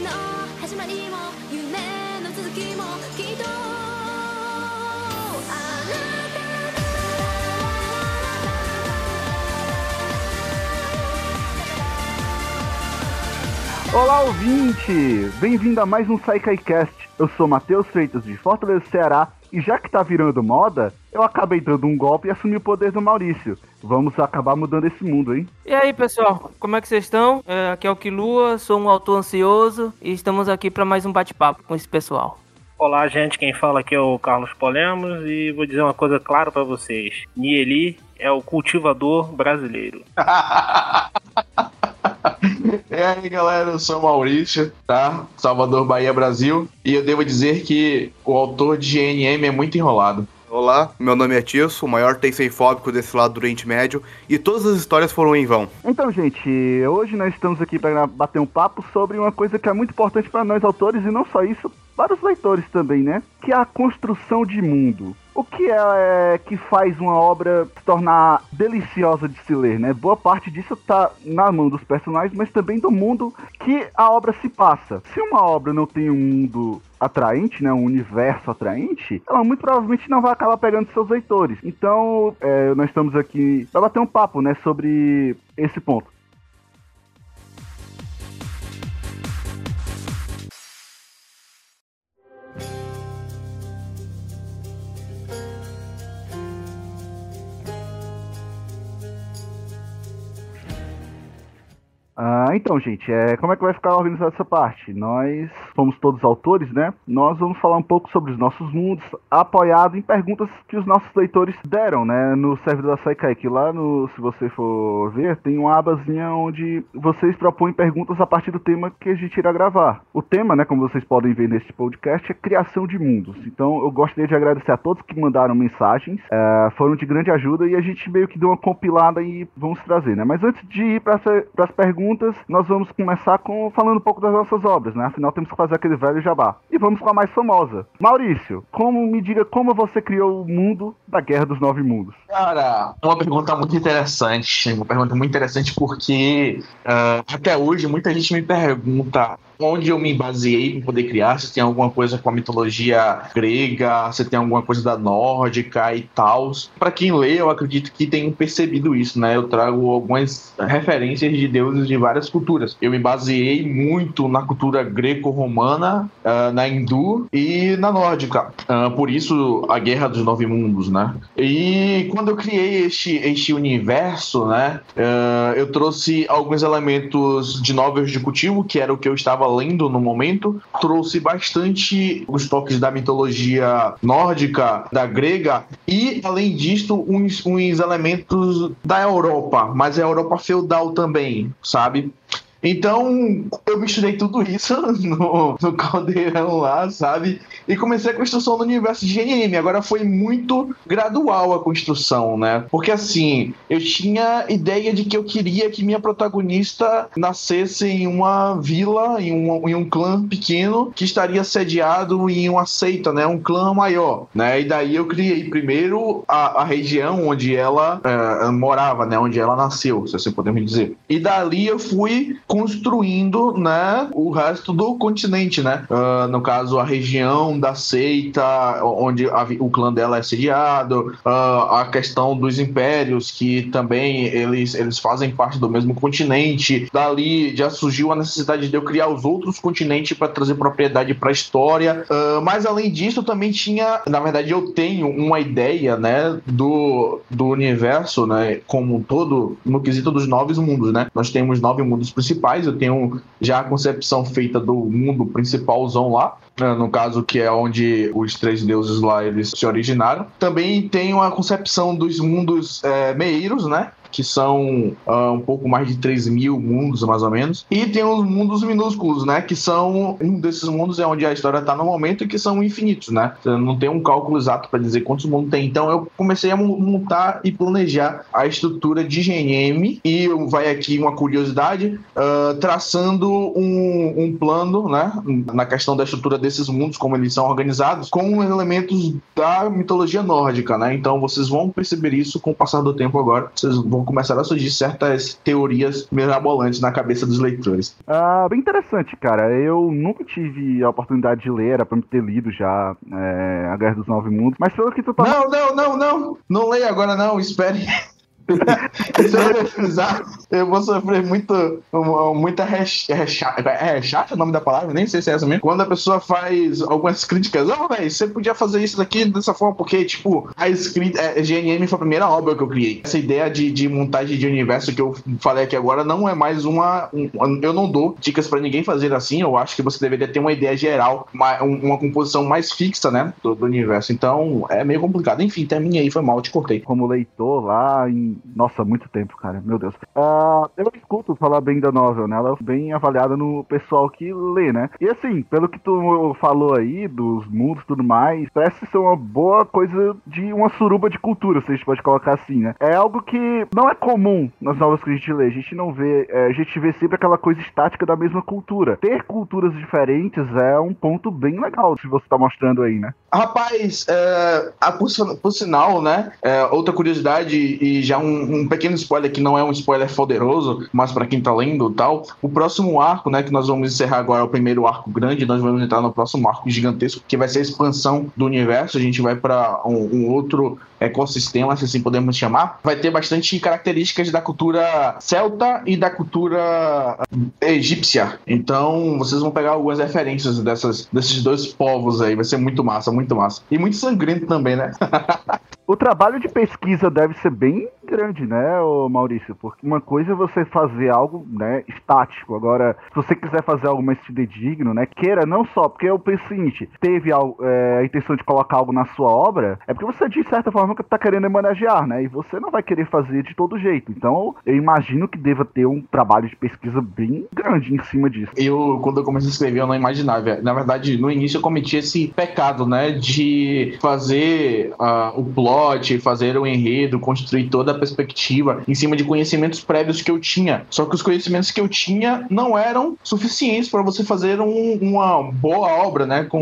の始まりも夢の続きもきっとあなた Olá, ouvinte! Bem-vindo a mais um SaiKaiCast. Eu sou Matheus Freitas, de Fortaleza, Ceará, e já que tá virando moda, eu acabei dando um golpe e assumi o poder do Maurício. Vamos acabar mudando esse mundo, hein? E aí, pessoal, como é que vocês estão? É, aqui é o Kilua, sou um autor ansioso e estamos aqui para mais um bate-papo com esse pessoal. Olá, gente. Quem fala aqui é o Carlos Polemos e vou dizer uma coisa clara pra vocês. Nieli é o cultivador brasileiro. E aí, galera, eu sou o Maurício, tá? Salvador, Bahia, Brasil. E eu devo dizer que o autor de GNM é muito enrolado. Olá, meu nome é Tirso, o maior tencentfóbico desse lado do Oriente Médio, e todas as histórias foram em vão. Então, gente, hoje nós estamos aqui para bater um papo sobre uma coisa que é muito importante para nós autores e não só isso, para os leitores também, né? Que é a construção de mundo. O que é, é que faz uma obra se tornar deliciosa de se ler, né? Boa parte disso tá na mão dos personagens, mas também do mundo que a obra se passa. Se uma obra não tem um mundo atraente, né, um universo atraente, ela muito provavelmente não vai acabar pegando seus leitores. Então, é, nós estamos aqui para bater um papo, né, sobre esse ponto. Ah, então, gente, é, como é que vai ficar organizada essa parte? Nós somos todos autores, né? Nós vamos falar um pouco sobre os nossos mundos, apoiado em perguntas que os nossos leitores deram, né? No servidor da Saikai, que lá no, se você for ver, tem uma abazinha onde vocês propõem perguntas a partir do tema que a gente irá gravar. O tema, né, como vocês podem ver neste podcast, é criação de mundos. Então, eu gostaria de agradecer a todos que mandaram mensagens, é, foram de grande ajuda e a gente meio que deu uma compilada e vamos trazer, né? Mas antes de ir para as perguntas, nós vamos começar com falando um pouco das nossas obras, né? Afinal, temos que fazer aquele velho jabá. E vamos com a mais famosa. Maurício, como me diga como você criou o mundo da Guerra dos Nove Mundos? Cara, uma pergunta muito interessante. Uma pergunta muito interessante porque ah, até hoje muita gente me pergunta onde eu me baseei para poder criar, se tem alguma coisa com a mitologia grega, se tem alguma coisa da nórdica e tal. Para quem lê, eu acredito que tenham percebido isso, né? Eu trago algumas referências de deuses de várias culturas. Eu me baseei muito na cultura greco-romana, ah, na hindu e na nórdica. Ah, por isso, a Guerra dos Nove Mundos, né? E quando eu criei este, este universo, né? ah, eu trouxe alguns elementos de novels de cultivo, que era o que eu estava lendo no momento. Trouxe bastante os toques da mitologia nórdica, da grega, e além disso, uns, uns elementos da Europa, mas a Europa feudal também, sabe? Então, eu misturei tudo isso no, no caldeirão lá, sabe? E comecei a construção do universo de GNM. Agora foi muito gradual a construção, né? Porque assim, eu tinha ideia de que eu queria que minha protagonista nascesse em uma vila, em um, em um clã pequeno, que estaria sediado em uma seita, né? Um clã maior, né? E daí eu criei primeiro a, a região onde ela eh, morava, né? Onde ela nasceu, se assim podemos dizer. E dali eu fui construindo, né, o resto do continente, né? Ah, no caso, a região da seita, onde a o clã dela é sediado, ah, a questão dos impérios, que também eles, eles fazem parte do mesmo continente. Dali já surgiu a necessidade de eu criar os outros continentes para trazer propriedade para a história. Ah, mas além disso, também tinha, na verdade, eu tenho uma ideia, né, do, do universo, né, como um todo, no quesito dos nove mundos, né? Nós temos nove mundos principais. Eu tenho já a concepção feita do mundo principalzão lá, no caso que é onde os três deuses lá eles se originaram. Também tenho a concepção dos mundos é, meiros, né? que são ah, um pouco mais de 3 mil mundos, mais ou menos. E tem os mundos minúsculos, né? Que são. Um desses mundos é onde a história tá no momento e que são infinitos, né? Não tem um cálculo exato para dizer quantos mundos tem. Então eu comecei a mo- montar e planejar a estrutura de GNM. E vai aqui uma curiosidade: ah, traçando um, um plano, né? Na questão da estrutura desses mundos, como eles são organizados, com elementos da mitologia nórdica, né? Então vocês vão perceber isso com o passar do tempo agora. Vocês vão começaram a surgir certas teorias mirabolantes na cabeça dos leitores. Ah, bem interessante, cara. Eu nunca tive a oportunidade de ler, era pra me ter lido já é, A Guerra dos Nove Mundos, mas pelo que tu tá Não, não, não, não! Não leia agora, não, espere. Se eu precisar, eu vou sofrer muito, muita recha, recha, é rechaça o nome da palavra? Nem sei se é essa mesmo. Quando a pessoa faz algumas críticas, ó, oh, velho, você podia fazer isso daqui dessa forma, porque, tipo, a escrita, é, GNM foi a primeira obra que eu criei. Essa ideia de, de montagem de universo que eu falei aqui agora não é mais uma. Um, eu não dou dicas pra ninguém fazer assim. Eu acho que você deveria ter uma ideia geral, uma, uma composição mais fixa, né, do, do universo. Então, é meio complicado. Enfim, termine aí, foi mal, te cortei. como leitor lá em. Nossa, muito tempo, cara. Meu Deus. Ah, eu escuto falar bem da novel, né? Ela é bem avaliada no pessoal que lê, né? E assim, pelo que tu falou aí, dos mundos e tudo mais, parece ser uma boa coisa de uma suruba de cultura, se a gente pode colocar assim, né? É algo que não é comum nas novelas que a gente lê. A gente não vê. é, a gente vê sempre aquela coisa estática da mesma cultura. Ter culturas diferentes é um ponto bem legal se você tá mostrando aí, né? Rapaz, é, a, por, sin- por sinal, né? é, outra curiosidade e já um, um pequeno spoiler que não é um spoiler poderoso, mas pra quem tá lendo e tal, o próximo arco, né? Que nós vamos encerrar agora é o primeiro arco grande, nós vamos entrar no próximo arco gigantesco, que vai ser a expansão do universo. A gente vai pra um, um outro ecossistema, se assim podemos chamar. Vai ter bastante características da cultura celta e da cultura egípcia. Então, vocês vão pegar algumas referências dessas, desses dois povos aí. Vai ser muito massa, muito massa. E muito sangrento também, né? O trabalho de pesquisa deve ser bem grande, né, Maurício? Porque uma coisa é você fazer algo, né, estático. Agora, se você quiser fazer algo mais fidedigno, né, queira não só, porque eu penso o seguinte, teve al- é, a intenção de colocar algo na sua obra, é porque você de certa forma tá querendo homenagear, né? E você não vai querer fazer de todo jeito. Então, eu imagino que deva ter um trabalho de pesquisa bem grande em cima disso. Eu, quando eu comecei a escrever, eu não imaginava. Na verdade, no início eu cometi esse pecado, né? De fazer ah, o plot, fazer o enredo, construir toda a perspectiva em cima de conhecimentos prévios que eu tinha. Só que os conhecimentos que eu tinha não eram suficientes para você fazer um- uma boa obra, né? Com,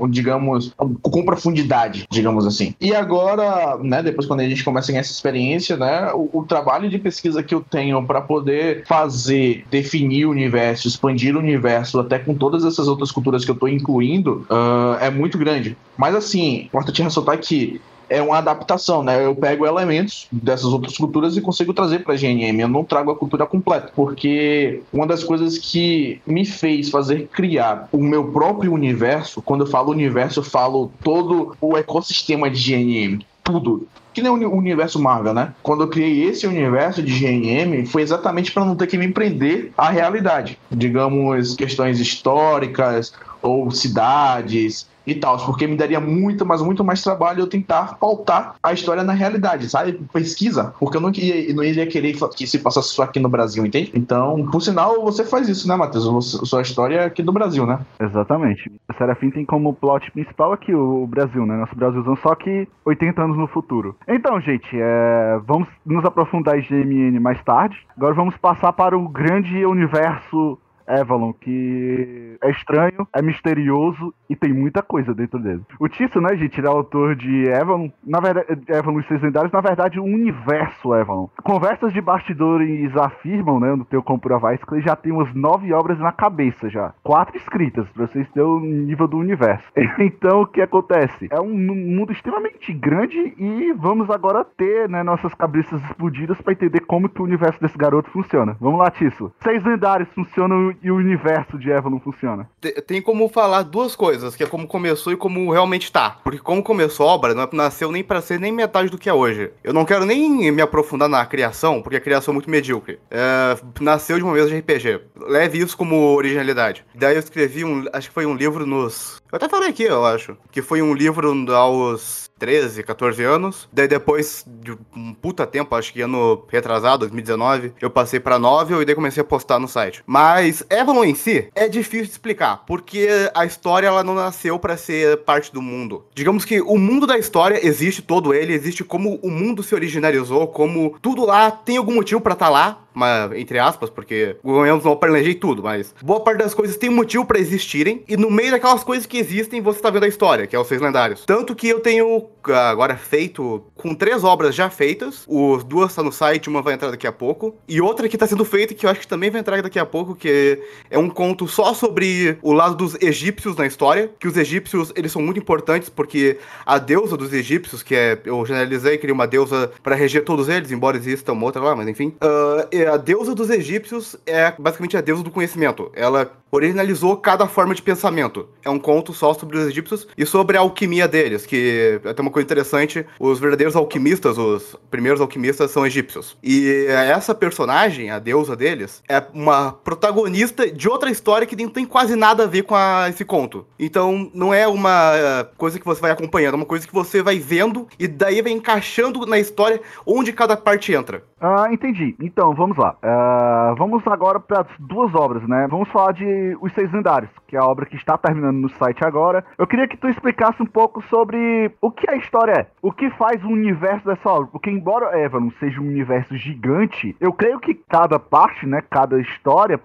um, digamos, com profundidade, digamos assim. E agora, né? Depois, quando a gente começa a ganhar essa experiência, né? O, o trabalho de pesquisa que eu tenho para poder fazer, definir o universo, expandir o universo, até com todas essas outras culturas que eu tô incluindo, ah, é muito grande. Mas assim, importante ressaltar que é uma adaptação, né? Eu pego elementos dessas outras culturas e consigo trazer para GNM. Eu não trago a cultura completa, porque uma das coisas que me fez fazer criar o meu próprio universo, quando eu falo universo, eu falo todo o ecossistema de GNM, tudo. Que nem o uni- o universo Marvel, né? Quando eu criei esse universo de GNM, foi exatamente para não ter que me prender à realidade. Digamos, questões históricas ou cidades e tal, porque me daria muito, mas muito mais trabalho eu tentar pautar a história na realidade, sabe? Pesquisa, porque eu não, ia, não iria querer que se passasse só aqui no Brasil, entende? Então, por sinal, você faz isso, né, Matheus? Sua história é aqui do Brasil, né? Exatamente. A Serafim tem como plot principal aqui o Brasil, né? Nosso Brasilzão, só que 80 anos no futuro. Então, gente, é, vamos nos aprofundar em GMN mais tarde. Agora vamos passar para o grande universo Avalon, que é estranho, é misterioso e tem muita coisa dentro dele. O Tício, né, gente, ele é autor de Avalon, na verdade, Avalon e seus lendários, na verdade, o universo Avalon. Conversas de bastidores afirmam, né, no teu como provar isso, que ele já tem umas nove obras na cabeça já. Quatro escritas, pra vocês terem o nível do universo. Então, o que acontece? É um mundo extremamente grande e vamos agora ter, né, nossas cabeças explodidas pra entender como que o universo desse garoto funciona. Vamos lá, Tício. Seis lendários funcionam e o universo de Avalon funciona. Te- Tem como falar duas coisas, que é como começou e como realmente tá. Porque como começou a obra, não nasceu nem pra ser nem metade do que é hoje. Eu não quero nem me aprofundar na criação, porque a criação é muito medíocre. É, nasceu de uma mesa de RPG. Leve isso como originalidade. Daí eu escrevi um, acho que foi um livro nos... Eu até falei aqui, eu acho. Que foi um livro aos 13, 14 anos. Daí depois de um puta tempo, acho que ano retrasado, 2019, eu passei pra novel e daí comecei a postar no site. Mas Avalon em si é difícil de explicar, porque a história ela não nasceu pra ser parte do mundo. Digamos que o mundo da história existe todo ele, existe como o mundo se originalizou, como tudo lá tem algum motivo pra estar lá, mas, entre aspas, porque ganhamos não planejei tudo, mas boa parte das coisas tem motivo pra existirem, e no meio daquelas coisas que existem, você tá vendo a história, que é os seis lendários. Tanto que eu tenho agora feito com três obras já feitas. Os duas estão no site, uma vai entrar daqui a pouco. E outra que está sendo feita, que eu acho que também vai entrar daqui a pouco, que é um conto só sobre o lado dos egípcios na história. Que os egípcios, eles são muito importantes porque a deusa dos egípcios, que é, eu generalizei, queria uma deusa para reger todos eles, embora exista uma outra lá, mas enfim. Uh, a deusa dos egípcios é basicamente a deusa do conhecimento. Ela originalizou cada forma de pensamento. É um conto só sobre os egípcios e sobre a alquimia deles, que é até uma coisa interessante, os verdadeiros alquimistas, os primeiros alquimistas são egípcios. E essa personagem, a deusa deles, é uma protagonista de outra história que não tem quase nada a ver com a, esse conto. Então, não é uma coisa que você vai acompanhando, é uma coisa que você vai vendo e daí vai encaixando na história onde cada parte entra. Ah, entendi. Então, vamos lá. Uh, vamos agora para as duas obras, né? Vamos falar de Os Seis Lendários, que é a obra que está terminando no site agora. Eu queria que tu explicasse um pouco sobre o que a história é, o que faz o universo dessa obra. Porque, embora Evan seja um universo gigante, eu creio que cada parte, né, cada história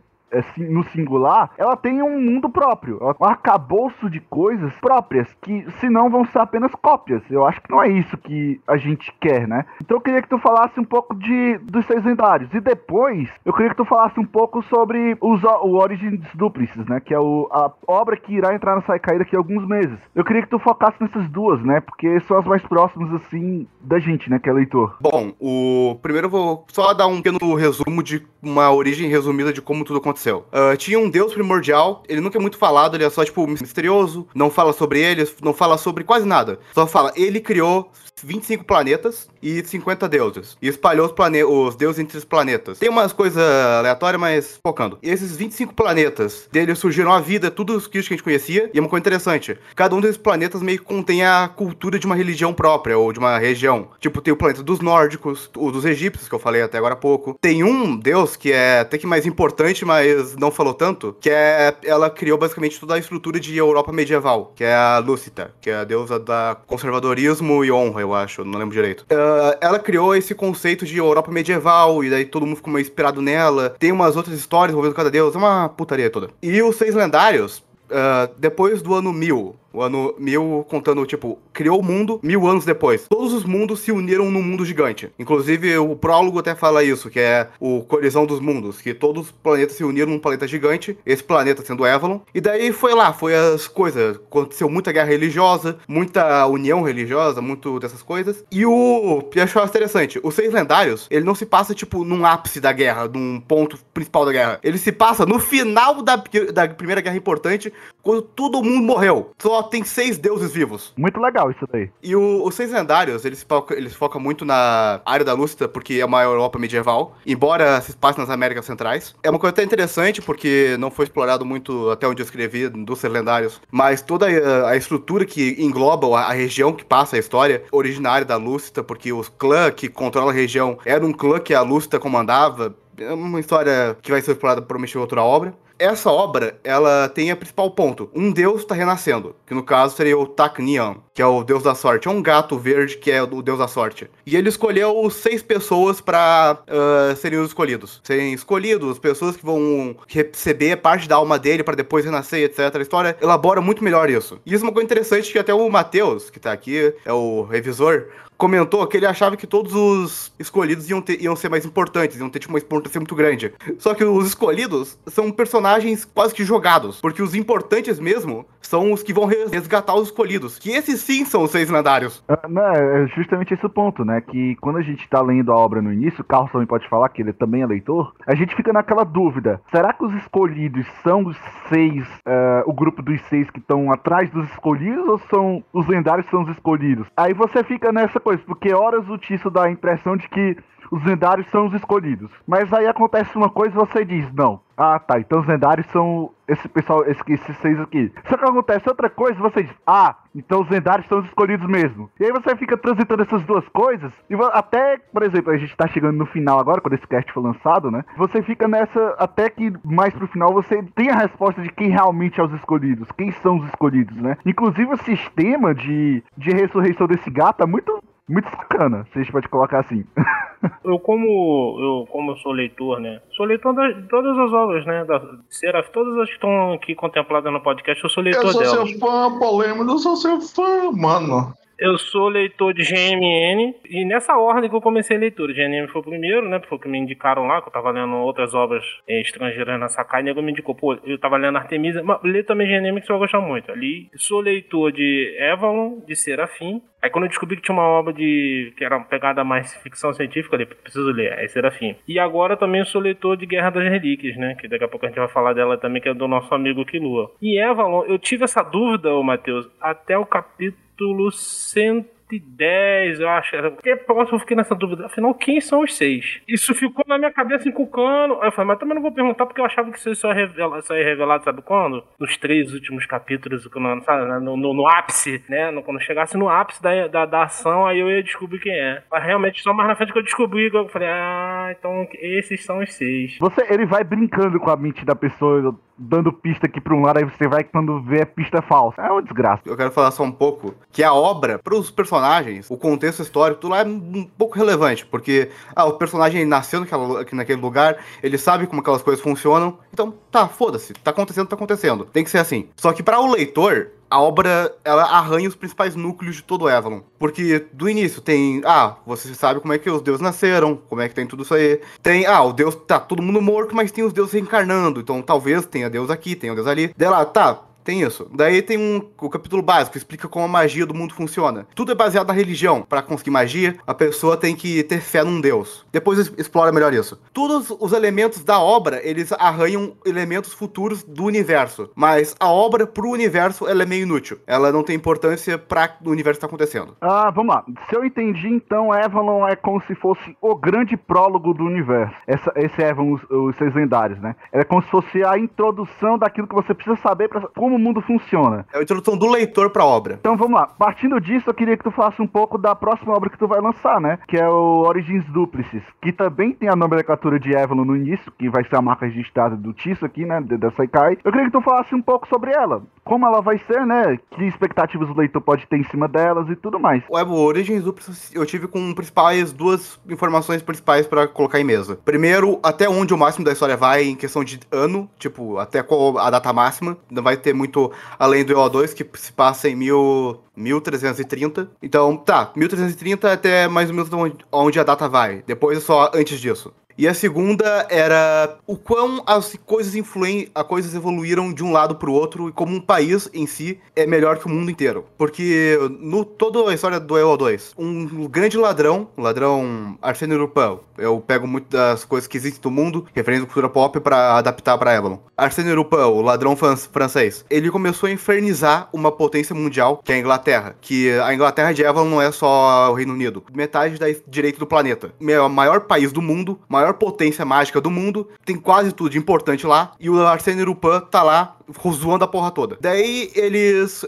no singular, ela tem um mundo próprio, um arcabouço de coisas próprias, que senão vão ser apenas cópias. Eu acho que não é isso que a gente quer, né? Então eu queria que tu falasse um pouco de dos seis lendários. E depois, eu queria que tu falasse um pouco sobre os, o Origins Duplices, né? Que é o, a obra que irá entrar na Saicai daqui a alguns meses. Eu queria que tu focasse nessas duas, né? Porque são as mais próximas, assim, da gente, né? Que é leitor. Bom, o primeiro eu vou só dar um pequeno resumo de uma origem resumida de como tudo aconteceu aconteceu? Uh, tinha um deus primordial, ele nunca é muito falado, ele é só, tipo, misterioso, não fala sobre ele, não fala sobre quase nada. Só fala, ele criou 25 planetas e 50 deuses. E espalhou os, plane os deuses entre os planetas. Tem umas coisas aleatórias, mas focando. E esses 25 planetas dele surgiram a vida, tudo os que a gente conhecia. E é uma coisa interessante: cada um desses planetas meio que contém a cultura de uma religião própria, ou de uma região. Tipo, tem o planeta dos nórdicos, o dos egípcios, que eu falei até agora há pouco. Tem um deus que é até que mais importante, mas não falou tanto, que é. Ela criou basicamente toda a estrutura de Europa medieval, que é a Lúcita, que é a deusa da conservadorismo e honra, eu acho, não lembro direito. Uh, ela criou esse conceito de Europa medieval, e daí todo mundo ficou meio inspirado nela. Tem umas outras histórias envolvendo cada deus, é uma putaria toda. E os Seis Lendários, uh, depois do ano 1000, o ano mil contando, tipo, criou o mundo mil anos depois. Todos os mundos se uniram num mundo gigante. Inclusive, o prólogo até fala isso, que é o colisão dos mundos, que todos os planetas se uniram num planeta gigante, esse planeta sendo Avalon. E daí foi lá, foi as coisas. Aconteceu muita guerra religiosa, muita união religiosa, muito dessas coisas. E o. Eu acho interessante, os seis lendários, ele não se passa, tipo, num ápice da guerra, num ponto principal da guerra. Ele se passa no final da, da primeira guerra importante, quando todo mundo morreu. Só tem seis deuses vivos. Muito legal isso daí. E o, os seis lendários, eles focam, eles focam muito na área da Lúcida, porque é uma Europa medieval, embora se passe nas Américas Centrais. É uma coisa até interessante, porque não foi explorado muito até onde eu escrevi dos seis lendários, mas toda a, a estrutura que engloba a, a, região que passa a história, originária da Lúcida, porque os clãs que controlam a região era um clã que a Lúcida comandava, é uma história que vai ser explorada provavelmente em outra obra essa obra, ela tem a principal ponto. Um deus está renascendo, que no caso seria o Taknian, que é o deus da sorte. É um gato verde que é o deus da sorte. E ele escolheu seis pessoas para uh, serem os escolhidos. Serem escolhidos, pessoas que vão receber parte da alma dele para depois renascer, etc. A história elabora muito melhor isso. E isso é uma coisa interessante que até o Matheus, que tá aqui, é o revisor, comentou que ele achava que todos os escolhidos iam, ter, iam ser mais importantes, iam ter tipo, uma importância muito grande. Só que os escolhidos são personagens quase que jogados, porque os importantes mesmo são os que vão resgatar os escolhidos, que esses sim são os seis lendários. É, não, é justamente esse o ponto, né? Que quando a gente tá lendo a obra no início, o Carlos também pode falar que ele também é leitor, a gente fica naquela dúvida: será que os escolhidos são os seis, uh, o grupo dos seis que estão atrás dos escolhidos, ou são os lendários que são os escolhidos? Aí você fica nessa coisa coisa, porque horas o Tisso dá a impressão de que os lendários são os escolhidos. Mas aí acontece uma coisa e você diz, não. Ah, tá, então os lendários são esse pessoal, esse, esses seis aqui. Só que acontece outra coisa e você diz, ah, então os lendários são os escolhidos mesmo. E aí você fica transitando essas duas coisas e até, por exemplo, a gente tá chegando no final agora, quando esse cast foi lançado, né? Você fica nessa, até que mais pro final você tem a resposta de quem realmente é os escolhidos, quem são os escolhidos, né? Inclusive o sistema de, de ressurreição desse gato é muito muito sacana, se a gente pode colocar assim. eu como eu como eu sou leitor, né? Sou leitor de todas as obras, né? Da Seraf, todas as que estão aqui contempladas no podcast, eu sou leitor delas. Eu sou delas. seu fã, polêmico, eu sou seu fã, mano. Eu sou leitor de GMN e nessa ordem que eu comecei a leitura. GMN foi o primeiro, né? Foi o que me indicaram lá, que eu tava lendo outras obras eh, estrangeiras na Sakai, nego me indicou, pô, eu tava lendo Artemisa, mas lê também GMN que você vai gostar muito. Ali, sou leitor de Avalon, de Serafim. Aí quando eu descobri que tinha uma obra de. que era uma pegada mais ficção científica, eu falei, preciso ler, é Serafim. E agora também sou leitor de Guerra das Relíquias, né? Que daqui a pouco a gente vai falar dela também, que é do nosso amigo Kilua. E Avalon, eu tive essa dúvida, ô Matheus, até o capítulo capítulo 100 110, eu acho. Porque próximo eu fiquei nessa dúvida. Afinal, quem são os seis? Isso ficou na minha cabeça encucando. Aí eu falei, mas também não vou perguntar porque eu achava que isso só ia revelar, só ia revelado, sabe quando? Nos três últimos capítulos, quando- sabe, no, no- no ápice, né? No- Quando chegasse no ápice da, da, da ação, aí eu ia descobrir quem é. Mas realmente, só mais na frente que eu descobri, que eu falei, ah, então esses são os seis. Você, ele vai brincando com a mente da pessoa, dando pista aqui pra um lado, aí você vai quando vê a pista falsa. É uma desgraça. Eu quero falar só um pouco que a obra, para os personagens, o contexto histórico, tudo lá é um pouco relevante, porque ah, o personagem nasceu naquela, naquele lugar, ele sabe como aquelas coisas funcionam, então tá, foda-se, tá acontecendo, tá acontecendo. Tem que ser assim. Só que para o leitor, a obra ela arranha os principais núcleos de todo o Avalon. Porque do início tem, ah, você sabe como é que os deuses nasceram, como é que tem tudo isso aí. Tem, ah, o deus tá todo mundo morto, mas tem os deuses reencarnando. Então talvez tenha deus aqui, tenha deus ali. Daí tá, tem isso. Daí tem um o capítulo básico, explica como a magia do mundo funciona. Tudo é baseado na religião. Para conseguir magia, a pessoa tem que ter fé num deus. Depois explora melhor isso. Todos os elementos da obra, eles arranham elementos futuros do universo. Mas a obra pro universo, ela é meio inútil. Ela não tem importância para o universo que tá acontecendo. Ah, vamos lá. Se eu entendi, então, Avalon é como se fosse o grande prólogo do universo. Essa, esse Avalon, os, os seis lendários, né? É como se fosse a introdução daquilo que você precisa saber para como o mundo funciona. É a introdução do leitor pra obra. Então vamos lá. Partindo disso, eu queria que tu falasse um pouco da próxima obra que tu vai lançar, né? Que é o Origins Duplicis, que também tem a nomenclatura de Avalon no início, que vai ser a marca registrada do Tisso aqui, né? Da Saikai. Eu queria que tu falasse um pouco sobre ela. Como ela vai ser, né? Que expectativas o leitor pode ter em cima delas e tudo mais. O Web Origins Duplicis, eu tive com principais duas informações principais pra colocar em mesa. Primeiro, até onde o máximo da história vai em questão de ano, tipo, até qual a data máxima. Não vai ter muito além do EO2, que se passa em mil, 1330. Então, tá, 1330 até mais ou menos onde, a data vai. Depois é só antes disso. E a segunda era o quão as coisas influem, as coisas evoluíram de um lado pro outro e como um país em si é melhor que o mundo inteiro. Porque no toda a história do EO2, um grande ladrão, ladrão Arsène Lupin, eu pego muito das coisas que existem no mundo, referência à cultura pop pra adaptar pra Avalon. Arsène Lupin, o ladrão fran- francês, ele começou a infernizar uma potência mundial, que é a Inglaterra, que a Inglaterra de Avalon não é só o Reino Unido, metade da direita do planeta. O maior país do mundo, maior potência mágica do mundo, tem quase tudo importante lá, e o Arsène Lupin tá lá zoando a porra toda. Daí eles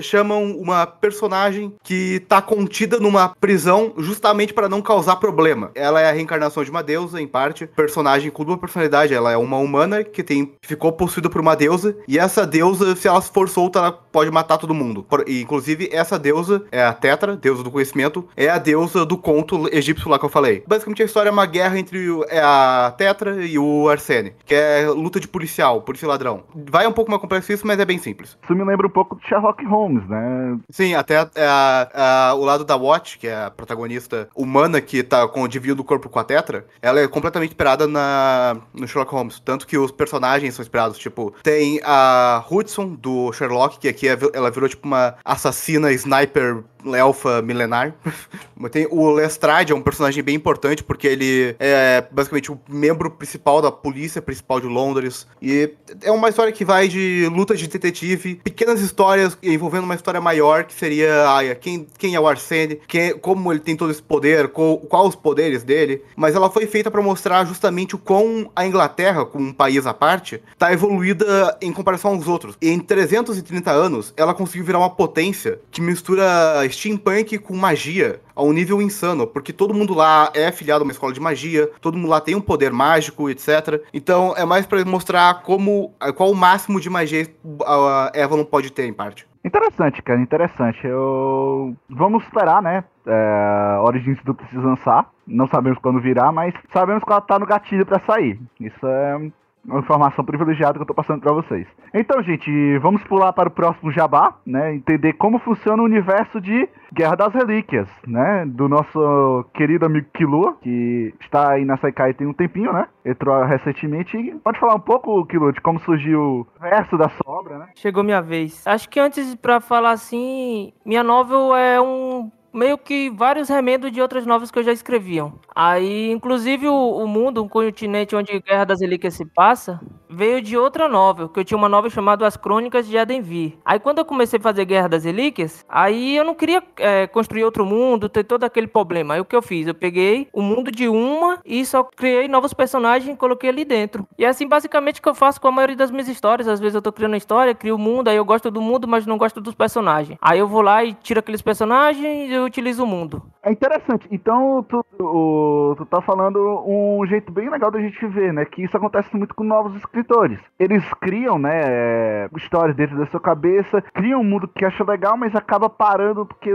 chamam uma personagem que tá contida numa prisão justamente para não causar problema. Ela é a reencarnação de uma deusa, em parte. Personagem com dupla personalidade, ela é uma humana que tem ficou possuída por uma deusa, e essa deusa, se ela for solta, ela pode matar todo mundo. E, inclusive, essa deusa é a Tetra, deusa do conhecimento, é a deusa do conto egípcio lá que eu falei. Basicamente a história é uma guerra entre é a Tetra e o Arsene, que é luta de policial, polícia e ladrão. Vai um pouco mais complexo isso, mas é bem simples. Isso me lembra um pouco de Sherlock Holmes, né? Sim, até a- a- a- o lado da Watch, que é a protagonista humana que tá com o corpo com a Tetra, ela é completamente inspirada na, no Sherlock Holmes. Tanto que os personagens são inspirados, tipo, tem a Hudson do Sherlock, que aqui é- ela virou tipo uma assassina sniper elfa milenar. Tem o Lestrade, é um personagem bem importante, porque ele é basicamente o membro principal da polícia principal de Londres. E é uma história que vai de luta de detetive, pequenas histórias envolvendo uma história maior, que seria ah, quem, quem é o Arsene, quem, como ele tem todo esse poder, qual, qual os poderes dele. Mas ela foi feita para mostrar justamente o quão a Inglaterra, como um país à parte, tá evoluída em comparação aos outros. Em 330 anos, ela conseguiu virar uma potência que mistura steampunk com magia a um nível insano, porque todo mundo lá é afiliado a uma escola de magia, todo mundo lá tem um poder mágico, etc. Então é mais pra mostrar como qual o máximo de magia a Avalon pode ter em parte. Interessante, cara, interessante. Eu... Vamos esperar, né? É... Origins do Precisa lançar. Não sabemos quando virá, mas sabemos que ela tá no gatilho pra sair. Isso é uma informação privilegiada que eu tô passando pra vocês. Então, gente, vamos pular para o próximo jabá, né? Entender como funciona o universo de Guerra das Relíquias, né? Do nosso querido amigo Kilo, que está aí na Saikai tem um tempinho, né? Entrou recentemente. Pode falar um pouco, Kilo, de como surgiu o verso da sua obra, né? Chegou minha vez. Acho que antes, pra falar assim, minha novel é um meio que vários remendos de outras novelas que eu já escreviam. Aí, inclusive, o, o mundo, um continente onde Guerra das Relíquias se passa, veio de outra novel, que eu tinha uma novel chamada As Crônicas de Edenvir. Aí, quando eu comecei a fazer Guerra das Relíquias, aí eu não queria é, construir outro mundo, ter todo aquele problema. Aí, o que eu fiz? Eu peguei o mundo de uma e só criei novos personagens e coloquei ali dentro. E é assim, basicamente, que eu faço com a maioria das minhas histórias. Às vezes eu tô criando uma história, crio o mundo, aí eu gosto do mundo, mas não gosto dos personagens. Aí eu vou lá e tiro aqueles personagens eu utilizo o mundo. É interessante. Então, tu, o- tu tá falando um jeito bem legal da gente ver, né? Que isso acontece muito com novos escritores. Eles criam, né, é, histórias dentro da sua cabeça, criam um mundo que acha legal, mas acaba parando porque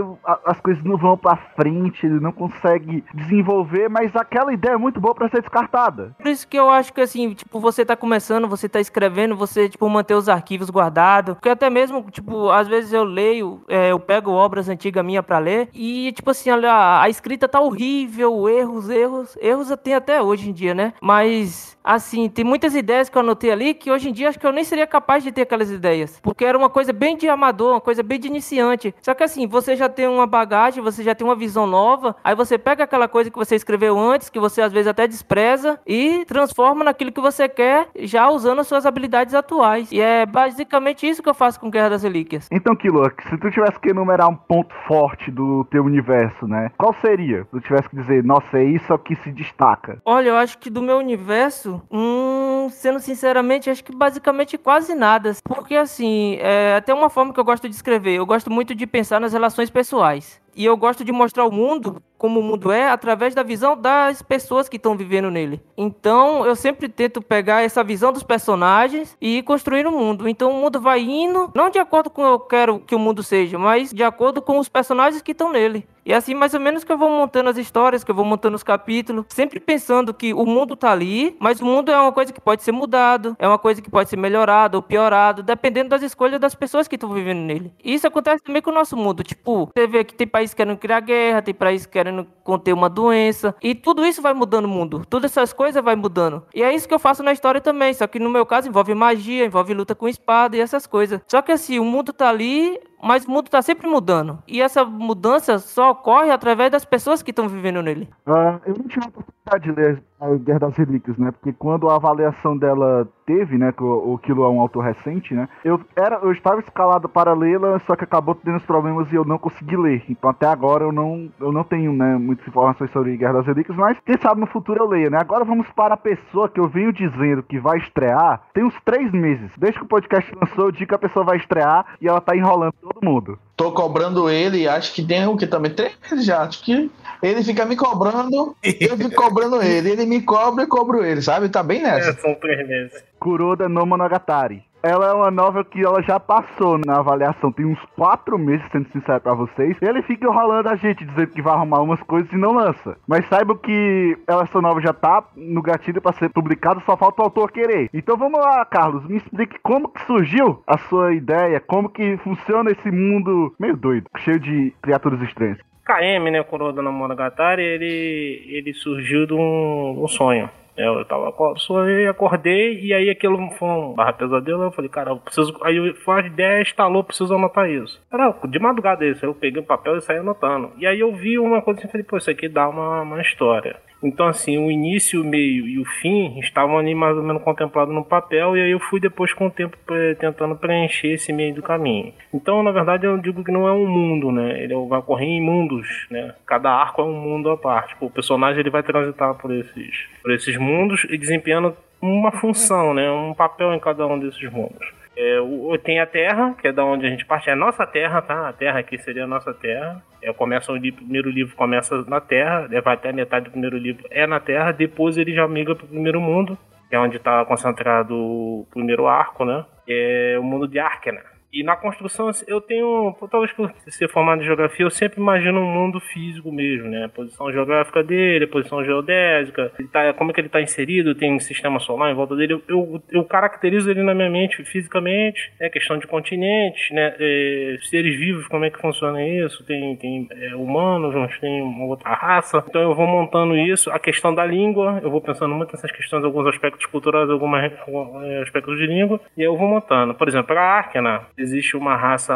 as coisas não vão pra frente, ele não consegue desenvolver, mas aquela ideia é muito boa pra ser descartada. Por isso que eu acho que assim, tipo, você tá começando, você tá escrevendo, você, tipo, manter os arquivos guardados. Porque até mesmo, tipo, às vezes eu leio, é, eu pego obras antigas minhas pra ler, e, tipo assim, olha, a escrita tá horrível, erros, erros. Erros tem até hoje em dia, né? Mas, assim, tem muitas ideias que eu anotei ali que hoje em dia acho que eu nem seria capaz de ter aquelas ideias. Porque era uma coisa bem de amador, uma coisa bem de iniciante. Só que assim, você já tem uma bagagem, você já tem uma visão nova, aí você pega aquela coisa que você escreveu antes, que você às vezes até despreza, e transforma naquilo que você quer, já usando as suas habilidades atuais. E é basicamente isso que eu faço com Guerra das Relíquias. Então, Kilo, se tu tivesse que enumerar um ponto forte do teu universo, né? Qual seria? Se tu tivesse que dizer, nossa, é isso que se destaca. Olha, eu acho que do meu universo, hum, sendo sinceramente, acho que basicamente quase nada. Porque assim, é até uma forma que eu gosto de escrever. Eu gosto muito de pensar nas relações pessoais. E eu gosto de mostrar o mundo como o mundo é através da visão das pessoas que estão vivendo nele. Então, eu sempre tento pegar essa visão dos personagens e ir construir o mundo. Então, o mundo vai indo, não de acordo com o que eu quero que o mundo seja, mas de acordo com os personagens que estão nele. E assim, mais ou menos que eu vou montando as histórias, que eu vou montando os capítulos, sempre pensando que o mundo tá ali, mas o mundo é uma coisa que pode ser mudado, é uma coisa que pode ser melhorada ou piorado, dependendo das escolhas das pessoas que estão vivendo nele. E isso acontece também com o nosso mundo. Tipo, você vê que tem países querendo criar guerra, tem países querendo conter uma doença, e tudo isso vai mudando o mundo. Todas essas coisas vai mudando. E é isso que eu faço na história também, só que no meu caso envolve magia, envolve luta com espada e essas coisas. Só que assim, o mundo tá ali, mas o mundo tá sempre mudando. E essa mudança só ocorre através das pessoas que estão vivendo nele. Ah, eu não tive a oportunidade de ler a Guerra das Relíquias, né? Porque quando a avaliação dela teve, né? Que o, Kilo é um autor recente, né? Eu, era, eu estava escalado para lê-la, só que acabou tendo os problemas e eu não consegui ler. Então até agora eu não, eu não tenho, né? Muitas informações sobre Guerra das Relíquias, mas quem sabe no futuro eu leia, né? Agora vamos para a pessoa que eu venho dizendo que vai estrear tem uns três meses. Desde que o podcast lançou, eu digo que a pessoa vai estrear e ela tá enrolando todo mundo. Tô cobrando ele, acho que tem o que também? Três meses já. Acho que ele fica me cobrando, eu fico cobrando ele. Ele me cobra e cobro ele, sabe? Tá bem É, nessa. são três meses. Kuroda no Monogatari. Ela é uma novel que ela já passou na avaliação, tem uns quatro meses, sendo sincero pra vocês. Ele fica enrolando a gente, dizendo que vai arrumar umas coisas e não lança. Mas saibam que essa novel já tá no gatilho pra ser publicada, só falta o autor querer. Então vamos lá, Carlos, me explique como que surgiu a sua ideia, como que funciona esse mundo meio doido, cheio de criaturas estranhas. KM, né, Kuroda no Monogatari, ele, ele surgiu de um, um sonho. É, Eu tava sonhei, acordei e aí aquilo foi um barra pesadelo. Eu falei, cara, eu preciso. Aí foi a ideia, instalou, preciso anotar isso. Era de madrugada isso. Eu peguei o papel e saí anotando. E aí eu vi uma coisa assim e falei, pô, isso aqui dá uma, uma história. Então, assim, o início, o meio e o fim estavam ali mais ou menos contemplados no papel, e aí eu fui depois com o tempo eh, tentando preencher esse meio do caminho. Então, na verdade, eu digo que não é um mundo, né? Ele vai correr em mundos, né? Cada arco é um mundo à parte. O personagem ele vai transitar por esses, por esses mundos e desempenhando uma função, né? Um papel em cada um desses mundos. É, o- tem a Terra, que é da onde a gente parte, é a nossa Terra, tá? A Terra aqui seria a nossa Terra. É, começa o li- primeiro livro começa na Terra, é, vai até a metade do primeiro livro é na Terra, depois ele já migra para o primeiro mundo, que é onde está concentrado o primeiro arco, né? É o mundo de Arkena. E na construção, eu tenho, talvez por ser formado em geografia, eu sempre imagino um mundo físico mesmo, né? A posição geográfica dele, posição geodésica, tá, como é que ele está inserido, tem um sistema solar em volta dele. Eu, eu, eu caracterizo ele na minha mente fisicamente, é questão de continentes, né? É, seres vivos, como é que funciona isso? Tem, tem é, humanos, tem uma outra raça. Então eu vou montando isso. A questão da língua, eu vou pensando muito nessas questões, alguns aspectos culturais, alguns é, aspectos de língua, e eu vou montando. Por exemplo, a Arkena, existe uma raça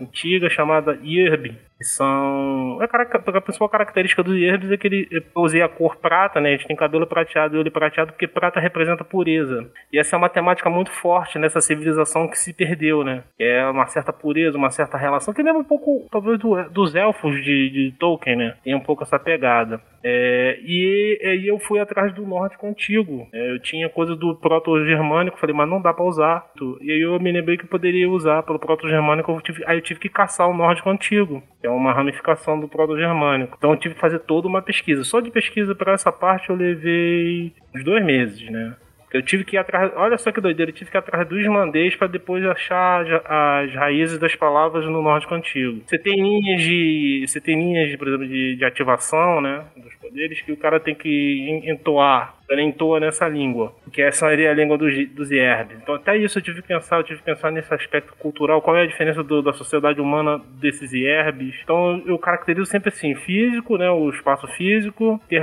antiga chamada Yerbi, que são. É a principal característica dos Yerbis é que ele usei a cor prata, né? A gente tem cabelo prateado e olho prateado porque prata representa pureza. E essa é uma temática muito forte nessa civilização que se perdeu, né? É uma certa pureza, uma certa relação que lembra um pouco, talvez, do, dos elfos de, de Tolkien, né? Tem um pouco essa pegada. É, e aí eu fui atrás do nórdico antigo. É, eu tinha coisa do proto-germânico, falei, mas não dá pra usar. E aí eu me lembrei que poderia usar pelo proto-germânico, aí eu tive que caçar o nórdico antigo, que é uma ramificação do proto-germânico. Então eu tive que fazer toda uma pesquisa. Só de pesquisa para essa parte eu levei uns dois meses, né? Eu tive que ir atrás. Olha só que doideira, eu tive que ir atrás do islandês para depois achar as raízes das palavras no nórdico antigo. Você tem linhas de. Você tem linhas, por exemplo, de, de ativação, né? Dos poderes que o cara tem que entoar ela entoa nessa língua, que essa seria a língua dos, dos. Então até isso eu tive que pensar, eu tive que pensar nesse aspecto cultural, qual é a diferença do, da sociedade humana desses Yerbs. Então eu caracterizo sempre assim, físico, né, o espaço físico, ter,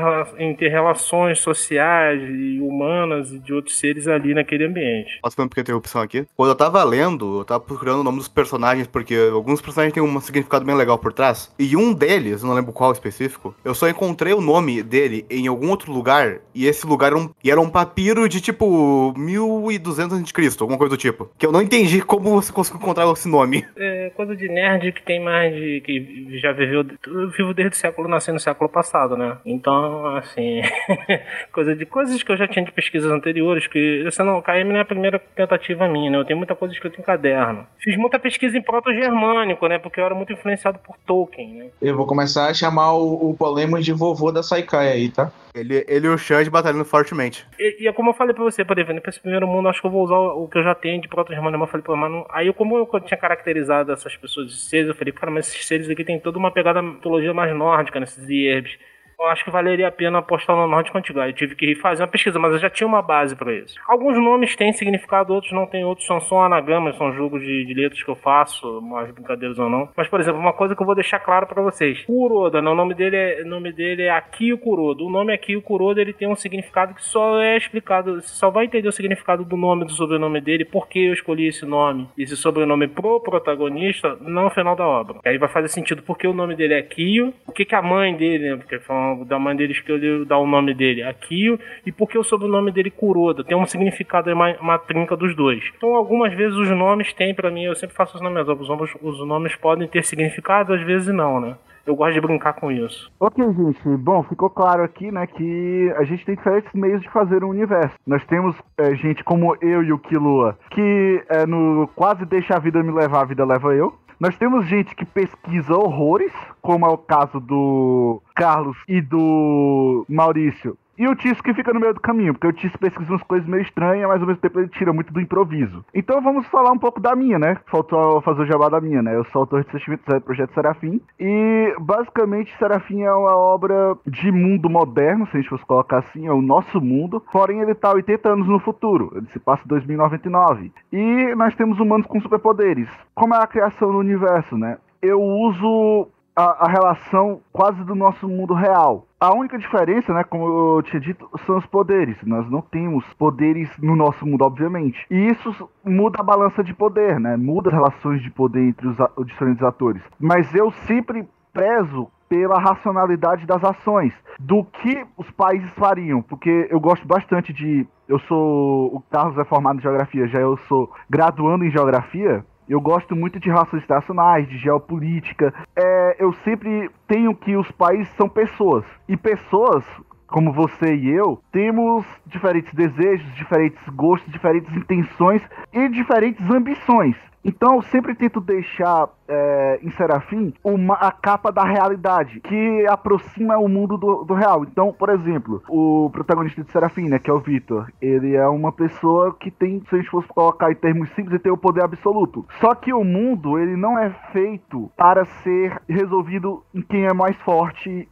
relações sociais e humanas e de outros seres ali naquele ambiente. Posso fazer uma pequena interrupção aqui? Quando eu tava lendo, eu tava procurando o nome dos personagens, porque alguns personagens têm um significado bem legal por trás, e um deles, não lembro qual específico, eu só encontrei o nome dele em algum outro lugar, e esse lugar lugar era um, e era um papiro de tipo 1200 a.C., alguma coisa do tipo. Que eu não entendi como você conseguiu encontrar esse nome. É coisa de nerd que tem mais de. que já viveu. Eu vivo desde o século, nasci no século passado, né? Então, assim. coisa de coisas que eu já tinha de pesquisas anteriores, que essa não, KM não é a primeira tentativa minha, né? Eu tenho muita coisa escrita em caderno. Fiz muita pesquisa em proto-germânico, né? Porque eu era muito influenciado por Tolkien, né? Eu vou começar a chamar o, o Polemos de vovô da Saikai aí, tá? Ele, ele e o Xande batalhando fortemente. E, e, é como eu falei pra você, por exemplo, pra esse primeiro mundo, acho que eu vou usar o que eu já tenho de proto-germânico. Eu falei, pô, mas não... Aí, como eu tinha caracterizado essas pessoas de seres, eu falei, cara, mas esses seres aqui tem toda uma pegada mitologia mais nórdica nesses Ierbs eu acho que valeria a pena apostar no Norte Antigo. Eu tive que fazer uma pesquisa, mas eu já tinha uma base para isso. Alguns nomes têm significado, outros não têm, outros são só anagramas, são jogos de, de, letras que eu faço, mais brincadeiras ou não. Mas, por exemplo, uma coisa que eu vou deixar claro para vocês. Kuroda, né? o nome dele é, nome dele é Akio Kuroda. O nome Akio Kuroda, ele tem um significado que só é explicado, você só vai entender o significado do nome do sobrenome dele, por que eu escolhi esse nome, esse sobrenome pro protagonista, no final da obra. E aí vai fazer sentido porque o nome dele é Akio, o que que a mãe dele, né? Porque foi da mãe dele escolheu dar o nome dele Akio e porque o sobrenome dele Kuroda. Tem um significado, uma, uma trinca dos dois. Então, algumas vezes os nomes têm para mim, eu sempre faço os nomes, os os nomes podem ter significado, às vezes não, né? Eu gosto de brincar com isso. Ok, gente. Bom, ficou claro aqui, né, que a gente tem diferentes meios de fazer um universo. Nós temos é, gente como eu e o Kilua, que é, no quase deixa a vida me levar, a vida leva eu. Nós temos gente que pesquisa horrores, como é o caso do Carlos e do Maurício, e o Tício que fica no meio do caminho, porque o Tício pesquisa umas coisas meio estranhas, mas ao mesmo tempo ele tira muito do improviso. Então vamos falar um pouco da minha, né? Faltou fazer o jabá da minha, né? Eu sou autor de Sentimento do Projeto Serafim. E basicamente Serafim é uma obra de mundo moderno, se a gente fosse colocar assim, é o nosso mundo. Porém, ele tá 80 anos no futuro. Ele se passa em 2099. E nós temos humanos com superpoderes. Como é a criação do universo, né? Eu uso a, a, relação quase do nosso mundo real. A única diferença, né, como eu tinha dito, são os poderes. Nós não temos poderes no nosso mundo, obviamente. E isso muda a balança de poder, né? Muda as relações de poder entre os, os diferentes atores. Mas eu sempre prezo pela racionalidade das ações, do que os países fariam, porque eu gosto bastante de. Eu sou. O Carlos é formado em geografia, já eu sou graduando em geografia. Eu gosto muito de relações internacionais, de geopolítica. É, eu sempre tenho que os países são pessoas. E pessoas, como você e eu, temos diferentes desejos, diferentes gostos, diferentes intenções e diferentes ambições. Então eu sempre tento deixar é, em Serafim uma, a capa da realidade, que aproxima o mundo do, do real. Então, por exemplo, o protagonista de Serafim, né, que é o Victor, ele é uma pessoa que tem, se a gente fosse colocar em termos simples, ele tem o poder absoluto. Só que o mundo, ele não é feito para ser resolvido em quem é mais forte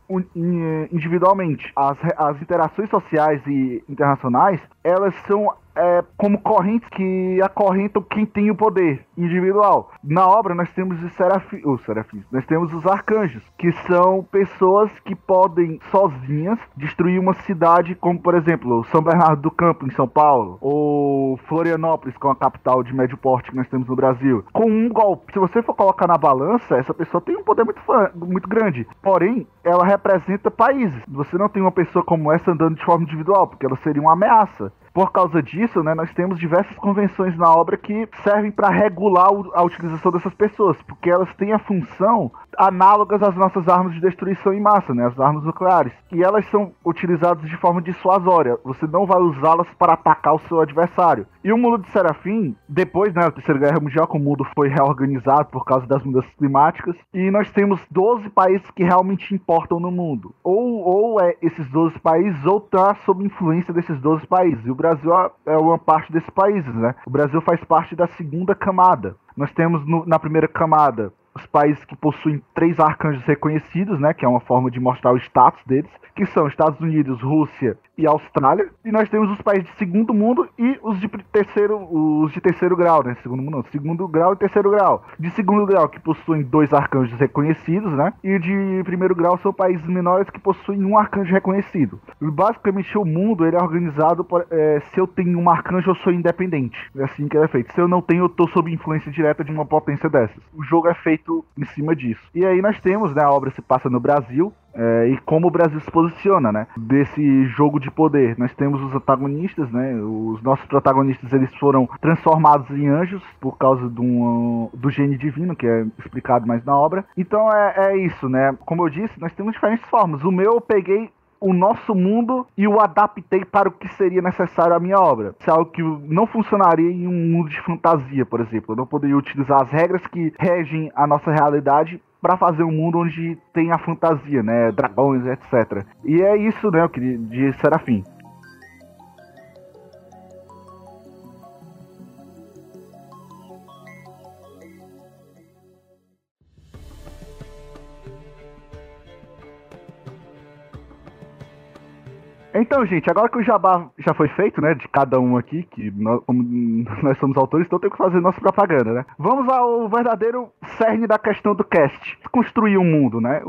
individualmente. As, as interações sociais e internacionais, elas são é, como correntes que acorrentam quem tem o poder individual. Na obra nós temos os serafim, os serafins, nós temos os arcanjos, que são pessoas que podem sozinhas destruir uma cidade, como por exemplo São Bernardo do Campo em São Paulo, ou Florianópolis, que é uma capital de médio porte que nós temos no Brasil. Com um golpe, se você for colocar na balança, essa pessoa tem um poder muito, muito grande. Porém, ela representa países. Você não tem uma pessoa como essa andando de forma individual, porque ela seria uma ameaça. Por causa disso, né, nós temos diversas convenções na obra que servem para regular a utilização dessas pessoas, porque elas têm a função análogas às nossas armas de destruição em massa, né, as armas nucleares. E elas são utilizadas de forma dissuasória. Você não vai usá-las para atacar o seu adversário. E o mundo de Serafim, depois né, da Terceira Guerra Mundial, como o mundo foi reorganizado por causa das mudanças climáticas, e nós temos 12 países que realmente importam no mundo. Ou, ou é esses 12 países, ou tá sob influência desses 12 países. E o Brasil é- é uma parte desses países, né? O Brasil faz parte da segunda camada. Nós temos no- na primeira camada os países que possuem três arcanjos reconhecidos, né, que é uma forma de mostrar o status deles, que são Estados Unidos, Rússia e Austrália. E nós temos os países de segundo mundo e os de terceiro, os de terceiro grau, né, segundo mundo, não, segundo grau e terceiro grau. De segundo grau que possuem dois arcanjos reconhecidos, né, e de primeiro grau são países menores que possuem um arcanjo reconhecido. Basicamente o mundo ele é organizado por, é, se eu tenho um arcanjo eu sou independente. É assim que ele é feito. Se eu não tenho eu tô sob influência direta de uma potência dessas. O jogo é feito em cima disso. E aí nós temos, né, a obra se passa no Brasil, é, e como o Brasil se posiciona, né? Desse jogo de poder. Nós temos os antagonistas, né? Os nossos protagonistas eles foram transformados em anjos por causa de um, do gene divino, que é explicado mais na obra. Então é, é isso, né? Como eu disse, nós temos diferentes formas. O meu eu peguei o nosso mundo e o adaptei para o que seria necessário à minha obra. Isso é algo que não funcionaria em um mundo de fantasia, por exemplo. Eu não poderia utilizar as regras que regem a nossa realidade para fazer um mundo onde tem a fantasia, né? Dragões, etc. E é isso, né? Eu queria de Serafim. Então, gente, agora que o jabá já foi feito, né, de cada um aqui, que nós, nós somos autores, então tem que fazer nossa propaganda, né? Vamos ao verdadeiro cerne da questão do cast. Construir um mundo, né?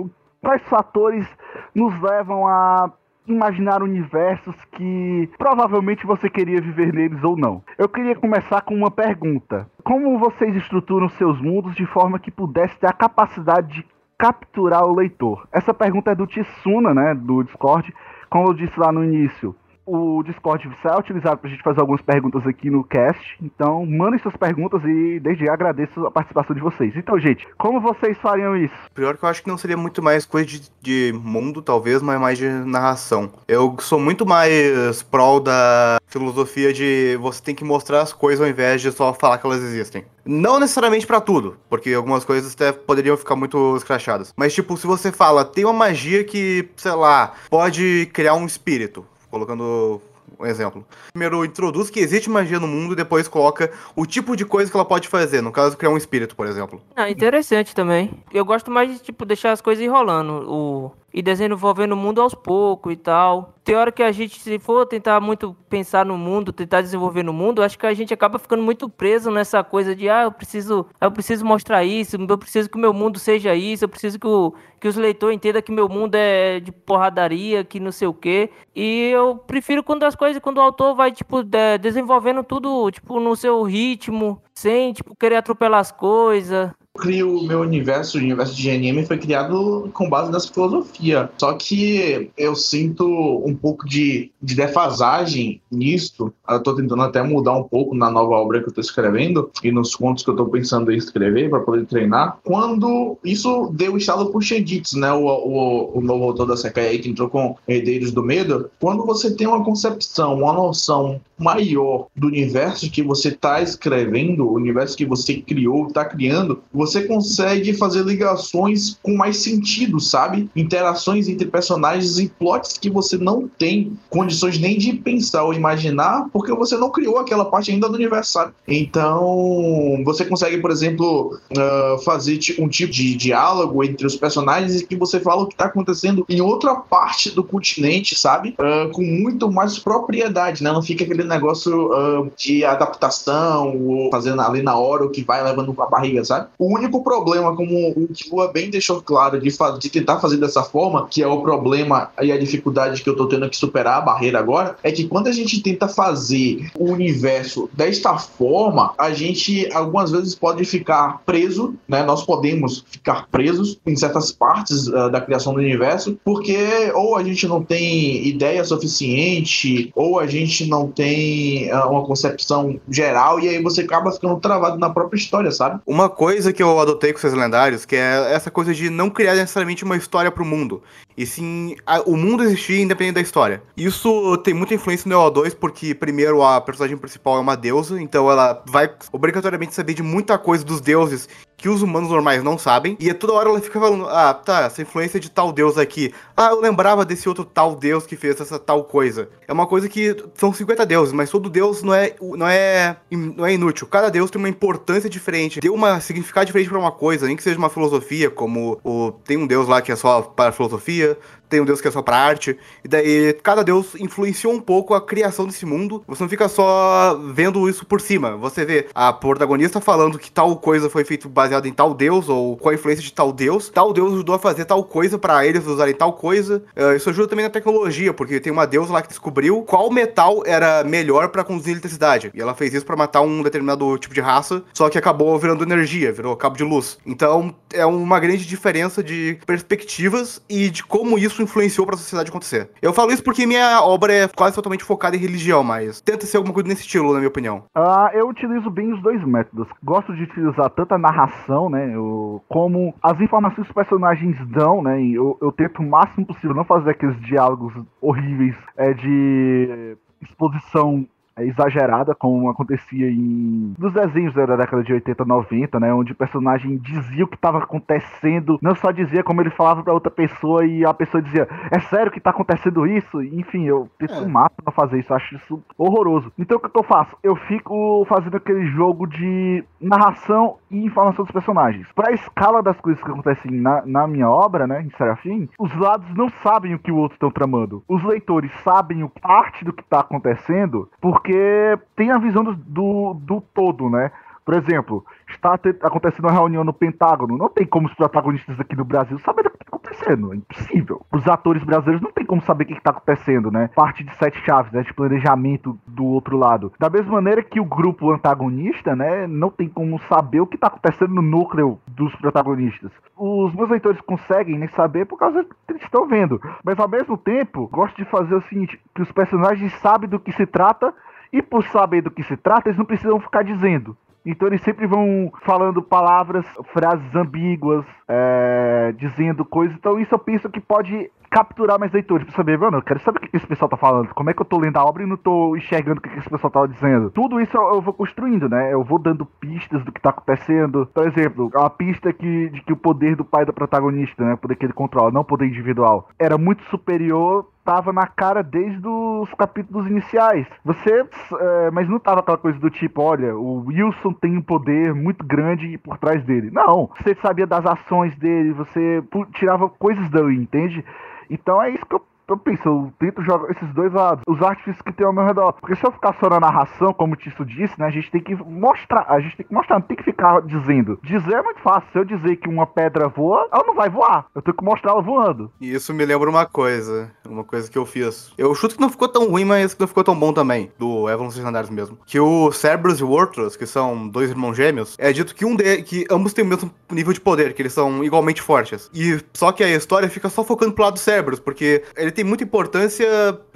Quais fatores nos levam a imaginar universos que provavelmente você queria viver neles ou não? Eu queria começar com uma pergunta. Como vocês estruturam seus mundos de forma que pudesse ter a capacidade de capturar o leitor? Essa pergunta é do Tsuna, né, do Discord. Como eu disse lá no início, o Discord será utilizado para a gente fazer algumas perguntas aqui no cast. Então, mandem suas perguntas e desde já agradeço a participação de vocês. Então, gente, como vocês fariam isso? Pior que eu acho que não seria muito mais coisa de, de mundo, talvez, mas mais de narração. Eu sou muito mais prol da filosofia de você tem que mostrar as coisas ao invés de só falar que elas existem. Não necessariamente pra tudo, porque algumas coisas até poderiam ficar muito escrachadas. Mas, tipo, se você fala, tem uma magia que, sei lá, pode criar um espírito, colocando um exemplo. Primeiro introduz que existe magia no mundo e depois coloca o tipo de coisa que ela pode fazer. No caso, criar um espírito, por exemplo. Ah, interessante também. Eu gosto mais de, tipo, deixar as coisas enrolando. O... E desenvolvendo o mundo aos poucos e tal. Tem hora que a gente, se for tentar muito pensar no mundo, tentar desenvolver no mundo, acho que a gente acaba ficando muito preso nessa coisa de, ah, eu preciso, eu preciso mostrar isso, eu preciso que o meu mundo seja isso, eu preciso que, o, que os leitores entendam que meu mundo é de porradaria, que não sei o quê. E eu prefiro quando as coisas, quando o autor vai, tipo, de- desenvolvendo tudo, tipo, no seu ritmo, sem, tipo, querer atropelar as coisas. Crio o meu universo, o universo de GNM foi criado com base nessa filosofia. Só que eu sinto um pouco de, de defasagem nisso. Eu tô tentando até mudar um pouco na nova obra que eu tô escrevendo e nos contos que eu tô pensando em escrever para poder treinar. Quando isso deu estalo pro Sheditsu, né? O, o, o novo autor da Sekai que entrou com Herdeiros do Medo. Quando você tem uma concepção, uma noção maior do universo que você está escrevendo, o universo que você criou, está criando, você consegue fazer ligações com mais sentido, sabe? Interações entre personagens e plots que você não tem condições nem de pensar ou imaginar, porque você não criou aquela parte ainda do universo, sabe? Então, você consegue, por exemplo, uh, fazer um tipo de diálogo entre os personagens e que você fala o que está acontecendo em outra parte do continente, sabe? Uh, com muito mais propriedade, né? Não fica aquele negócio uh, de adaptação ou fazendo ali na hora o que vai levando com a barriga, sabe? O único problema, como o Kua bem deixou claro, de, de tentar fazer dessa forma, que é o problema e a dificuldade que eu tô tendo que superar a barreira agora, é que quando a gente tenta fazer o universo desta forma, a gente algumas vezes pode ficar preso, né? Nós podemos ficar presos em certas partes uh, da criação do universo, porque ou a gente não tem ideia suficiente, ou a gente não tem uh, uma concepção geral, e aí você acaba ficando travado na própria história, sabe? Uma coisa que eu adotei com os lendários, que é essa coisa de não criar necessariamente uma história pro mundo, e sim a, o mundo existir independente da história. Isso tem muita influência no EO2, porque primeiro a personagem principal é uma deusa, então ela vai obrigatoriamente saber de muita coisa dos deuses que os humanos normais não sabem. E toda hora ela fica falando: ah, tá, essa influência de tal deus aqui. Ah, eu lembrava desse outro tal deus que fez essa tal coisa. É uma coisa que são 50 deuses, mas todo deus não é, não é, não é inútil. Cada deus tem uma importância diferente, tem uma significado diferente para uma coisa, nem que seja uma filosofia, como o, tem um deus lá que é só para filosofia, dia tem um deus que é só pra arte, e daí cada deus influenciou um pouco a criação desse mundo. Você não fica só vendo isso por cima. Você vê a protagonista falando que tal coisa foi feito baseado em tal deus, ou com a influência de tal deus. Tal deus ajudou a fazer tal coisa para eles usarem tal coisa. Uh, isso ajuda também na tecnologia, porque tem uma deusa lá que descobriu qual metal era melhor para conduzir eletricidade. E ela fez isso para matar um determinado tipo de raça, só que acabou virando energia, virou cabo de luz. Então é uma grande diferença de perspectivas e de como isso isso influenciou para a sociedade acontecer. Eu falo isso porque minha obra é quase totalmente focada em religião, mas tenta ser alguma coisa nesse estilo, na minha opinião. Ah, eu utilizo bem os dois métodos. Gosto de utilizar tanto a narração, né, eu, como as informações que os personagens dão, né, eu, eu tento o máximo possível não fazer aqueles diálogos horríveis é, de exposição exagerada, como acontecia em dos desenhos da década de 80, 90, né, onde o personagem dizia o que estava acontecendo, não só dizia como ele falava para outra pessoa e a pessoa dizia: "É sério que tá acontecendo isso?". Enfim, eu tento é. máximo pra fazer isso, acho isso horroroso. Então o que eu faço? Eu fico fazendo aquele jogo de narração e informação dos personagens. Para a escala das coisas que acontecem na, na minha obra, né, em Serafim, os lados não sabem o que o outro estão tramando. Os leitores sabem o parte do que tá acontecendo, porque porque tem a visão do, do, do todo, né? Por exemplo, está acontecendo uma reunião no Pentágono. Não tem como os protagonistas aqui no Brasil saberem o que está acontecendo. É impossível. Os atores brasileiros não tem como saber o que está acontecendo, né? Parte de sete chaves, né? De planejamento do outro lado. Da mesma maneira que o grupo antagonista, né? Não tem como saber o que está acontecendo no núcleo dos protagonistas. Os meus leitores conseguem nem saber por causa que eles estão vendo. Mas ao mesmo tempo, gosto de fazer o seguinte: que os personagens sabem do que se trata e por saber do que se trata, eles não precisam ficar dizendo. Então eles sempre vão falando palavras, frases ambíguas, é, dizendo coisas. Então isso eu penso que pode capturar mais leitores pra saber, mano, eu quero saber o que esse pessoal tá falando. Como é que eu tô lendo a obra e não tô enxergando o que esse pessoal tá dizendo. Tudo isso eu, vou construindo, né? Eu vou dando pistas do que tá acontecendo. Por exemplo, a pista que, de que o poder do pai do protagonista, né? O poder que ele controla, não o poder individual, era muito superior tava na cara desde os capítulos iniciais. Você. É, mas não tava aquela coisa do tipo, olha, o Wilson tem um poder muito grande por trás dele. Não. Você sabia das ações dele, você tirava coisas daí, entende? Então é isso que eu eu penso, eu tento jogar esses dois lados, os artifícios que tem ao meu redor. Porque se eu ficar só na narração, como o Tisso disse, né, a gente tem que mostrar, a gente tem que mostrar, não tem que ficar dizendo. Dizer é muito fácil. Se eu dizer que uma pedra voa, ela não vai voar. Eu tenho que mostrar ela voando. E isso me lembra uma coisa, uma coisa que eu fiz. Eu chuto que não ficou tão ruim, mas que não ficou tão bom também, do Evan Legendários mesmo. Que o Cerberus e o Ortros, que são dois irmãos gêmeos, é dito que um de, que ambos têm o mesmo nível de poder, que eles são igualmente fortes. E só que a história fica só focando pro lado do Cerberus, porque ele tem muita importância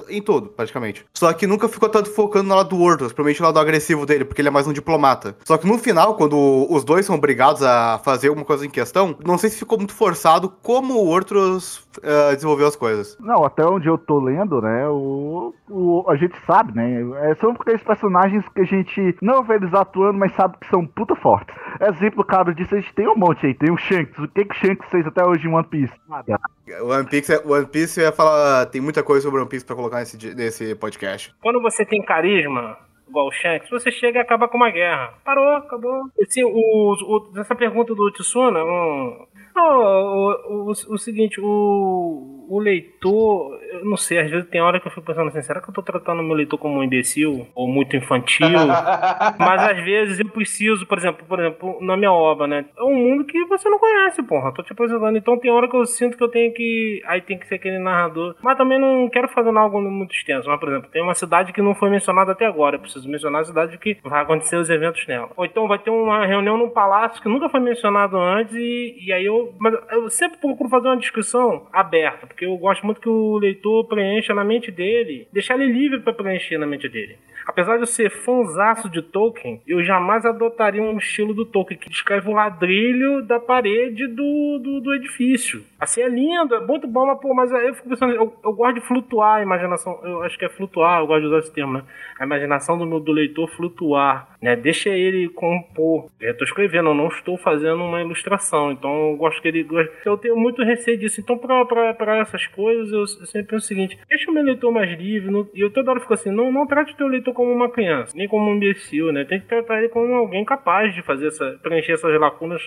em todo, praticamente. Só que nunca ficou tanto focando no lado do Ortros, provavelmente no lado agressivo dele, porque ele é mais um diplomata. Só que no final, quando os dois são obrigados a fazer alguma coisa em questão, não sei se ficou muito forçado como o Ortros eh, desenvolveu as coisas. Não, até onde eu tô lendo, né, o, o- a gente sabe, né, é, são aqueles personagens que a gente não vê eles atuando, mas sabe que são puta fortes. Exemplo, cara, disso a gente tem um monte aí, tem o Shanks, o que que Shanks fez até hoje em One Piece? Nada. One Piece, é- One Piece eu ia falar. Tem muita coisa sobre One Piece pra colocar nesse, nesse podcast. Quando você tem carisma, igual o Shanks, você chega e acaba com uma guerra. Parou, acabou. Esse, o, o- essa pergunta do Tsuna, um, não, o, o, o seguinte, o, o leitor, eu não sei, às vezes tem hora que eu fico pensando assim, será que eu tô tratando o meu leitor como um imbecil? Ou muito infantil? Mas às vezes eu preciso, por exemplo, por exemplo, na minha obra, né? É um mundo que você não conhece, porra. Tô te apresentando. Então tem hora que eu sinto que eu tenho que. Aí tem que ser aquele narrador. Mas também não quero fazer algo muito extenso. Mas, por exemplo, tem uma cidade que não foi mencionada até agora. Eu preciso mencionar a cidade que vai acontecer os eventos nela. Ou então vai ter uma reunião num palácio que nunca foi mencionado antes. E, e aí eu. Mas eu sempre procuro fazer uma discussão aberta. Porque eu gosto muito que o leitor preencha na mente dele. Deixar ele livre pra preencher na mente dele. Apesar de eu ser fãzaço de Tolkien, eu jamais adotaria um estilo do Tolkien que descreve o ladrilho da parede do, do, do edifício. Assim, é lindo, é muito bom, mas, pô, mas eu fico pensando, eu, eu gosto de flutuar a imaginação, eu acho que é flutuar, eu gosto de usar esse termo, né? A imaginação do, do leitor flutuar, né? Deixa ele compor. Eu tô escrevendo, eu não estou fazendo uma ilustração, então eu gosto que ele... Eu tenho muito receio disso, então pra, pra, pra essas coisas eu, sempre penso o seguinte, deixa o meu leitor mais livre, e eu toda hora fico assim, não, não trate o teu leitor como uma criança, nem como um imbecil, né? Tem que tratar ele como alguém capaz de fazer essa, preencher essas lacunas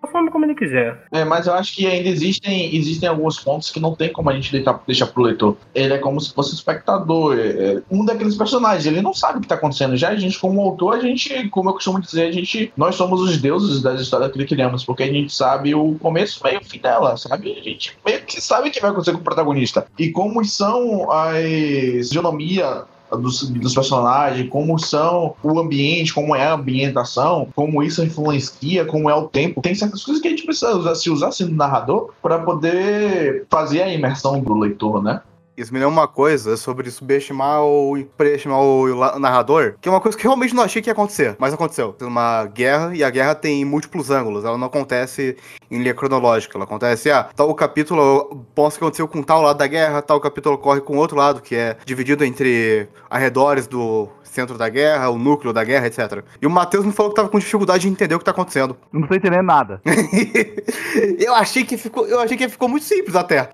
da forma como ele quiser. É, mas eu acho que ainda existem, existem alguns pontos que não tem como a gente deixar, deixar pro leitor. Ele é como se fosse espectador, é, é um daqueles personagens, ele não sabe o que tá acontecendo. Já a gente, como autor, a gente, como eu costumo dizer, a gente, nós somos os deuses das histórias que criamos, porque a gente sabe o começo, meio e o fim dela, sabe? A gente meio que sabe o que vai acontecer com o protagonista. E como são as geonomia dos, dos personagens, como são o ambiente, como é a ambientação, como isso influencia, como é o tempo. Tem certas coisas que a gente precisa usar, se usar sendo narrador para poder fazer a imersão do leitor, né? Isso me lembra uma coisa sobre subestimar ou superestimar o narrador, que é uma coisa que eu realmente não achei que ia acontecer, mas aconteceu. Tem uma guerra e a guerra tem múltiplos ângulos, ela não acontece em linha cronológica, ela acontece, ah, tal capítulo mostra o que aconteceu com tal lado da guerra, tal capítulo ocorre com outro lado, que é dividido entre arredores do centro da guerra, o núcleo da guerra, etc. E o Matheus me falou que tava com dificuldade de entender o que tá acontecendo. Não tô entendendo nada. eu achei que ficou, eu achei que ficou muito simples até.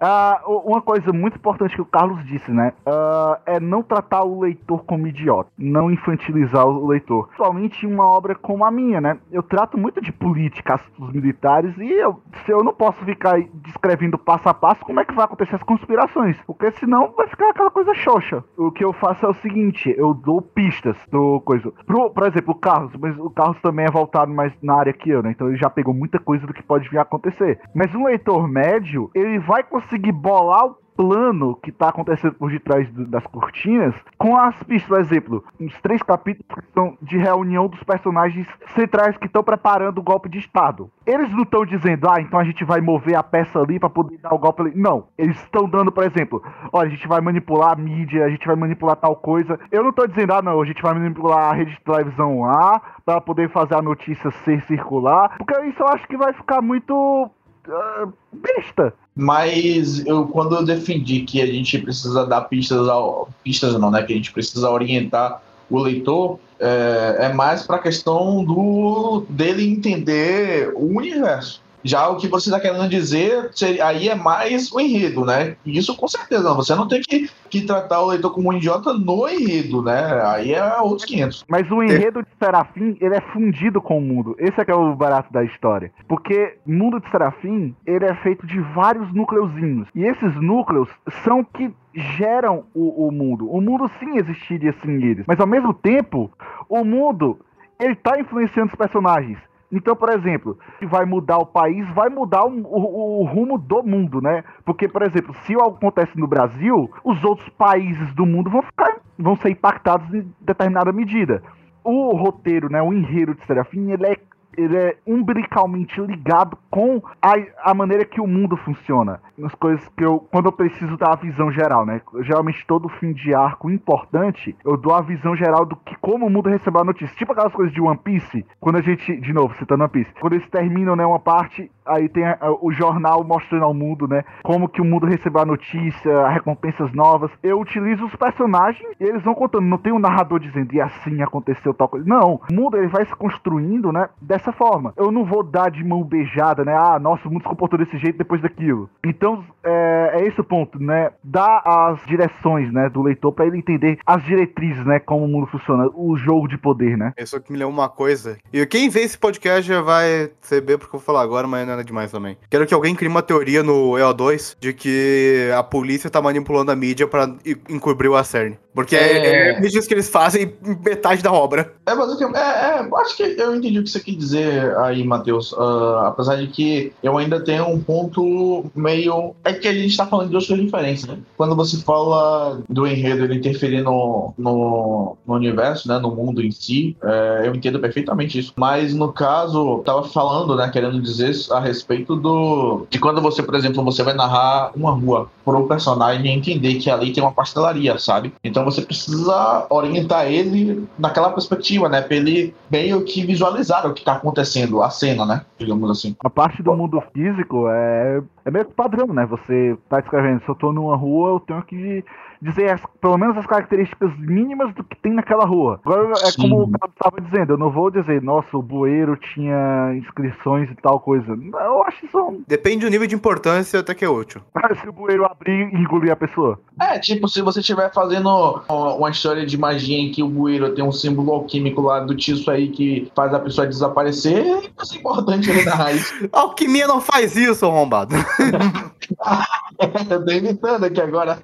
O- uma coisa muito importante que o Carlos disse, né? ah, é não tratar o leitor como idiota. Não infantilizar o leitor. Principalmente em uma obra como a minha, né? Eu trato muito de política, assuntos militares, e eu, se eu não posso ficar descrevendo passo a passo como é que vai acontecer as conspirações. Porque senão vai ficar aquela coisa xoxa. O que eu faço é o seguinte: eu dou pistas do coisa. Pro, por exemplo, o Carlos, mas o Carlos também é voltado mais na área que eu, né? Então ele já pegou muita coisa do que pode vir a acontecer. Mas um leitor médio, ele vai conseguir bolar o plano que tá acontecendo por detrás das cortinas com as pistas, por exemplo, uns três capítulos que são de reunião dos personagens centrais que estão preparando o golpe de estado. Eles não estão dizendo, ah, então a gente vai mover a peça ali pra poder dar o golpe ali. Não, eles estão dando, por exemplo, olha, a gente vai manipular a mídia, a gente vai manipular tal coisa. Eu não tô dizendo, ah, não, a gente vai manipular a rede de televisão A pra poder fazer a notícia ser circular, porque isso eu acho que vai ficar muito ah, besta. Mas eu, quando eu defendi que a gente precisa dar pistas ao. Pistas não, né? Que a gente precisa orientar o leitor, é, é mais para a questão do dele entender o universo. Já o que você está querendo dizer, seria- aí é mais o enredo, né? Isso com certeza, não. Você não tem que, que tratar o leitor como um idiota no enredo, né? Aí é outros 500. Mas o enredo de Serafim, ele é fundido com o mundo. Esse é que é o barato da história. Porque mundo de Serafim, ele é feito de vários núcleozinhos. E esses núcleos são que geram o, o mundo. O mundo sim existiria sem eles, mas ao mesmo tempo, o mundo ele tá influenciando os personagens. Então, por exemplo, se vai mudar o país, vai mudar o, o- o rumo do mundo, né? Porque, por exemplo, se algo acontece no Brasil, os outros países do mundo vão ficar, vão ser impactados em determinada medida. O roteiro, né, o enredo de Serafim, ele é, ele é umbilicalmente ligado com a, a maneira que o mundo funciona. Nas coisas que eu, quando eu preciso dar a visão geral, né? Geralmente todo fim de arco importante, eu dou a visão geral do que como o mundo recebeu a notícia. Tipo aquelas coisas de One Piece, quando a gente, de novo, citando One Piece, quando eles terminam, né, uma parte, aí tem a- o jornal mostrando ao mundo, né, como que o mundo recebeu a notícia, recompensas novas. Eu utilizo os personagens e eles vão contando. Não tem um narrador dizendo, e assim aconteceu tal coisa. Não, o mundo ele vai se construindo, né, dessa forma. Eu não vou dar de mão beijada, né, ah, nossa, o mundo se comportou desse jeito depois daquilo. Então, é, é esse o ponto, né, dar as direções, né, do leitor pra ele entender as diretrizes, né, como o mundo funciona, o jogo de poder, né. Isso aqui me lembra uma coisa. E quem vê esse podcast já vai saber porque eu vou falar agora, mas não é demais também. Quero que alguém crie uma teoria no EO2 de que a polícia tá manipulando a mídia en- encobrir o Acerne. Porque é, É. é isso que eles fazem em metade da obra. É basicamente. É, é, acho que eu entendi o que você quer dizer aí, Matheus. Ah, apesar de que eu ainda tenho um ponto meio. É que a gente tá falando de duas coisas diferentes, né? Quando você fala do enredo ele interferir no, no, no universo, né? No mundo em si, é, eu entendo perfeitamente isso. Mas no caso, eu tava falando, né? Querendo dizer a respeito do. De quando você, por exemplo, você vai narrar uma rua pro personagem entender que ali tem uma pastelaria, sabe? Então você precisa orientar ele naquela perspectiva, né? Pra ele meio que visualizar o que tá acontecendo, a cena, né? Digamos assim. A parte do mundo físico é, é meio que padrão, né? Você tá escrevendo, se eu tô numa rua, eu tenho que dizer as- pelo menos as características mínimas do que tem naquela rua. Agora, é Sim. como o Carlos estava dizendo, eu não vou dizer, nossa, o bueiro tinha inscrições e tal coisa. Eu acho isso. um- Depende do nível de importância até que é útil. Se o bueiro abrir e engolir a pessoa. É, tipo, se você estiver fazendo uma história de magia em que o bueiro tem um símbolo alquímico lá do tiço aí que faz a pessoa desaparecer, é importante ele narrar isso. Alquimia não faz isso, arrombado. Eu tô imitando aqui agora.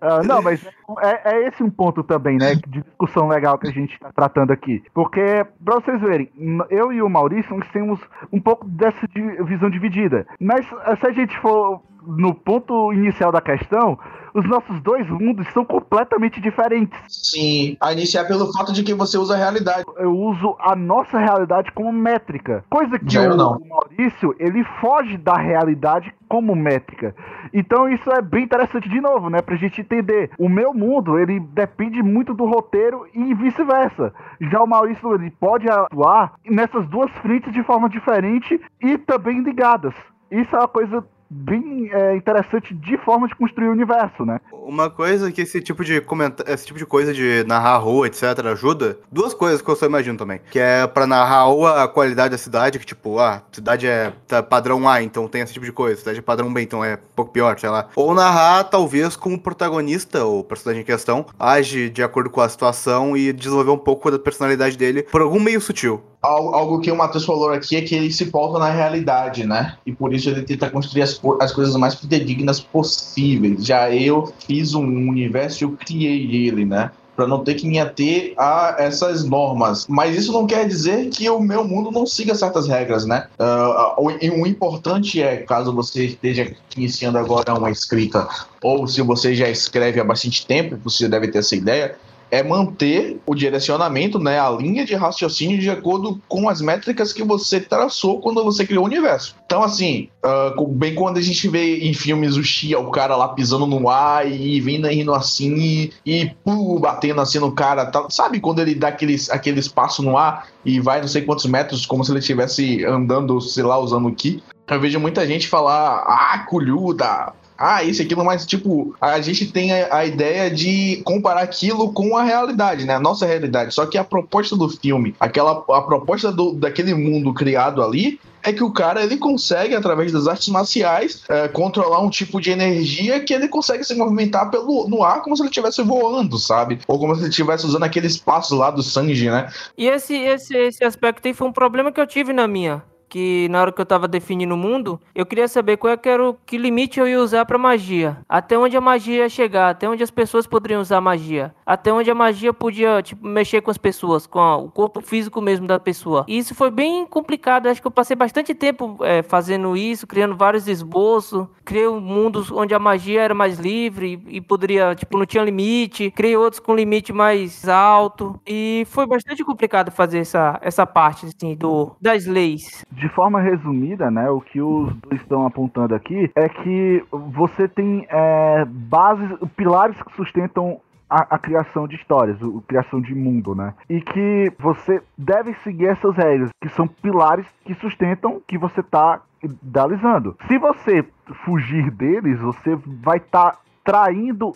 Ah, não, mas é, é esse um ponto também, né? De discussão legal que a gente está tratando aqui. Porque, pra vocês verem, eu e o Maurício nós temos um pouco dessa visão dividida. Mas eh, se a gente for no ponto inicial da questão, os nossos dois mundos são completamente diferentes. Sim, a iniciar pelo fato de que você usa a realidade. Eu uso a nossa realidade como métrica. Coisa que o Maurício, ele foge da realidade como métrica. Então isso é bem interessante de novo, né? Pra gente entender. O meu mundo, ele depende muito do roteiro e vice-versa. Já o Maurício, ele pode atuar nessas duas frentes de forma diferente e também ligadas. Isso é uma coisa bem é, interessante de forma de construir o universo, né? Uma coisa que esse tipo de comenta esse tipo de coisa de narrar a rua, etc, ajuda. Duas coisas que eu só imagino também, que é pra narrar ou a qualidade da cidade, que tipo, ah, cidade é tá padrão A, então tem esse tipo de coisa, cidade é padrão B, então é um pouco pior, sei lá. Ou narrar talvez como o protagonista, ou personagem em questão, age de acordo com a situação e desenvolver um pouco da personalidade dele por algum meio sutil. Algo, que o Matheus falou aqui é que ele se pauta na realidade, né? E por isso ele tenta construir as, as coisas mais fidedignas possíveis. Já eu fiz um universo e eu criei ele, né? Pra não ter que me ater a essas normas. Mas isso não quer dizer que o meu mundo não siga certas regras, né? Ah, o, o importante é, caso você esteja iniciando agora uma escrita, ou se você já escreve há bastante tempo, você deve ter essa ideia, é manter o direcionamento, né, a linha de raciocínio de acordo com as métricas que você traçou quando você criou o universo. Então, assim, com- bem quando a gente vê em filmes o Xia, o cara lá pisando no ar e vindo indo assim e, e pum, batendo assim no cara, tal. sabe quando ele dá aquele, aquele espaço no ar e vai não sei quantos metros, como se ele estivesse andando, sei lá, usando o Ki? Eu vejo muita gente falar, ah, culhuda, ah, isso aquilo, mas tipo, a gente tem a, a ideia de comparar aquilo com a realidade, né? A nossa realidade. Só que a proposta do filme, aquela a proposta do, daquele mundo criado ali é que o cara ele consegue através das artes marciais eh, controlar um tipo de energia que ele consegue se movimentar pelo no ar como se ele estivesse voando, sabe? Ou como se ele estivesse usando aquele espaço lá do Sanji, né? E esse, esse, esse aspecto aí foi um problema que eu tive na minha. Que na hora que eu tava definindo o mundo, eu queria saber qual é era o que limite eu ia usar pra magia. Até onde a magia ia chegar, até onde as pessoas poderiam usar magia. Até onde a magia podia, tipo, mexer com as pessoas, com a- o corpo físico mesmo da pessoa. E isso foi bem complicado. Acho que eu passei bastante tempo é, fazendo isso, criando vários esboços. Criei um mundos onde a magia era mais livre e, e poderia, tipo, não tinha limite. Criei outros com limite mais alto. E foi bastante complicado fazer essa, essa parte, assim, do, das leis. De forma resumida, né, o que os dois estão apontando aqui é que você tem é, bases, pilares que sustentam a, a criação de histórias, o, a criação de mundo, né? E que você deve seguir essas regras, que são pilares que sustentam que você está idealizando. Se você fugir deles, você vai estar traindo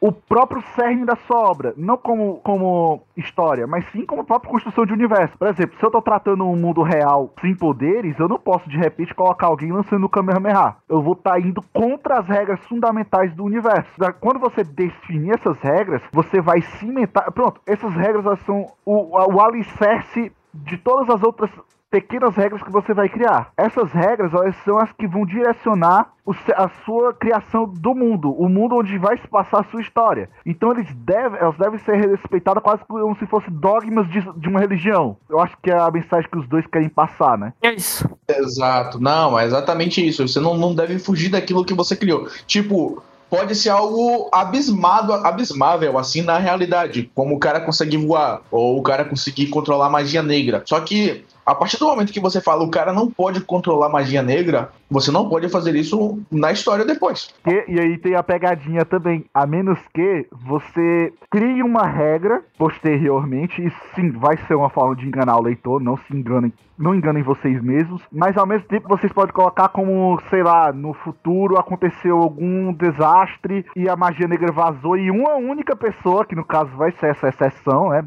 o próprio cerne da sua obra, não como, como história, mas sim como própria construção de universo. Por exemplo, se eu tô tratando um mundo real sem poderes, eu não posso de repente colocar alguém lançando o Kamehameha. Eu vou estar indo contra as regras fundamentais do universo. Quando você definir essas regras, você vai cimentar. Pronto, essas regras são o, o alicerce de todas as outras pequenas regras que você vai criar. Essas regras elas são as que vão direcionar o a sua criação do mundo, o mundo onde vai se passar a sua história. Então eles devem, elas devem ser respeitadas quase como se fossem dogmas de, de uma religião. Eu acho que é a mensagem que os dois querem passar, né? É isso. Exato. Não, é exatamente isso. Você não, não deve fugir daquilo que você criou. Tipo, pode ser algo abismado, abismável, assim, na realidade. Como o cara conseguir voar, ou o cara conseguir controlar magia negra. Só que, a partir do momento que você fala o cara não pode controlar magia negra, você não pode fazer isso na história depois. E, e aí tem a pegadinha também, a menos que você crie uma regra posteriormente, e sim, vai ser uma forma de enganar o leitor, não se enganem, não enganem vocês mesmos, mas ao mesmo tempo vocês podem colocar como, sei lá, no futuro aconteceu algum desastre e a magia negra vazou e uma única pessoa, que no caso vai ser essa exceção, né?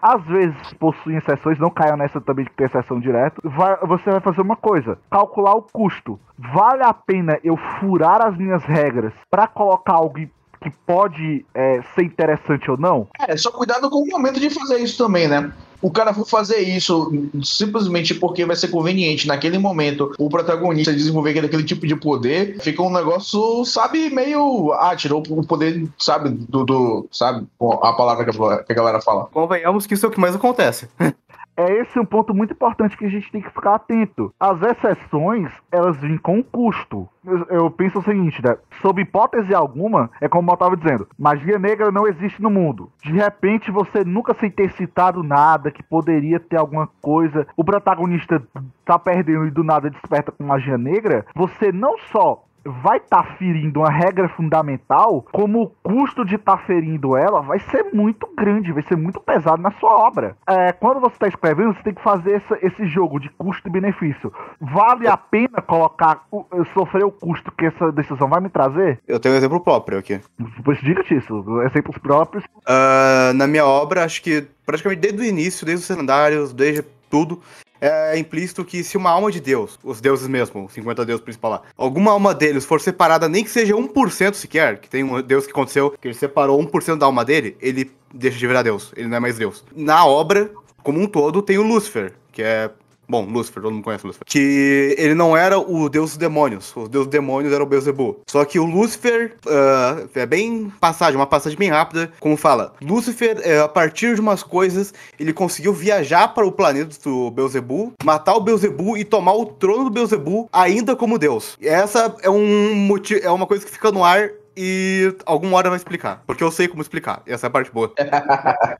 Às vezes possuem exceções, não caiam nessa também de ter exceção direto. Vai- você vai fazer uma coisa: calcular o custo. Vale a pena eu furar as minhas regras pra colocar algo que pode é, ser interessante ou não? É, só cuidado com o momento de fazer isso também, né? O cara for fazer isso simplesmente porque vai ser conveniente naquele momento o protagonista desenvolver aquele, tipo de poder, fica um negócio, sabe, meio. Ah, tirou o poder, sabe, do. do- sabe, a palavra que a galera fala. Convenhamos que isso é o que mais acontece. É esse um ponto muito importante que a gente tem que ficar atento. As exceções, elas vêm com um custo. Eu, penso o seguinte, né? Sob hipótese alguma, é como eu estava dizendo, magia negra não existe no mundo. De repente, você nunca sem ter citado nada que poderia ter alguma coisa, o protagonista tá perdendo e do nada desperta com magia negra, você não só vai estar ferindo uma regra fundamental, como o custo de estar ferindo ela vai ser muito grande, vai ser muito pesado na sua obra. É, quando você está escrevendo, você tem que fazer essa- esse jogo de custo e benefício. Vale a pena colocar, o- sofrer o custo que essa decisão vai me trazer? Eu tenho um exemplo próprio aqui. Pois diga-te isso, exemplos próprios. Ah, na minha obra, acho que praticamente desde o início, desde os cenários, desde tudo, é implícito que se uma alma de Deus, os deuses mesmo, os 50 deuses principal lá, alguma alma deles for separada, nem que seja 1% sequer, que tem um deus que aconteceu, que ele separou 1% da alma dele, ele deixa de virar Deus, ele não é mais Deus. Na obra, como um todo, tem o Lúcifer, que é Bom, Lúcifer, todo mundo conhece Lúcifer. Que ele não era o deus dos demônios. Os deuses demônios eram o Beelzebub. Só que o Lúcifer ah, é bem passagem, uma passagem bem rápida, como fala. Lúcifer, eh, a partir de umas coisas, ele conseguiu viajar para o planeta do Beelzebub, matar o Beelzebub e tomar o trono do Beelzebub ainda como deus. E essa é um motivo, é uma coisa que fica no ar e alguma hora vai explicar. Porque eu sei como explicar. Essa é a parte boa.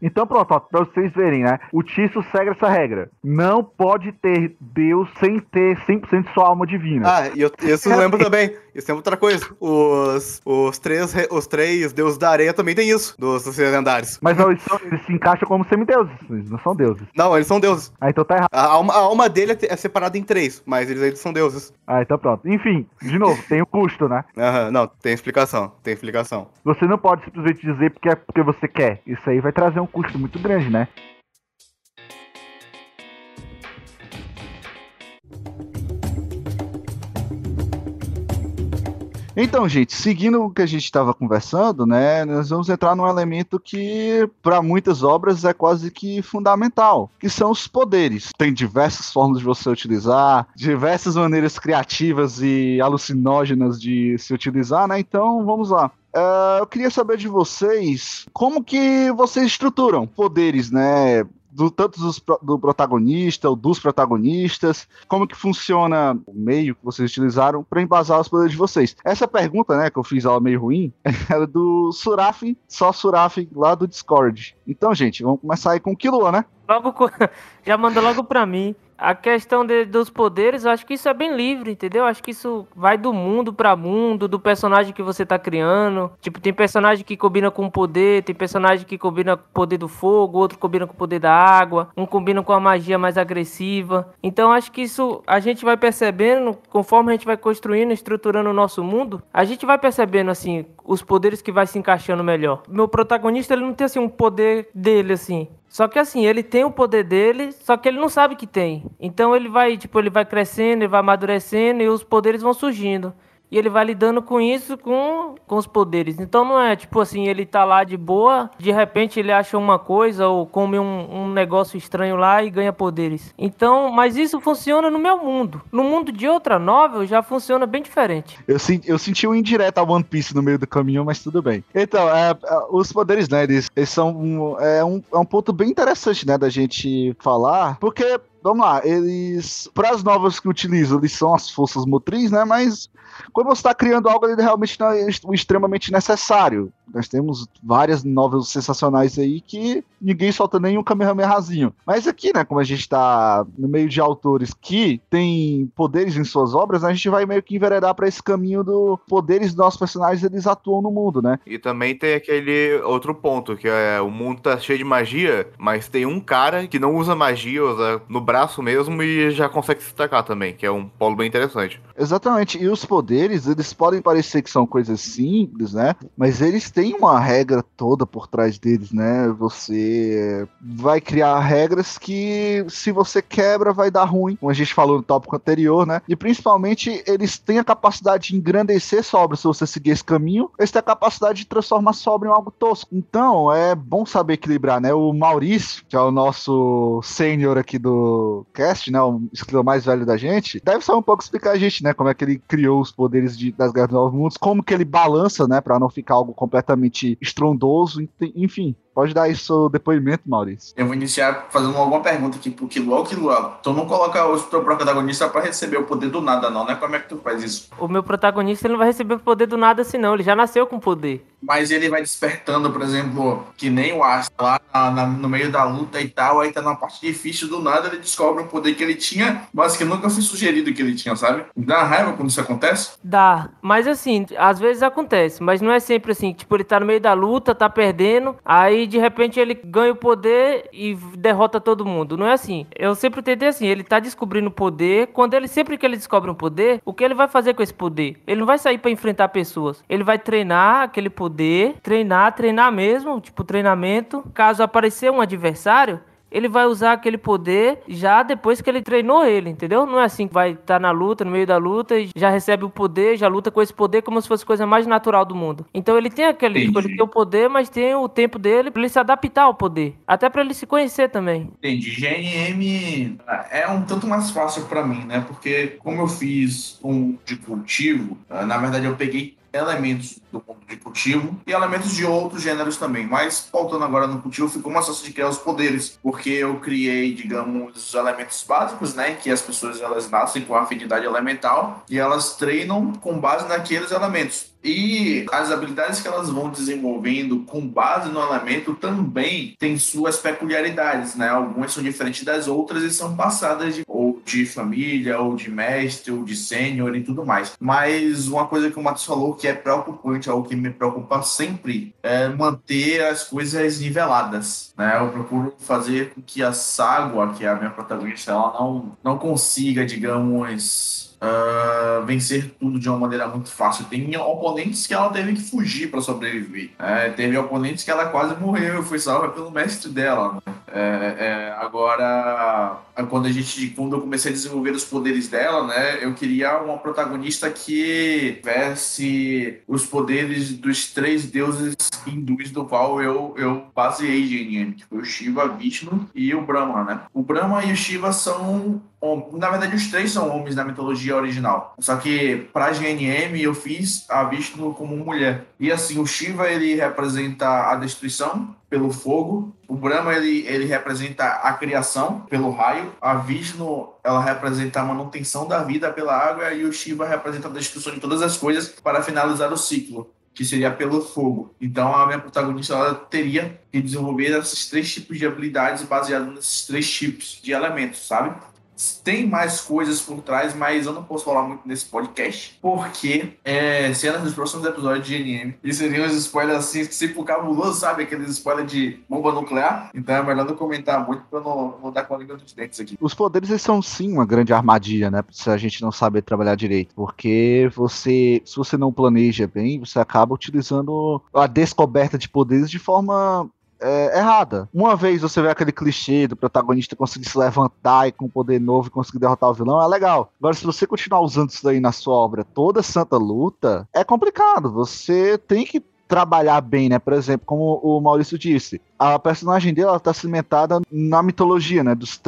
Então pronto, ó, pra vocês verem, né? O Tício segue essa regra. Não pode ter Deus sem ter 100% de sua alma divina. Ah, e eu, isso eu lembro também. Isso é outra coisa. Os, os, três, os três deuses da areia também tem isso, dos, dos lendários. Mas não, eles, são- eles se encaixam como semideuses, eles não são deuses. Não, eles são deuses. Ah, então tá errado. A alma, a alma dele é é separada em três, mas eles, eles são deuses. Ah, então pronto. Enfim, de novo, tem o custo, né? Aham, não, tem explicação, tem explicação. Você não pode simplesmente dizer porque é porque você quer. Isso aí vai trazer um custo muito grande, né? Então, gente, seguindo o que a gente estava conversando, né, nós vamos entrar num elemento que para muitas obras é quase que fundamental, que são os poderes. Tem diversas formas de você utilizar, diversas maneiras criativas e alucinógenas de se utilizar, né? Então, vamos lá. Uh, eu queria saber de vocês como que vocês estruturam poderes, né? Do, tanto dos, do protagonista ou dos protagonistas, como que funciona o meio que vocês utilizaram para embasar os poderes de vocês. Essa pergunta, né, que eu fiz ela meio ruim, era do Suraf, só Suraf lá do Discord. Então, gente, vamos começar aí com o Killua, né? Logo, já manda logo para mim. A questão de, dos poderes, eu acho que isso é bem livre, entendeu? Eu acho que isso vai do mundo para mundo, do personagem que você tá criando. Tipo, tem personagem que combina com o poder, tem personagem que combina com o poder do fogo, outro combina com o poder da água, um combina com a magia mais agressiva. Então, acho que isso a gente vai percebendo, conforme a gente vai construindo, estruturando o nosso mundo, a gente vai percebendo, assim, os poderes que vai se encaixando melhor. Meu protagonista, ele não tem, assim, um poder dele, assim. Só que assim, ele tem o poder dele, só que ele não sabe que tem. Então ele vai, tipo, ele vai crescendo, ele vai amadurecendo e os poderes vão surgindo e ele vai lidando com isso com, com os poderes. Então não é tipo assim, ele tá lá de boa, de repente ele acha uma coisa ou come um, um negócio estranho lá e ganha poderes. Então, mas isso funciona no meu mundo. No mundo de outra novel já funciona bem diferente. Eu, eu senti um indireto a One Piece no meio do caminho, mas tudo bem. Então, é, é, os poderes, né, eles, eles são um, é, um, é um ponto bem interessante, né, da gente falar, porque vamos lá, eles, para as novas que utilizam, eles são as forças motrizes, né? Mas quando você está criando algo, ele realmente não é extremamente necessário. Nós temos várias novelas sensacionais aí que ninguém solta nem um Kamehamehazinho. Mas aqui, né, como a gente está no meio de autores que têm poderes em suas obras, a gente vai meio que enveredar para esse caminho do poderes dos nossos personagens, eles atuam no mundo, né? E também tem aquele outro ponto, que é o mundo tá cheio de magia, mas tem um cara que não usa magia, usa no braço mesmo e já consegue se destacar também, que é um polo bem interessante. Exatamente. E os poderes, eles podem parecer que são coisas simples, né? Mas eles têm tem uma regra toda por trás deles, né? Você vai criar regras que, se você quebra, vai dar ruim, como a gente falou no tópico anterior, né? E principalmente, eles têm a capacidade de engrandecer sobra se você seguir esse caminho, eles têm a capacidade de transformar sobra em algo tosco. Então, é bom saber equilibrar, né? O Maurício, que é o nosso sênior aqui do cast, né? O escritor mais velho da gente, deve só um pouco explicar a gente, né? Como é que ele criou os poderes de, das Guerras dos Novos Mundos, como que ele balança, né? Pra não ficar algo completamente completamente estrondoso, enfim. Pode dar isso depoimento, Maurício. Eu vou iniciar fazendo alguma pergunta aqui pro Kilo. Kilo, tu não coloca o teu protagonista para receber o poder do nada, não, né? Como é que tu faz isso? O meu protagonista ele não vai receber o poder do nada assim, não. Ele já nasceu com poder. Mas ele vai despertando, por exemplo, que nem o Asta lá na, na, no meio da luta e tal, aí tá numa parte difícil, do nada ele descobre um poder que ele tinha, mas que nunca foi sugerido que ele tinha, sabe? Dá raiva quando isso acontece? Dá. Mas assim, às vezes acontece, mas não é sempre assim. Tipo, ele tá no meio da luta, tá perdendo, aí de repente ele ganha o poder e derrota todo mundo. Não é assim. Eu sempre tentei assim, ele tá descobrindo o poder. Quando ele sempre que ele descobre um poder, o que ele vai fazer com esse poder? Ele não vai sair para enfrentar pessoas. Ele vai treinar aquele poder, treinar, treinar mesmo, tipo treinamento. Caso aparecer um adversário, ele vai usar aquele poder já depois que ele treinou ele, entendeu? Não é assim que vai estar tá na luta, no meio da luta, e já recebe o poder, já luta com esse poder como se fosse a coisa mais natural do mundo. Então ele tem aquele, tipo, ele tem o poder, mas tem o tempo dele para ele se adaptar ao poder, até para ele se conhecer também. Entendi. GNM é um tanto mais fácil para mim, né? Porque como eu fiz um de cultivo, na verdade eu peguei elementos do mundo de cultivo e elementos de outros gêneros também. Mas, faltando agora no cultivo, ficou mais fácil de criar os poderes, porque eu criei, digamos, os elementos básicos, né? Que as pessoas elas nascem com afinidade elemental e elas treinam com base naqueles elementos. E as habilidades que elas vão desenvolvendo com base no elemento também têm suas peculiaridades, né? Algumas são diferentes das outras e são passadas de, ou de família, ou de mestre, ou de sênior e tudo mais. Mas uma coisa que o Matheus falou que é preocupante, algo que me preocupa sempre, é manter as coisas niveladas, né? Eu procuro fazer com que a Ságua, que é a minha protagonista, ela não, não consiga, digamos uh, vencer tudo de uma maneira muito fácil. Tem oponentes que ela teve que fugir para sobreviver. É, teve oponentes que ela quase morreu e foi salva pelo mestre dela. Né? É, é, agora, quando a gente, quando eu comecei a desenvolver os poderes dela, né, eu queria uma protagonista que tivesse os poderes dos três deuses hindus do qual eu, eu baseei GNM, que foi o Shiva, Vishnu e o Brahma, né? O Brahma e o Shiva são na verdade, os três são homens na mitologia original. Só que pra GNM eu fiz a Vishnu como mulher. E assim, o Shiva ele representa a destruição pelo fogo. O Brahma ele, ele representa a criação pelo raio. A Vishnu ela representa a manutenção da vida pela água. E o Shiva representa a destruição de todas as coisas para finalizar o ciclo que seria pelo fogo. Então a minha protagonista ela teria que desenvolver esses três tipos de habilidades baseados nesses três tipos de elementos, sabe? Tem mais coisas por trás, mas eu não posso falar muito nesse podcast, porque é, cenas dos próximos episódios de GNM. E seriam uns spoilers assim, sempre cabuloso, sabe? Aqueles spoilers de bomba nuclear. Então é melhor não comentar muito pra não, não dar com a língua dos dentes aqui. Os poderes eles são sim uma grande armadilha, né? Se a gente não saber trabalhar direito. Porque você, se você não planeja bem, você acaba utilizando a descoberta de poderes de forma é, errada. Uma vez você vê aquele clichê do protagonista conseguir se levantar e com poder novo e conseguir derrotar o vilão, é legal. Agora, se você continuar usando isso daí na sua obra toda santa luta, é complicado. Você tem que trabalhar bem, né? Por exemplo, como o Maurício disse, a personagem dela está cimentada na mitologia, né? Dos,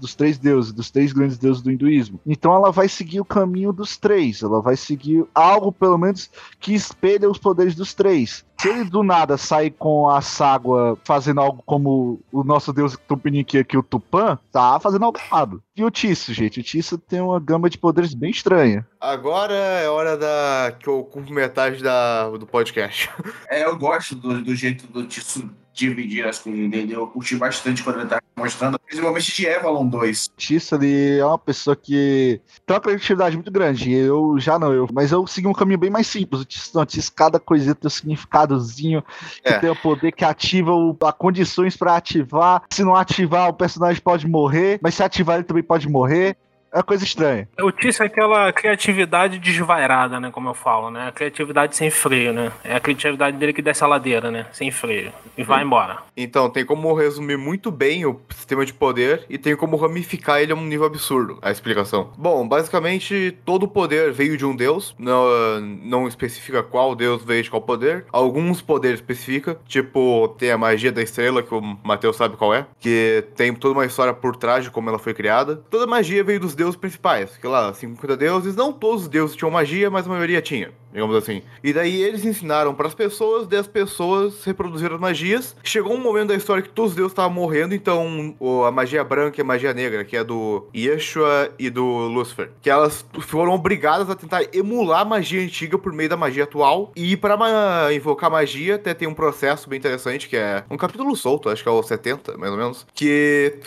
dos três deuses, dos três grandes deuses do hinduísmo. Então ela vai seguir o caminho dos três. Ela vai seguir algo, pelo menos, que espelha os poderes dos três. Se ele do nada sair com a Ságua fazendo algo como o nosso deus Tupiniquim aqui, o Tupã, tá fazendo algo errado. E o Tício, gente? O Tício tem uma gama de poderes bem estranha. Agora é hora da que eu ocupo metade da, do podcast. É, eu gosto do, do jeito do Tício dividir as coisas dele. Eu curti bastante quando ele tá mostrando, principalmente de Evalon 2. Tissa, ele é uma pessoa que tem uma criatividade muito grande. Eu já não, eu, mas eu segui um caminho bem mais simples. O Tissa, não, Tissa cada coisinha tem um significadozinho, que é. tem o poder que ativa o, a condições para ativar. Se não ativar, o personagem pode morrer, mas se ativar, ele também pode morrer. É uma coisa estranha. O Tício é aquela criatividade desvairada, né? Como eu falo, né? A criatividade sem freio, né? É a criatividade dele que desce a ladeira, né? Sem freio. E vai embora. Então, tem como resumir muito bem o sistema de poder e tem como ramificar ele a um nível absurdo, a explicação. Bom, basicamente, todo o poder veio de um deus. Não, não especifica qual deus veio de qual poder. Alguns poderes especifica. Tipo, tem a magia da estrela, que o Matheus sabe qual é. Que tem toda uma história por trás de como ela foi criada. Toda magia veio dos deuses principais, que lá, 50 deuses, não todos os deuses tinham magia, mas a maioria tinha, digamos assim. E daí eles ensinaram para as pessoas, daí as pessoas reproduziram as magias. Chegou um momento da história que todos os deuses estavam morrendo, então a magia branca e a magia negra, que é do Yeshua e do Lucifer, que elas foram obrigadas a tentar emular a magia antiga por meio da magia atual. E para invocar magia, até tem um processo bem interessante, que é um capítulo solto, acho que é o 70, mais ou menos, que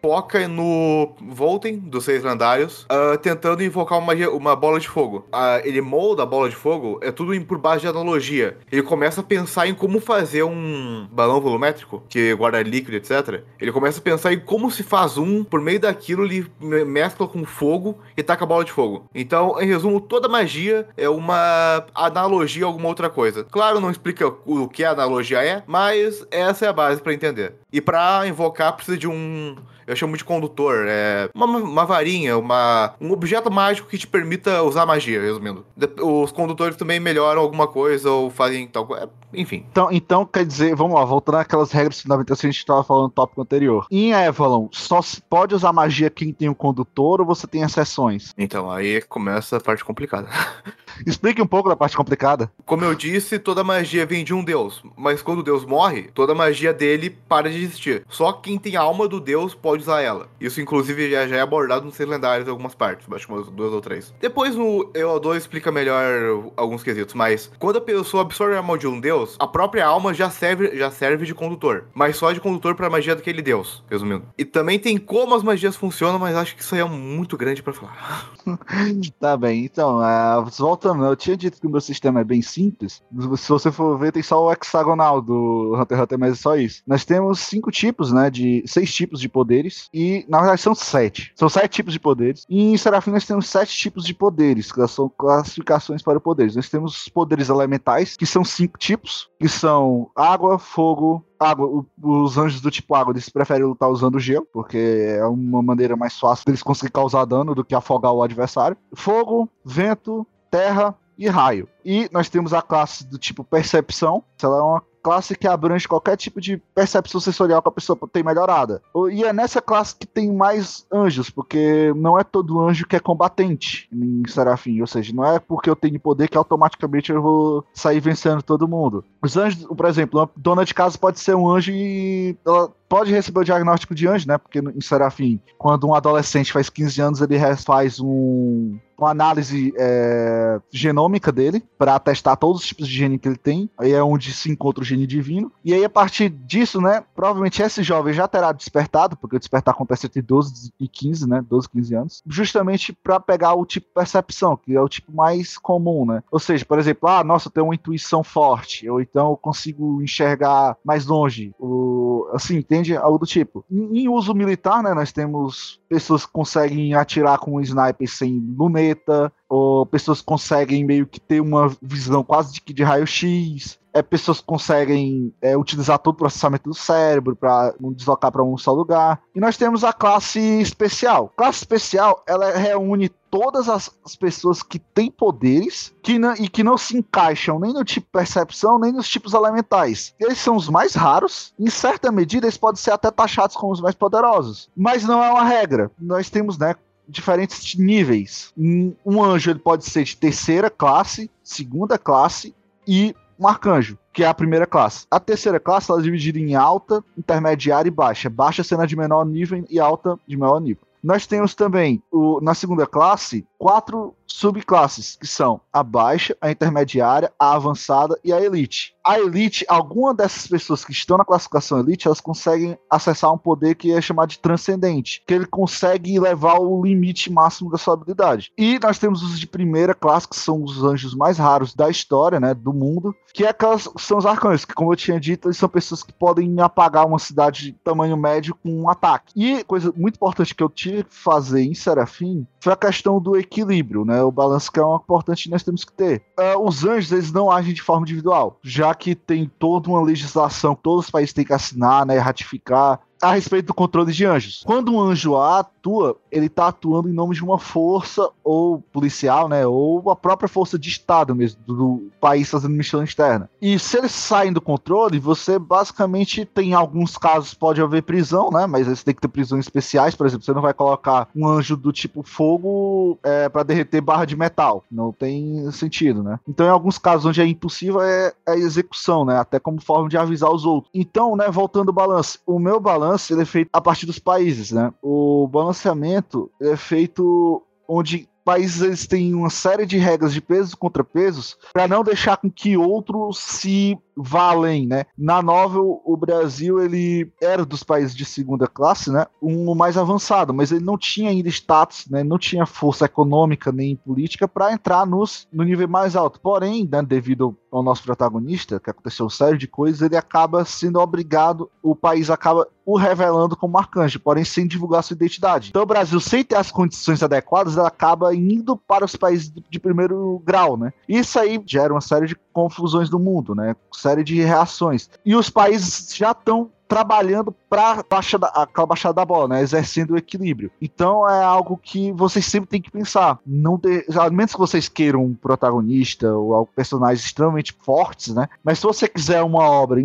foca no Volten, dos Seis Lendários, uh, tentando invocar uma, uma bola de fogo. Uh, ele molda a bola de fogo, é tudo por base de analogia. Ele começa a pensar em como fazer um balão volumétrico, que guarda líquido, etc. Ele começa a pensar em como se faz um, por meio daquilo ele mescla com fogo e taca a bola de fogo. Então, em resumo, toda magia é uma analogia a alguma outra coisa. Claro, não explica o que a analogia é, mas essa é a base para entender. E para invocar precisa de um eu chamo de condutor. É uma, uma varinha, uma, um objeto mágico que te permita usar magia, resumindo. Os condutores também melhoram alguma coisa ou fazem tal coisa. Enfim. Então, então, quer dizer, vamos lá, voltando àquelas regras fundamentais que a gente estava falando no tópico anterior. Em Avalon, só se pode usar magia quem tem o um condutor ou você tem exceções? Então, aí começa a parte complicada. Explique um pouco da parte complicada. Como eu disse, toda magia vem de um deus, mas quando o deus morre, toda magia dele para de existir. Só quem tem a alma do deus pode usar ela. Isso, inclusive, já, já é abordado nos seus lendários em algumas partes, acho que duas ou três. Depois, no EO2 explica melhor alguns quesitos, mas quando a pessoa absorve a alma de um deus, a própria alma já serve, já serve de condutor, mas só de condutor para a magia daquele deus, resumindo. E também tem como as magias funcionam, mas acho que isso aí é muito grande para falar. tá bem, então, uh, voltando, eu tinha dito que o meu sistema é bem simples. Se você for ver, tem só o hexagonal do Hunter x Hunter, mas é só isso. Nós temos cinco tipos, né? De seis tipos de poderes. E, na verdade, são sete. São sete tipos de poderes. E em Serafim nós temos sete tipos de poderes, que são classificações para poderes. Nós temos os poderes elementais, que são cinco tipos, que são água, fogo, água, os anjos do tipo água, eles preferem lutar usando gelo, porque é uma maneira mais fácil deles conseguir causar dano do que afogar o adversário. Fogo, vento, terra e raio. E nós temos a classe do tipo percepção, ela é uma classe que abrange qualquer tipo de percepção sensorial que a pessoa tem melhorada. E é nessa classe que tem mais anjos, porque não é todo anjo que é combatente em Serafim, ou seja, não é porque eu tenho poder que automaticamente eu vou sair vencendo todo mundo. Os anjos, por exemplo, uma dona de casa pode ser um anjo e ela pode receber o diagnóstico de anjo, né? Porque em Serafim, quando um adolescente faz 15 anos, ele faz um, uma análise é, genômica dele para testar todos os tipos de gene que ele tem. Aí é onde se encontra o gene divino. E aí, a partir disso, né? Provavelmente esse jovem já terá despertado, porque o despertar acontece entre 12 e 15, né? 12, 15 anos. Justamente para pegar o tipo percepção, que é o tipo mais comum, né? Ou seja, por exemplo, ah, nossa, eu tenho uma intuição forte, ou então eu consigo enxergar mais longe. O, assim, entende? Algo do tipo. Em, em uso militar, né? Nós temos pessoas que conseguem atirar com um sniper sem luneta, ou pessoas conseguem meio que ter uma visão quase de, de raio-x. É, pessoas conseguem é, utilizar todo o processamento do cérebro para não deslocar para um só lugar. E nós temos a classe especial. Classe especial, ela reúne todas as, as pessoas que têm poderes que não, e que não se encaixam nem no tipo percepção, nem nos tipos elementais. Eles são os mais raros. Em certa medida, eles podem ser até taxados como os mais poderosos. Mas não é uma regra. Nós temos, né, diferentes níveis. Um anjo ele pode ser de terceira classe, segunda classe e um arcanjo, que é a primeira classe. A terceira classe ela é dividida em alta, intermediária e baixa. Baixa sendo a de menor nível e alta de maior nível. Nós temos também, o- na segunda classe, quatro subclasses, que são a baixa, a intermediária, a avançada e a elite. A elite, alguma dessas pessoas que estão na classificação elite, elas conseguem acessar um poder que é chamado de transcendente, que ele consegue levar o limite máximo da sua habilidade. E nós temos os de primeira classe, que são os anjos mais raros da história, né, do mundo, que é aquelas, são os arcanjos, que como eu tinha dito, são pessoas que podem apagar uma cidade de tamanho médio com um ataque. E coisa muito importante que eu tive que fazer em Serafim foi a questão do equilíbrio, né? O balanço que é uma importante nós temos que ter. Ah, os anjos, eles não agem de forma individual, já que tem toda uma legislação que todos os países têm que assinar, né? Ratificar a respeito do controle de anjos. Quando um anjo atua, ele tá atuando em nome de uma força ou policial, né, ou a própria força de estado mesmo do, do país fazendo missão externa. E se eles saem do controle, você basicamente tem alguns casos pode haver prisão, né, mas você tem que ter prisões especiais, por exemplo, você não vai colocar um anjo do tipo fogo é, para derreter barra de metal, não tem sentido, né? Então em alguns casos onde é impossível é a execução, né, até como forma de avisar os outros. Então, né, voltando ao balanço, o meu balanço ele é feito a partir dos países, né? O balanceamento é feito onde países eles têm uma série de regras de pesos e contrapesos para não deixar com que outros se vá além, né? Na novel, o Brasil ele era dos países de segunda classe, né? Um mais avançado, mas ele não tinha ainda status, né? Não tinha força econômica nem política para entrar nos, no nível mais alto. Porém, né, devido ao nosso protagonista, que aconteceu uma série de coisas, ele acaba sendo obrigado, o país acaba o revelando como arcanjo, porém sem divulgar sua identidade. Então o Brasil, sem ter as condições adequadas, ela acaba indo para os países de, de primeiro grau, né? Isso aí gera uma série de confusões no mundo, né? Série de reações. E os países já estão trabalhando para baixa da, aquela baixada da bola, né? Exercendo o equilíbrio. Então é algo que vocês sempre têm que pensar. Não de, a menos que vocês queiram um protagonista ou personagens extremamente fortes, né? Mas se você quiser uma obra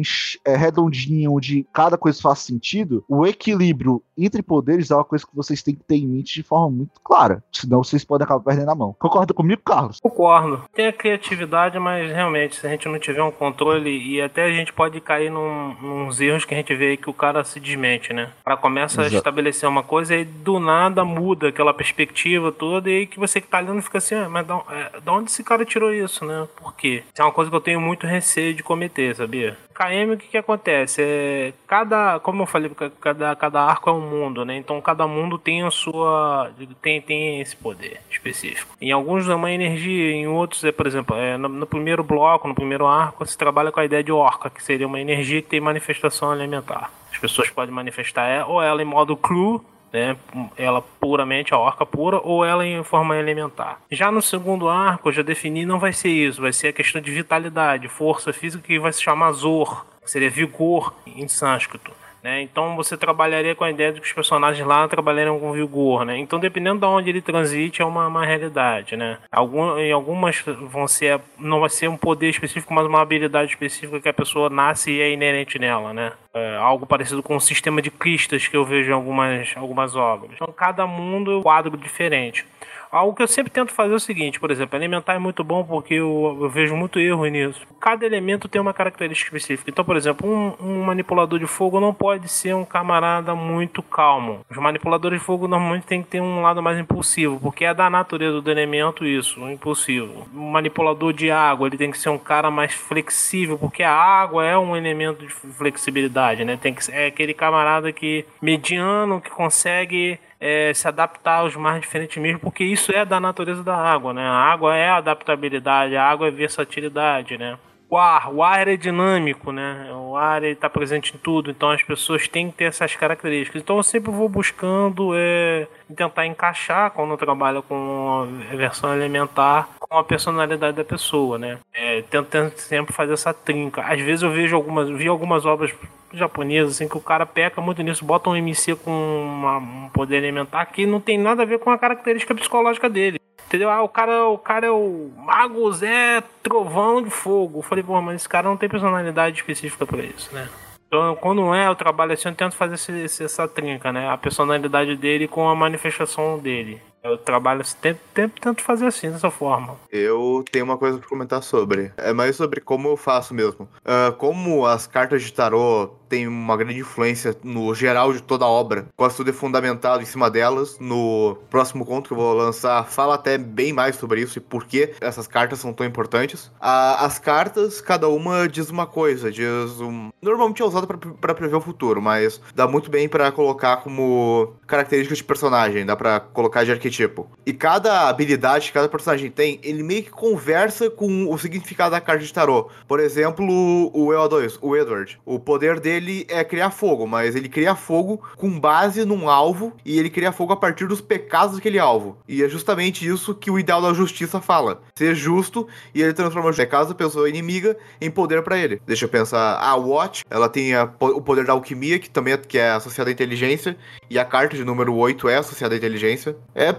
é, redondinha onde cada coisa faz sentido, o equilíbrio entre poderes é uma coisa que vocês têm que ter em mente de forma muito clara. Senão vocês podem acabar perdendo a mão. Concorda comigo, Carlos? Concordo. Tem a criatividade, mas realmente, se a gente não tiver um controle, e até a gente pode cair num, nos erros que a gente vê aí que o cara se desmente, né? O cara começa a Exato. estabelecer uma coisa e do nada muda aquela perspectiva toda, e aí que você que tá lendo fica assim, ah, mas da, é, da onde esse cara tirou isso, né? Por quê? Isso é uma coisa que eu tenho muito receio de cometer, sabia? KM, o que que acontece? É, cada, como eu falei, cada, cada arco é um mundo, né? Então cada mundo tem a sua, tem, tem esse poder específico. Em alguns é uma energia, em outros é, por exemplo, é, no, no primeiro bloco, no primeiro arco, se trabalha com a ideia de orca, que seria uma energia que tem manifestação elementar. As pessoas podem manifestar é, ou ela em modo cru, né, ela puramente a orca pura ou ela em forma elementar. Já no segundo arco, eu já defini, não vai ser isso, vai ser a questão de vitalidade, força física que vai se chamar Zor, que seria vigor em sânscrito. Né? Então você trabalharia com a ideia de que os personagens lá trabalhariam com vigor, né? Então dependendo de onde ele transite é uma, uma realidade, né? Algum, em algumas vão ser não vai ser um poder específico, mas uma habilidade específica que a pessoa nasce e é inerente nela, né? É, algo parecido com o sistema de cristas que eu vejo em algumas, algumas obras. Então cada mundo é um quadro diferente. Algo que eu sempre tento fazer é o seguinte, por exemplo, alimentar é muito bom porque eu, eu vejo muito erro nisso. Cada elemento tem uma característica específica. Então, por exemplo, um, um, manipulador de fogo não pode ser um camarada muito calmo. Os manipuladores de fogo normalmente tem que ter um lado mais impulsivo, porque é da natureza do elemento isso, um impulsivo. Um manipulador de água, ele tem que ser um cara mais flexível, porque a água é um elemento de flexibilidade, né? Tem que é aquele camarada que mediano que consegue é, se adaptar aos mais diferentes mesmo, porque isso é da natureza da água, né? A água é adaptabilidade, a água é versatilidade, né? O ar, o ar é dinâmico, né? O ar está presente em tudo, então as pessoas têm que ter essas características. Então eu sempre vou buscando é, tentar encaixar quando eu trabalho com versão elementar com a personalidade da pessoa, né? É, tento, sempre fazer essa trinca. Às vezes eu vejo algumas, vi algumas obras japonesa, assim, que o cara peca muito nisso, bota um MC com uma, um poder elementar que não tem nada a ver com a característica psicológica dele. Entendeu? Ah, o cara, o cara é o Mago Zé Trovão de Fogo. Eu falei, pô, mas esse cara não tem personalidade específica para isso, né? Então, quando é, eu trabalho assim, eu tento fazer esse, essa trinca, né? A personalidade dele com a manifestação dele. Eu trabalho tempo, tempo tento fazer assim, dessa forma. Eu tenho uma coisa pra comentar sobre. É mais sobre como eu faço mesmo. Uh, como as cartas de tarô têm uma grande influência no geral de toda a obra, quase tudo é fundamentado em cima delas. No próximo conto que eu vou lançar, fala até bem mais sobre isso e por que essas cartas são tão importantes. Uh, as cartas, cada uma diz uma coisa, diz um... Normalmente é usada para prever o futuro, mas dá muito bem para colocar como características de personagem, dá para colocar de arquétipo tipo. E cada habilidade que cada personagem tem, ele meio que conversa com o significado da carta de tarô. Por exemplo, o EO2, o Edward. O poder dele é criar fogo, mas ele cria fogo com base num alvo e ele cria fogo a partir dos pecados daquele alvo. E é justamente isso que o ideal da justiça fala. Ser justo e ele transforma os pecados da pessoa inimiga em poder para ele. Deixa eu pensar, a Watch, ela tem a, o poder da alquimia, que também é, que é associada à inteligência, e a carta de número 8 é associada à inteligência. É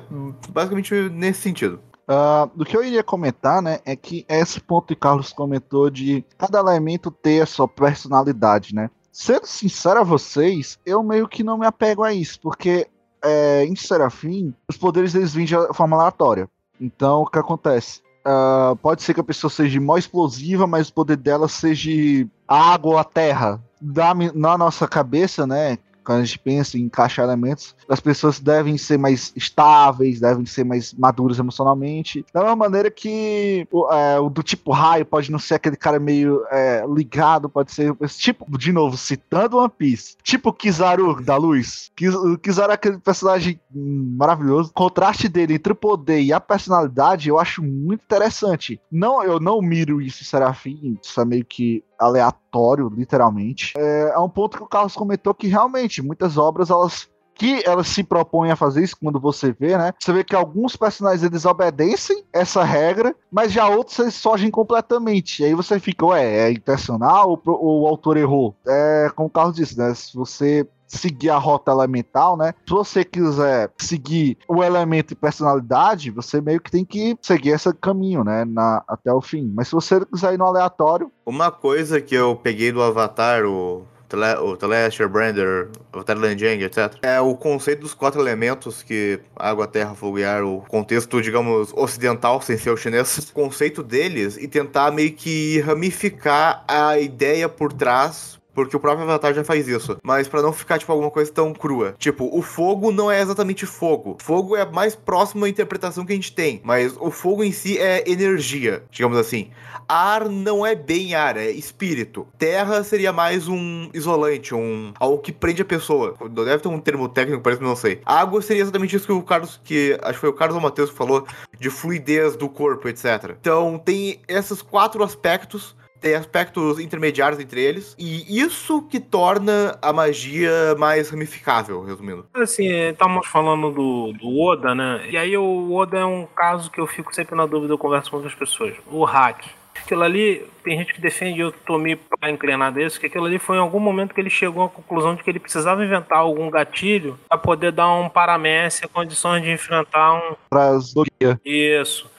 basicamente nesse sentido. Uh, do que eu iria comentar, né, é que esse ponto que Carlos comentou de cada elemento ter a sua personalidade, né? Sendo sincero a vocês, eu meio que não me apego a isso, porque é, em Serafim, os poderes eles vêm de forma aleatória. Então, o que acontece? Uh, pode ser que a pessoa seja mó explosiva, mas o poder dela seja água ou a terra. Da, na nossa cabeça, né? Quando a gente pensa em encaixar elementos, as pessoas devem ser mais estáveis, devem ser mais maduras emocionalmente. Da mesma maneira que o, é, o do tipo raio pode não ser aquele cara meio é, ligado, pode ser esse tipo, de novo, citando One Piece, tipo Kizaru da luz. O Kizaru é aquele personagem maravilhoso. O contraste dele entre o poder e a personalidade eu acho muito interessante. Não, eu não miro isso em Serafim, isso é meio que aleatório, literalmente. É, é um ponto que o Carlos comentou que realmente muitas obras elas que elas se propõem a fazer isso quando você vê, né? Você vê que alguns personagens eles obedecem essa regra, mas já outros eles fogem completamente. E aí você fica, ué, é intencional ou, ou o autor errou? É como o Carlos disse, né? Se você seguir a rota elemental, né? Se você quiser seguir o elemento e personalidade, você meio que tem que seguir esse caminho, né? Na, até o fim. Mas se você quiser ir no aleatório. Uma coisa que eu peguei do Avatar, o o Telestia, Brander, o Terlanjang, etc. É o conceito dos quatro elementos que água, terra, fogo e ar, o contexto, digamos, ocidental, sem ser o chinês, o conceito deles e tentar meio que ramificar a ideia por trás porque o próprio Avatar já faz isso. Mas pra não ficar, tipo, alguma coisa tão crua. Tipo, o fogo não é exatamente fogo. Fogo é mais próximo da interpretação que a gente tem. Mas o fogo em si é energia, digamos assim. Ar não é bem ar, é espírito. Terra seria mais um isolante, um algo que prende a pessoa. Deve ter um termo técnico, parece que não sei. Água seria exatamente isso que o Carlos, que acho que foi o Carlos ou o Matheus que falou, de fluidez do corpo, etc. Então tem esses quatro aspectos tem aspectos intermediários entre eles, e isso que torna a magia mais ramificável, resumindo. Assim, estamos falando do, do Oda, né? E aí o Oda é um caso que eu fico sempre na dúvida, eu converso com outras pessoas. O hack. Aquilo ali, tem gente que defende, eu tô meio pra inclinar desse, que aquilo ali foi em algum momento que ele chegou à conclusão de que ele precisava inventar algum gatilho para poder dar um paramécia, condições de enfrentar um. Pra Zoria. Isso.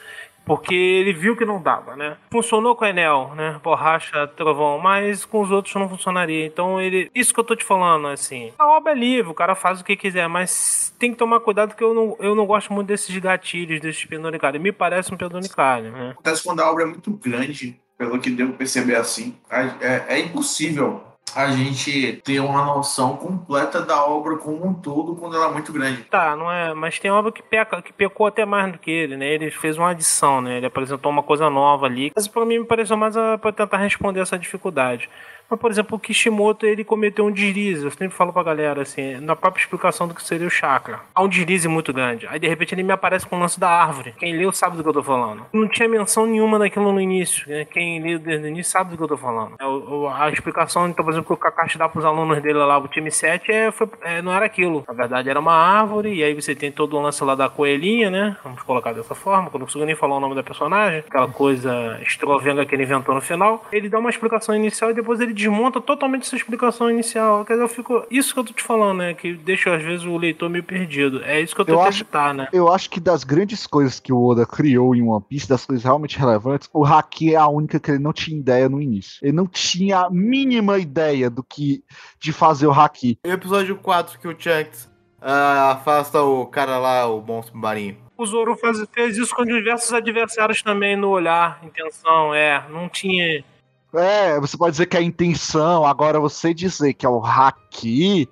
Porque ele viu que não dava, né? Funcionou com o Enel, né? Borracha, trovão, mas com os outros não funcionaria. Então ele. Isso que eu tô te falando, assim. A obra é livre, o cara faz o que quiser, mas tem que tomar cuidado que eu não, eu não gosto muito desses gatilhos, desses pendonicários. Me parece um pendonicário, né? Acontece quando a obra é muito grande, pelo que devo perceber assim. É, é impossível a gente ter uma noção completa da obra como um todo quando ela é muito grande. Tá, não é. Mas tem obra que peca, que pecou até mais do que ele, né? Ele fez uma adição, né? Ele apresentou uma coisa nova ali. Mas pra mim me pareceu mais a- pra tentar responder essa dificuldade. Mas, por exemplo, o Kishimoto ele cometeu um deslize. Eu sempre falo pra galera assim, na própria explicação do que seria o chakra. Há um deslize muito grande. Aí de repente ele me aparece com o lance da árvore. Quem leu sabe do que eu tô falando. Não tinha menção nenhuma daquilo no início. Né? Quem leu desde o início sabe do que eu tô falando. É, a explicação, então, por exemplo, que o Kakashi dá pros alunos dele lá, o time 7, é, foi- é, não era aquilo. Na verdade, era uma árvore, e aí você tem todo o lance lá da coelhinha, né? Vamos colocar dessa forma, que eu não consigo nem falar o nome da personagem. Aquela coisa estrovenga que ele inventou no final. Ele dá uma explicação inicial e depois ele desmonta totalmente essa explicação inicial. Quer dizer, eu fico. Isso que eu tô te falando, né? Que deixa às vezes o leitor meio perdido. É isso que eu Eu tento acho- evitar, né? Eu acho que das grandes coisas que o Oda criou em One Piece, das coisas realmente relevantes, o Haki é a única que ele não tinha ideia no início. Ele não tinha a mínima ideia do que de fazer o Haki. E o episódio 4 que o Shanks ah, afasta o cara lá, o monstro marinho. O Zoro faz, fez isso com diversos adversários também no olhar, intenção, é. Não tinha. É, você pode dizer que é a intenção, agora você dizer que é o Haki,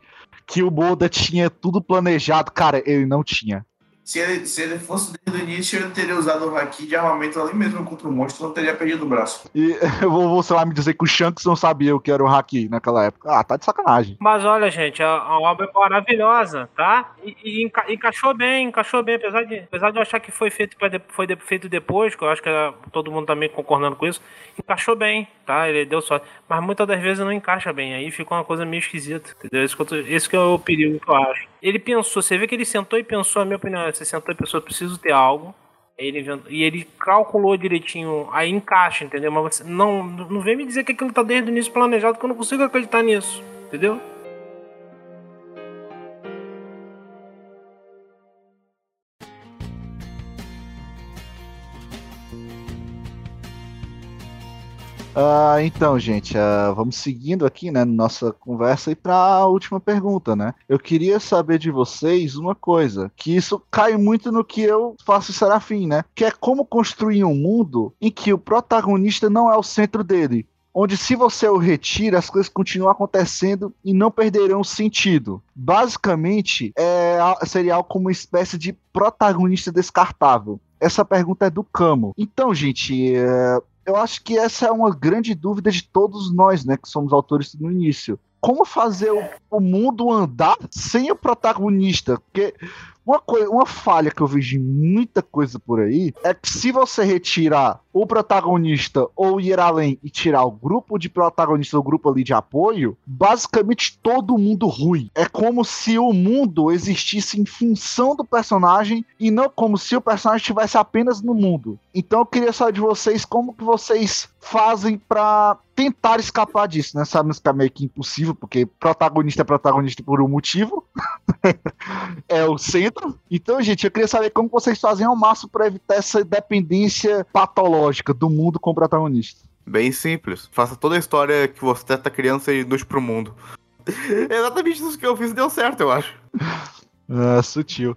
que o Oda tinha tudo planejado, cara, ele não tinha. Se ele, se ele fosse desde o início, ele teria usado o Haki de armamento ali mesmo contra o monstro, não teria perdido o braço. E eu vou, vou, sei lá, me dizer que o Shanks não sabia o que era o Haki naquela época. Ah, tá de sacanagem. Mas olha, gente, a, a obra é maravilhosa, tá? E, e enca- encaixou bem, encaixou bem, apesar de, apesar de eu achar que foi feito, pra foi de- feito depois, que eu acho que era- todo mundo também concordando com isso, encaixou bem, tá? Ele deu sorte. Mas muitas das vezes não encaixa bem, aí fica uma coisa meio esquisita, entendeu? Esse esse que é o perigo que eu acho. Ele pensou, você vê que ele sentou e pensou, a minha opinião, é, você sentou e pensou, eu preciso ter algo, ele inventou- e ele calculou direitinho, aí encaixa, entendeu? Mas você não, não vem me dizer que aquilo tá desde o início planejado, que eu não consigo acreditar nisso, entendeu? Ah, então, gente, ah, vamos seguindo aqui, né, nossa conversa e para a última pergunta, né? Eu queria saber de vocês uma coisa, que isso cai muito no que eu faço em Serafim, né? Que é como construir um mundo em que o protagonista não é o centro dele. Onde, se você o retira, as coisas continuam acontecendo e não perderão sentido. Basicamente, é, seria algo como uma espécie de protagonista descartável. Essa pergunta é do Camo. Então, gente, é, eu acho que essa é uma grande dúvida de todos nós, né, que somos autores no início. Como fazer o, o mundo andar sem o protagonista? Porque uma, coi- uma falha que eu vejo em muita coisa por aí é que se você retirar o protagonista ou ir além e tirar o grupo de protagonistas, o grupo ali de apoio, basicamente todo mundo ruim. É como se o mundo existisse em função do personagem e não como se o personagem estivesse apenas no mundo. Então eu queria saber de vocês como que vocês fazem pra tentar escapar disso, né? Sabemos que é meio que impossível, porque protagonista é protagonista por um motivo. é o centro. Então, gente, eu queria saber como vocês fazem ao máximo pra evitar essa dependência patológica do mundo com o protagonista. Bem simples. Faça toda a história que você tá criando ser inútil pro mundo. É exatamente isso que eu fiz e deu certo, eu acho. Ah, sutil.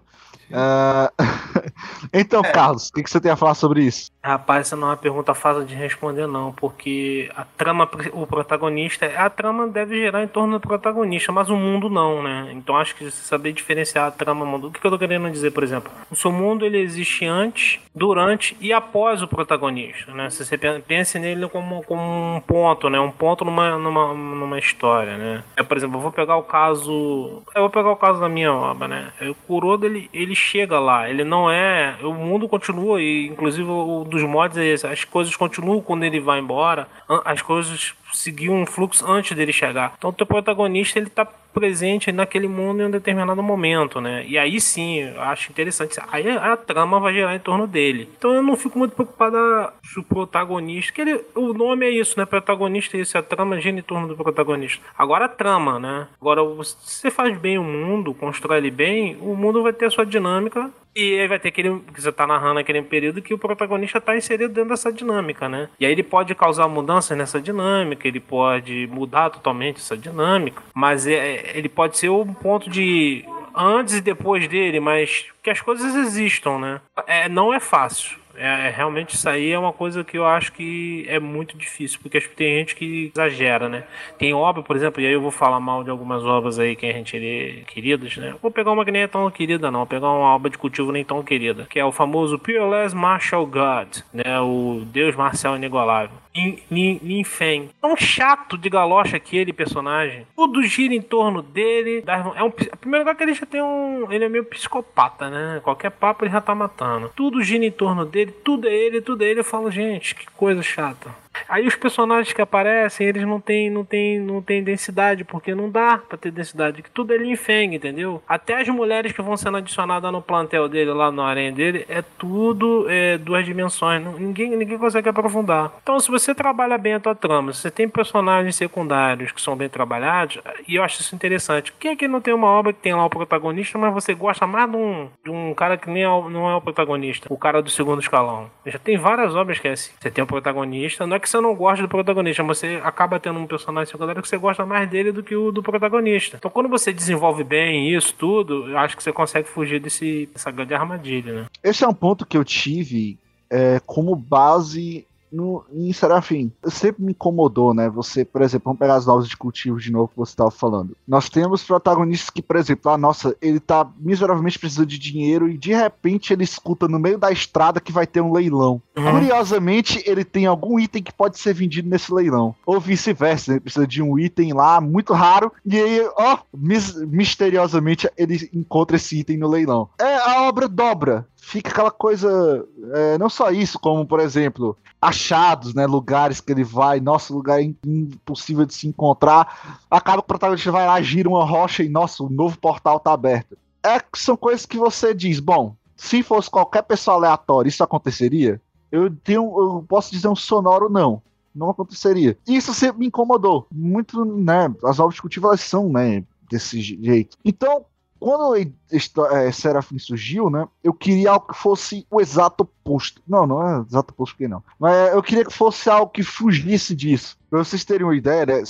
Ah, Então, É. Carlos, o que, que você tem a falar sobre isso? Rapaz, essa não é uma pergunta fácil de responder, não, porque a trama, o protagonista, a trama deve gerar em torno do protagonista, mas o mundo não, né? Então acho que você saber diferenciar a trama o mundo. O que eu tô querendo dizer, por exemplo? O seu mundo ele existe antes, durante e após o protagonista, né? Se você pen- pense nele como, como um ponto, né? Um ponto numa, numa, numa história, né? É, por exemplo, eu vou pegar o caso. Eu vou pegar o caso da minha obra, né? O Kuroda ele, ele chega lá, ele não é. O mundo continua, e inclusive o dos mods é esse, as coisas continuam quando ele vai embora, as coisas seguiam um fluxo antes dele chegar. Então o teu protagonista ele tá presente naquele mundo em um determinado momento, né? E aí sim, eu acho interessante. Aí a, trama vai girar em torno dele. Então eu não fico muito preocupado se o protagonista, que ele, o nome é isso, né? Protagonista é isso, a trama gira em torno do protagonista. Agora a trama, né? Agora se você faz bem o mundo, constrói ele bem, o mundo vai ter a sua dinâmica e aí vai ter aquele que você tá narrando aquele período que o protagonista tá inserido dentro dessa dinâmica, né? E aí ele pode causar mudanças nessa dinâmica, ele pode mudar totalmente essa dinâmica, mas é, ele pode ser um ponto de antes e depois dele, mas que as coisas existam, né? É, não é fácil. É, é, realmente isso aí é uma coisa que eu acho que é muito difícil, porque acho que tem gente que exagera, né? Tem obra, por exemplo, e aí eu vou falar mal de algumas obras aí que a gente lê queridas, né? Vou pegar uma que nem é tão querida, não. Vou pegar uma obra de cultivo nem tão querida, que é o famoso Peerless Martial God, né? O Deus Marcial Inigualável. Lin Feng. Tão chato de galocha aquele personagem. Tudo gira em torno dele. É um, primeiro lugar que ele já tem um. Ele é meio psicopata, né? Qualquer papo ele já tá matando. Tudo gira em torno dele, tudo é ele, tudo é ele. Eu falo, gente, que coisa chata. Aí os personagens que aparecem, eles não têm, não têm, não têm densidade, porque não dá pra ter densidade. Que tudo é Lin Feng, entendeu? Até as mulheres que vão sendo adicionadas no plantel dele, lá no arém dele, é tudo é, duas dimensões. Ninguém, ninguém consegue aprofundar. Então, se você trabalha bem a tua trama, se você tem personagens secundários que são bem trabalhados, e eu acho isso interessante. Por que, que não tem uma obra que tem lá o protagonista, mas você gosta mais de um, de um cara que nem é, não é o protagonista? O cara do segundo escalão. Já tem várias obras que é assim. Você tem o protagonista, não é que você não gosta do protagonista, mas você acaba tendo um personagem secundário que você gosta mais dele do que o do protagonista. Então, quando você desenvolve bem isso tudo, eu acho que você consegue fugir desse, dessa grande armadilha, né? Esse é um ponto que eu tive é, como base no, em Serafim. Sempre me incomodou, né? Você, por exemplo, vamos pegar as novas de cultivo de novo que você estava falando. Nós temos protagonistas que, por exemplo, ah, nossa, ele tá miseravelmente precisando de dinheiro e de repente ele escuta no meio da estrada que vai ter um leilão. Curiosamente, ele tem algum item que pode ser vendido nesse leilão. Ou vice-versa, ele precisa de um item lá muito raro e aí, ó, mis- misteriosamente ele encontra esse item no leilão. É, a obra dobra. Fica aquela coisa. é, não só isso, como, por exemplo, achados, né? Lugares que ele vai, nosso lugar é impossível de se encontrar. Acaba que o protagonista vai lá, gira uma rocha e, nossa, o novo portal tá aberto. É, são coisas que você diz, bom, se fosse qualquer pessoa aleatória, isso aconteceria? Eu tenho. Eu posso dizer um sonoro não. Não aconteceria. Isso sempre me incomodou. Muito, né? As obras de cultivo, elas são, né? Desse jeito. Então, quando é, Serafim surgiu, né? Eu queria algo que fosse o exato oposto. Não, não é exato oposto que não. Mas eu queria que fosse algo que fugisse disso. Pra vocês terem uma ideia, né,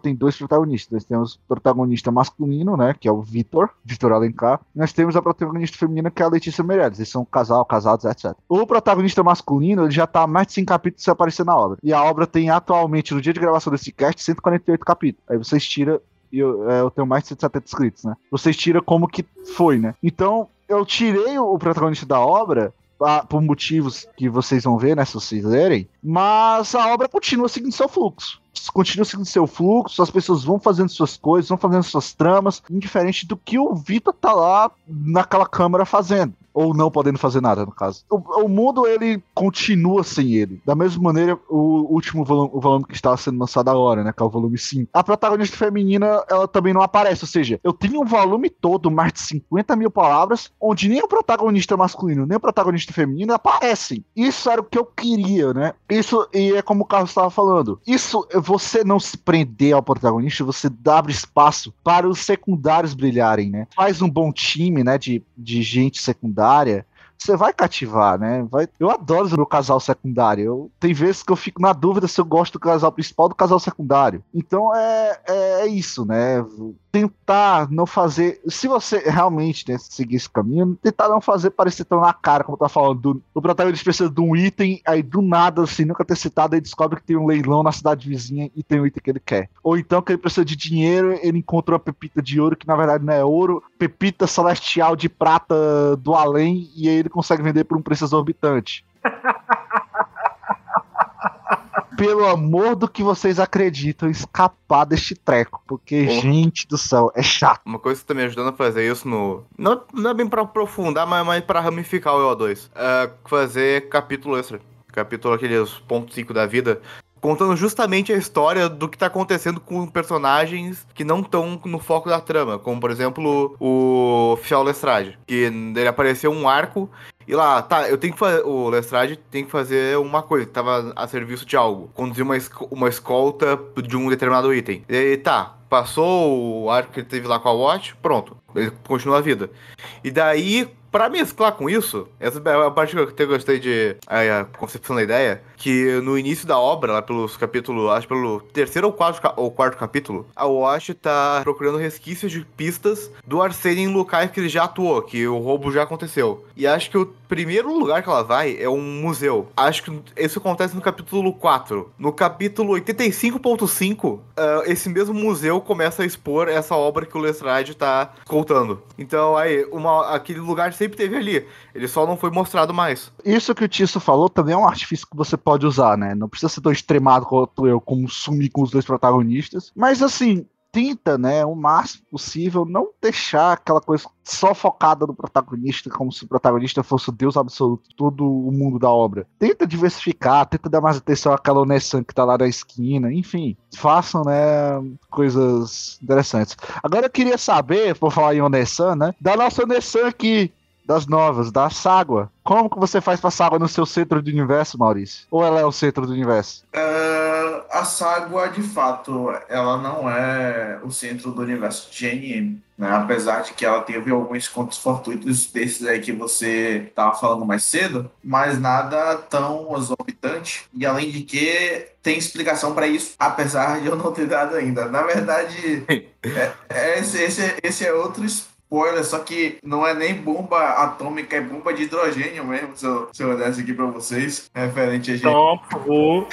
tem dois protagonistas. Nós temos o protagonista masculino, né? Que é o Vitor, Vitor Alencar. E nós temos a protagonista feminina, que é a Letícia Meirelles. Eles são casal, casados, etc. O protagonista masculino, ele já tá há mais de 5 capítulos sem aparecer na obra. E a obra tem atualmente, no dia de gravação desse cast, 148 capítulos. Aí vocês tiram e eu, é, eu tenho mais de 170 inscritos, né? Vocês tiram como que foi, né? Então, eu tirei o protagonista da obra por motivos que vocês vão ver, né? Se vocês lerem, mas a obra continua seguindo seu fluxo. Continua seguindo seu fluxo, as pessoas vão fazendo suas coisas, vão fazendo suas tramas, indiferente do que o Vitor tá lá naquela câmara fazendo ou não podendo fazer nada, no caso. O, o, mundo, ele continua sem ele. Da mesma maneira, o último volume, o volume que está sendo lançado agora, né, que é o volume 5. A protagonista feminina, ela também não aparece, ou seja, eu tenho um volume todo, mais de 50 mil palavras, onde nem o protagonista masculino, nem o protagonista feminino aparecem. Isso era o que eu queria, né? Isso, e é como o Carlos estava falando, isso, você não se prender ao protagonista, você dá espaço para os secundários brilharem, né? Faz um bom time, né, de, de gente secundária secundária, você vai cativar, né? Vai... Eu adoro o meu casal secundário. Eu... Tem vezes que eu fico na dúvida se eu gosto do casal principal ou do casal secundário. Então é, é, é isso, né? Tentar não fazer. Se você realmente né, seguir esse caminho, tentar não fazer parecer tão na cara, como tava falando. Do, o protagonista precisa de um item, aí do nada, assim, nunca ter citado, ele descobre que tem um leilão na cidade vizinha e tem o item que ele quer. Ou então que ele precisa de dinheiro, ele encontra uma pepita de ouro, que na verdade não é ouro, pepita celestial de prata do além, e aí ele consegue vender por um preço exorbitante. Pelo amor do que vocês acreditam, escapar deste treco. Porque, Porra. gente do céu, é chato. Uma coisa que tá me ajudando a fazer isso no. Não, não é bem pra aprofundar, mas, mas pra ramificar o EO2. É fazer capítulo extra. Capítulo aqueles pontos 5 da vida. Contando justamente a história do que tá acontecendo com personagens que não estão no foco da trama. Como, por exemplo, o Fial Lestrade. Que ele apareceu um arco e lá, tá, eu tenho que fazer. O Lestrade tem que fazer uma coisa, tava a serviço de algo. Conduzir uma, uma escolta de um determinado item. E tá, passou o arco que ele teve lá com a Watch, pronto. Ele continua a vida. E daí, pra mesclar com isso, essa é a parte que eu gostei de a, a concepção da ideia, que no início da obra, lá pelos capítulos, acho pelo terceiro ou quarto, ou quarto capítulo, a Watch tá procurando resquícios de pistas do Arsênio em locais que ele já atuou, que o roubo já aconteceu. E acho que o primeiro lugar que ela vai é um museu. Acho que isso acontece no capítulo 4. No capítulo 85.5, ah, esse mesmo museu começa a expor essa obra que o Lestrade tá contando. Então, aí, uma, aquele lugar sempre teve ali. Ele só não foi mostrado mais. Isso que o Tisso falou também é um artifício que você pode usar, né? Não precisa ser tão extremado quanto eu, como sumir com os dois protagonistas. Mas assim, tenta, né, o máximo possível, não deixar aquela coisa só focada no protagonista, como se o protagonista fosse o Deus absoluto, de todo o mundo da obra. Tenta diversificar, tenta dar mais atenção àquela Onessan que tá lá na esquina, enfim, façam, né, coisas interessantes. Agora eu queria saber, por falar em Onessan, né, da nossa Onessan aqui, das novas, da Ságua. Como que você faz pra Ságua no seu centro do universo, Maurício? Ou ela é o centro do universo? Ah, a Ságua, de fato, ela não é o centro do universo de GNM. Né? Apesar de que ela teve alguns contos fortuitos desses aí que você estava falando mais cedo, mas nada tão exorbitante. E além de que tem explicação para isso, apesar de eu não ter dado ainda. Na verdade, é- é esse, esse, esse é outro spoiler, só que não é nem bomba atômica, é bomba de hidrogênio mesmo, se eu, se eu desse aqui para vocês, referente a gente. Então, por favor.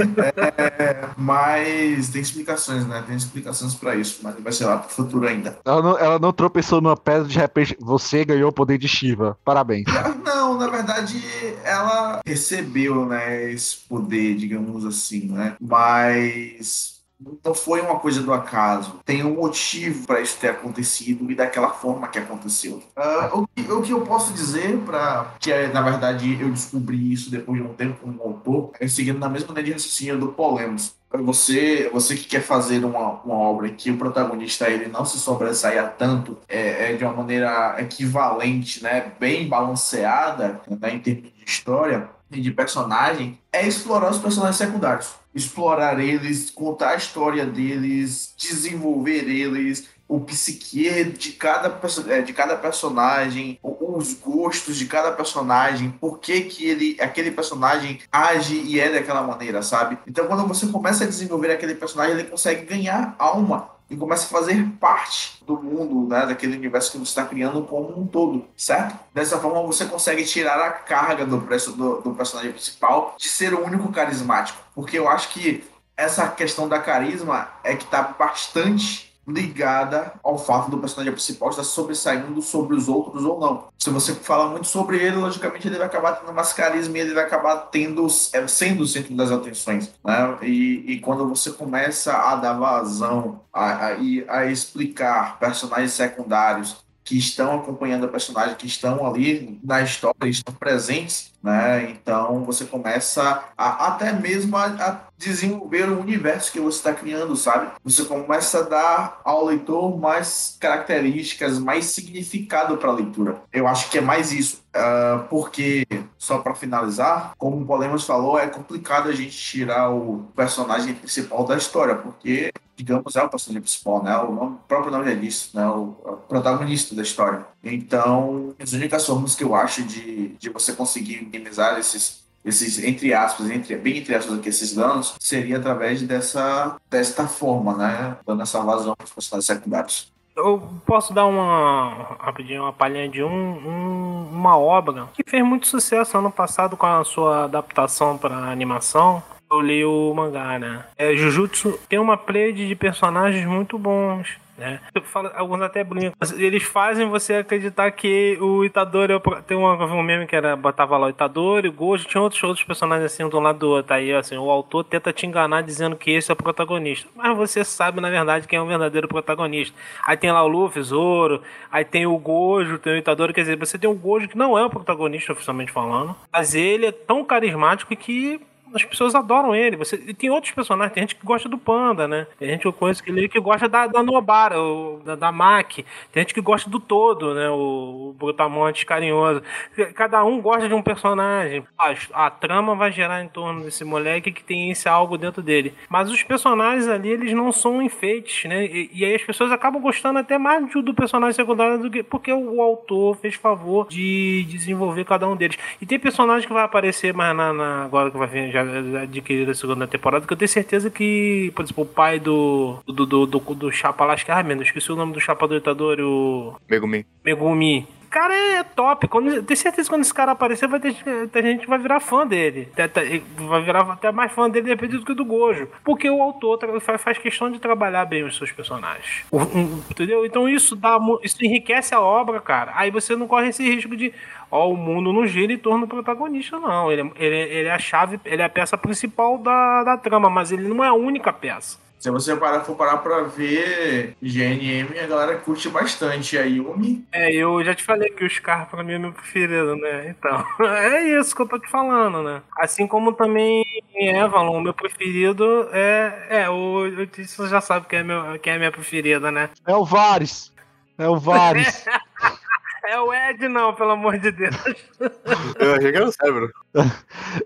É, mas tem explicações, né? Tem explicações pra isso, mas vai ser lá pro futuro ainda. Ela não, ela não tropeçou numa pedra de repente. Você ganhou o poder de Shiva. Parabéns. Não, na verdade, ela recebeu, né, esse poder, digamos assim, né? Mas não foi uma coisa do acaso. Tem um motivo para isso ter acontecido e daquela forma que aconteceu. Ah, o, que, o que eu posso dizer para que na verdade eu descobri isso depois de um tempo como autor, é seguindo na mesma linha de raciocínio do Polemos. Você, você que quer fazer uma, uma obra que o protagonista ele não se sobressaia tanto, é, é de uma maneira equivalente, né, bem balanceada né, em termos de história e de personagem, é explorar os personagens secundários. Explorar eles, contar a história deles, desenvolver eles, o psique de cada, é, de cada personagem, os gostos de cada personagem, por que, que ele, aquele personagem age e é daquela maneira, sabe? Então quando você começa a desenvolver aquele personagem, ele consegue ganhar alma e começa a fazer parte do mundo, né, daquele universo que você está criando como um todo, certo? Dessa forma você consegue tirar a carga do, do, do personagem principal de ser o único carismático, porque eu acho que essa questão da carisma é que está bastante ligada ao fato do personagem principal estar sobressaindo sobre os outros ou não. Se você fala muito sobre ele, logicamente ele vai acabar tendo mais carisma e ele vai acabar tendo, é, sendo o centro das atenções. Né? E, e quando você começa a dar vazão a, a, a explicar personagens secundários que estão acompanhando a personagem, que estão ali na história, estão presentes, né? Então você começa a, até mesmo a, a desenvolver o universo que você está criando, sabe? Você começa a dar ao leitor mais características, mais significado para a leitura. Eu acho que é mais isso, Ah, porque só para finalizar, como o Polemos falou, é complicado a gente tirar o personagem principal da história, porque digamos, é o personagem principal, né? O, nome- o próprio nome já disse, né? O, o protagonista da história. Então, as únicas formas que eu acho de, de você conseguir minimizar esses esses, entre aspas, entre, bem entre aspas aqui, esses danos, seria através dessa, desta forma, né? Dando essa vazão para os personagens secundários. Eu posso dar uma rapidinho uma palhinha de um, um- uma obra que fez muito sucesso ano passado com a sua adaptação para animação. Eu li o mangá, né? É, Jujutsu tem uma play de personagens muito bons. Né? Eu falo- alguns até brincam. Eles fazem você acreditar que o Itadori é tem um meme que era botava lá o Itadori, o Gojo, tinha outros outros personagens assim de um lado do outro. Aí assim, o autor tenta te enganar dizendo que esse é o protagonista, mas você sabe na verdade quem é o verdadeiro protagonista. Aí tem lá o Luffy, Zoro, aí tem o Gojo, tem o Itadori, quer dizer, você tem o Gojo que não é o protagonista oficialmente falando, mas ele é tão carismático que as pessoas adoram ele. Você, e tem outros personagens, tem gente que gosta do Panda, né? Tem gente que eu conheço que, que gosta da, da Nobara, da, da Maki. Tem gente que gosta do todo, né? O, o Brutamontes carinhoso. Cada um gosta de um personagem. A, a trama vai gerar em torno desse moleque que tem esse algo dentro dele. Mas os personagens ali, eles não são enfeites, né? E, e aí as pessoas acabam gostando até mais do, do personagem secundário do que porque o, o autor fez favor de desenvolver cada um deles. E tem personagem que vai aparecer mais na, na- agora que vai vir já adquirir a segunda temporada, que eu tenho certeza que, por exemplo, o pai do do, do, do, do Chapa lá, acho que, ah, Deus, esqueci o nome do Chapa do Itadori, o Megumi. Megumi. Cara é top. Quando, tenho certeza que quando esse cara aparecer, vai ter, ter gente vai virar fã dele. Vai virar até mais fã dele, de do que do Gojo. Porque o autor faz, questão de trabalhar bem os seus personagens. Entendeu? Então isso dá isso enriquece a obra, cara. Aí você não corre esse risco de. Ó, o mundo não gira em torno do protagonista, não. Ele, é- ele, é- ele é a chave, ele é a peça principal da, da trama, mas ele não é a única peça. Se você parar, for parar pra ver GNM, a galera curte bastante a Yumi. É, eu já te falei que o Scar pra mim é meu preferido, né? Então, é isso que eu tô te falando, né? Assim como também Evalon, o meu preferido é. É, o, o Tício já sabe quem é, meu, quem é minha preferida, né? É o Vares. É o Vares. É o Ed, não, pelo amor de Deus. Eu achei que era o cérebro.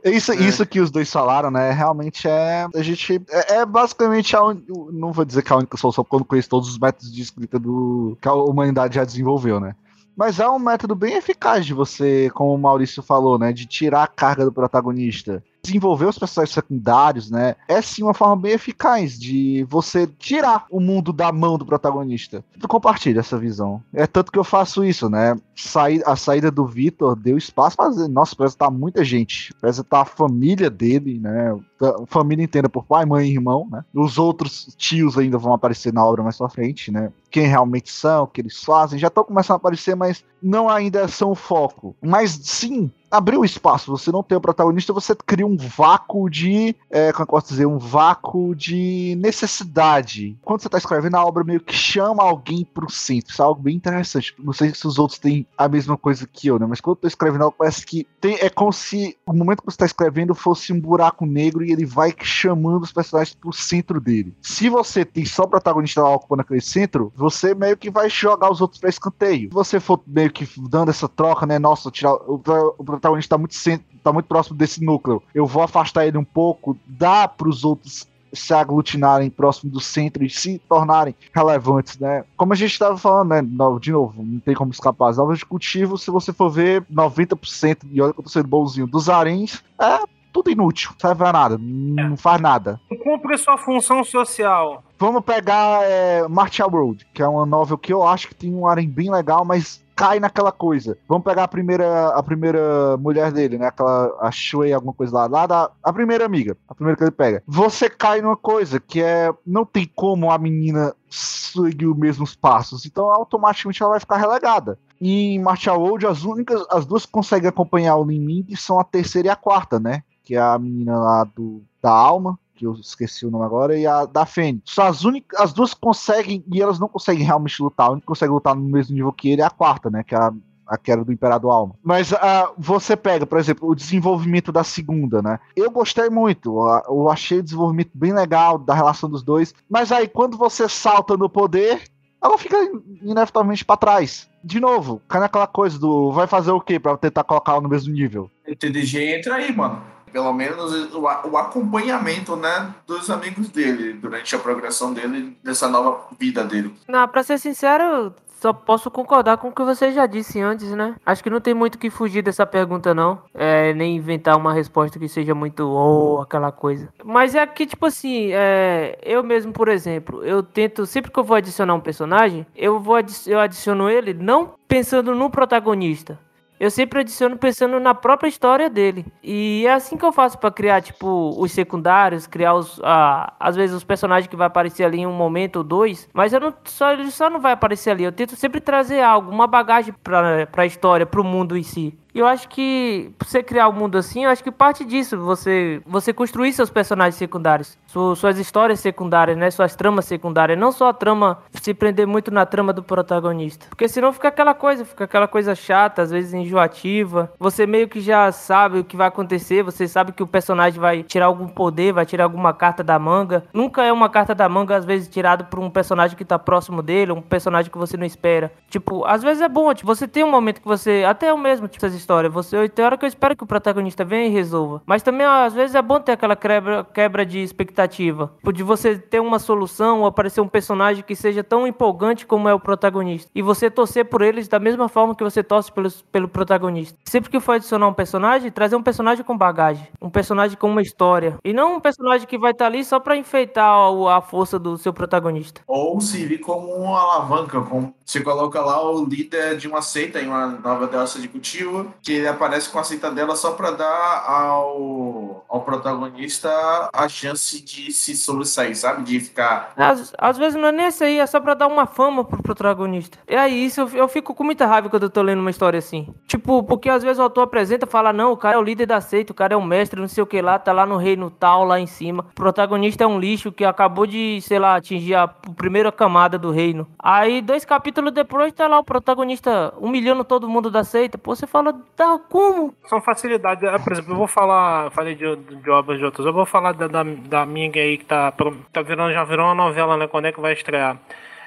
Isso, isso que os dois falaram, né? Realmente é. A gente. É, é basicamente a. un- Não vou dizer que é a única solução, porque eu não conheço todos os métodos de escrita do. que a humanidade já desenvolveu, né? Mas é um método bem eficaz de você, como o Maurício falou, né? De tirar a carga do protagonista. Desenvolver os personagens secundários, né? É sim uma forma bem eficaz de você tirar o mundo da mão do protagonista. Eu compartilho essa visão. É tanto que eu faço isso, né? Saí, a saída do Vitor deu espaço fazer. Nossa, tá muita gente. Tá a família dele, né? A família inteira por pai, mãe e irmão, né? Os outros tios ainda vão aparecer na obra mais pra frente, né? Quem realmente são, o que eles fazem, já estão começando a aparecer, mas não ainda são o foco. Mas sim, abriu espaço. Você não tem o protagonista, você cria um vácuo de. É, como eu posso dizer? Um vácuo de necessidade. Quando você tá escrevendo a obra, meio que chama alguém pro centro. Isso é algo bem interessante. Não sei se os outros têm a mesma coisa que eu, né? Mas quando eu tô escrevendo algo, parece que tem, é como se o momento que você tá escrevendo fosse um buraco negro e ele vai chamando os personagens pro centro dele. Se você tem só o protagonista lá ocupando aquele centro, você meio que vai jogar os outros pra escanteio. Se você for meio que dando essa troca, né? Nossa, tirar o, o protagonista tá muito, tá muito próximo desse núcleo. Eu vou afastar ele um pouco, dá pros outros se aglutinarem próximo do centro e se tornarem relevantes, né? Como a gente estava falando, né? De novo, não tem como escapar. As novas de cultivo, se você for ver, 90%, e olha que eu tô sendo bonzinho, dos aréns, é tudo inútil, não serve pra nada, não faz nada. Cumpre sua função social. Vamos pegar é, Martial Road, que é uma novel que eu acho que tem um harem bem legal, mas cai naquela coisa. Vamos pegar a primeira, a primeira mulher dele, né? Aquela, a Shui, alguma coisa lá, lá da, a primeira amiga, a primeira que ele pega. Você cai numa coisa que é, não tem como a menina seguir os mesmos passos, então automaticamente ela vai ficar relegada. E em Martial Road, as únicas, as duas que conseguem acompanhar o Lin Ming são a terceira e a quarta, né? Que é a menina lá do, da alma, que eu esqueci o nome agora, e a da Fênix. Só as únicas, as duas conseguem, e elas não conseguem realmente lutar. A única que consegue lutar no mesmo nível que ele é a quarta, né? Que é a, a que era do Imperador Alma. Mas ah, você pega, por exemplo, o desenvolvimento da segunda, né? Eu gostei muito. Eu achei o desenvolvimento bem legal da relação dos dois. Mas aí, quando você salta no poder, ela fica inevitavelmente pra trás. De novo, cai naquela coisa do vai fazer o quê pra tentar colocar ela no mesmo nível? O TDG entra aí, mano. Pelo menos o, o acompanhamento, né, dos amigos dele durante a progressão dele, dessa nova vida dele. Não, pra ser sincero, só posso concordar com o que você já disse antes, né? Acho que não tem muito que fugir dessa pergunta, não. É, nem inventar uma resposta que seja muito oh, aquela coisa. Mas é que, tipo assim, é, eu mesmo, por exemplo, eu tento, sempre que eu vou adicionar um personagem, eu vou adi- eu adiciono ele não pensando no protagonista. Eu sempre adiciono pensando na própria história dele. E é assim que eu faço pra criar, tipo, os secundários, criar os. ah, às vezes os personagens que vai aparecer ali em um momento ou dois. Mas eu não. Só, ele só não vai aparecer ali. Eu tento sempre trazer algo, uma bagagem pra, pra história, pro mundo em si. E eu acho que pra você criar um mundo assim, eu acho que parte disso, você você construir seus personagens secundários, su- suas histórias secundárias, né, suas tramas secundárias, não só a trama se prender muito na trama do protagonista. Porque senão fica aquela coisa, fica aquela coisa chata, às vezes enjoativa. Você meio que já sabe o que vai acontecer, você sabe que o personagem vai tirar algum poder, vai tirar alguma carta da manga. Nunca é uma carta da manga às vezes tirado por um personagem que tá próximo dele, um personagem que você não espera. Tipo, às vezes é bom, tipo, você tem um momento que você, até eu mesmo, tipo, essas histórias, você tem hora que eu espero que o protagonista venha e resolva. Mas também às vezes é bom ter aquela quebra, quebra de expectativa, tipo, de você ter uma solução ou aparecer um personagem que seja tão empolgante como é o protagonista. E você torcer por eles da mesma forma que você torce pelos, pelo protagonista. Sempre que for adicionar um personagem, trazer um personagem com bagagem, um personagem com uma história, e não um personagem que vai estar ali só pra enfeitar o- a força do seu protagonista. Ou servir como uma alavanca, como você coloca lá o líder de uma seita em uma nova dessa de cultivo, que ele aparece com a seita dela só para dar ao, ao protagonista a chance de se sobressair, sabe? De ficar. Às, às vezes não é nem isso aí, é só pra dar uma fama pro protagonista. E aí, isso eu, eu fico com muita raiva quando eu tô lendo uma história assim. Tipo, porque às vezes o autor apresenta e fala, não, o cara é o líder da seita, o cara é o mestre, não sei o que lá, tá lá no reino tal, lá em cima. O protagonista é um lixo que acabou de, sei lá, atingir a primeira camada do reino. Aí, dois capítulos depois, tá lá o protagonista humilhando todo mundo da seita. Pô, você fala, tá como? São facilidades. Ah, Por exemplo, eu vou falar, falei de, de obras de outras, eu vou falar da, da, da minha aí que tá, tá virando, já virou uma novela, né? Quando é que vai estrear?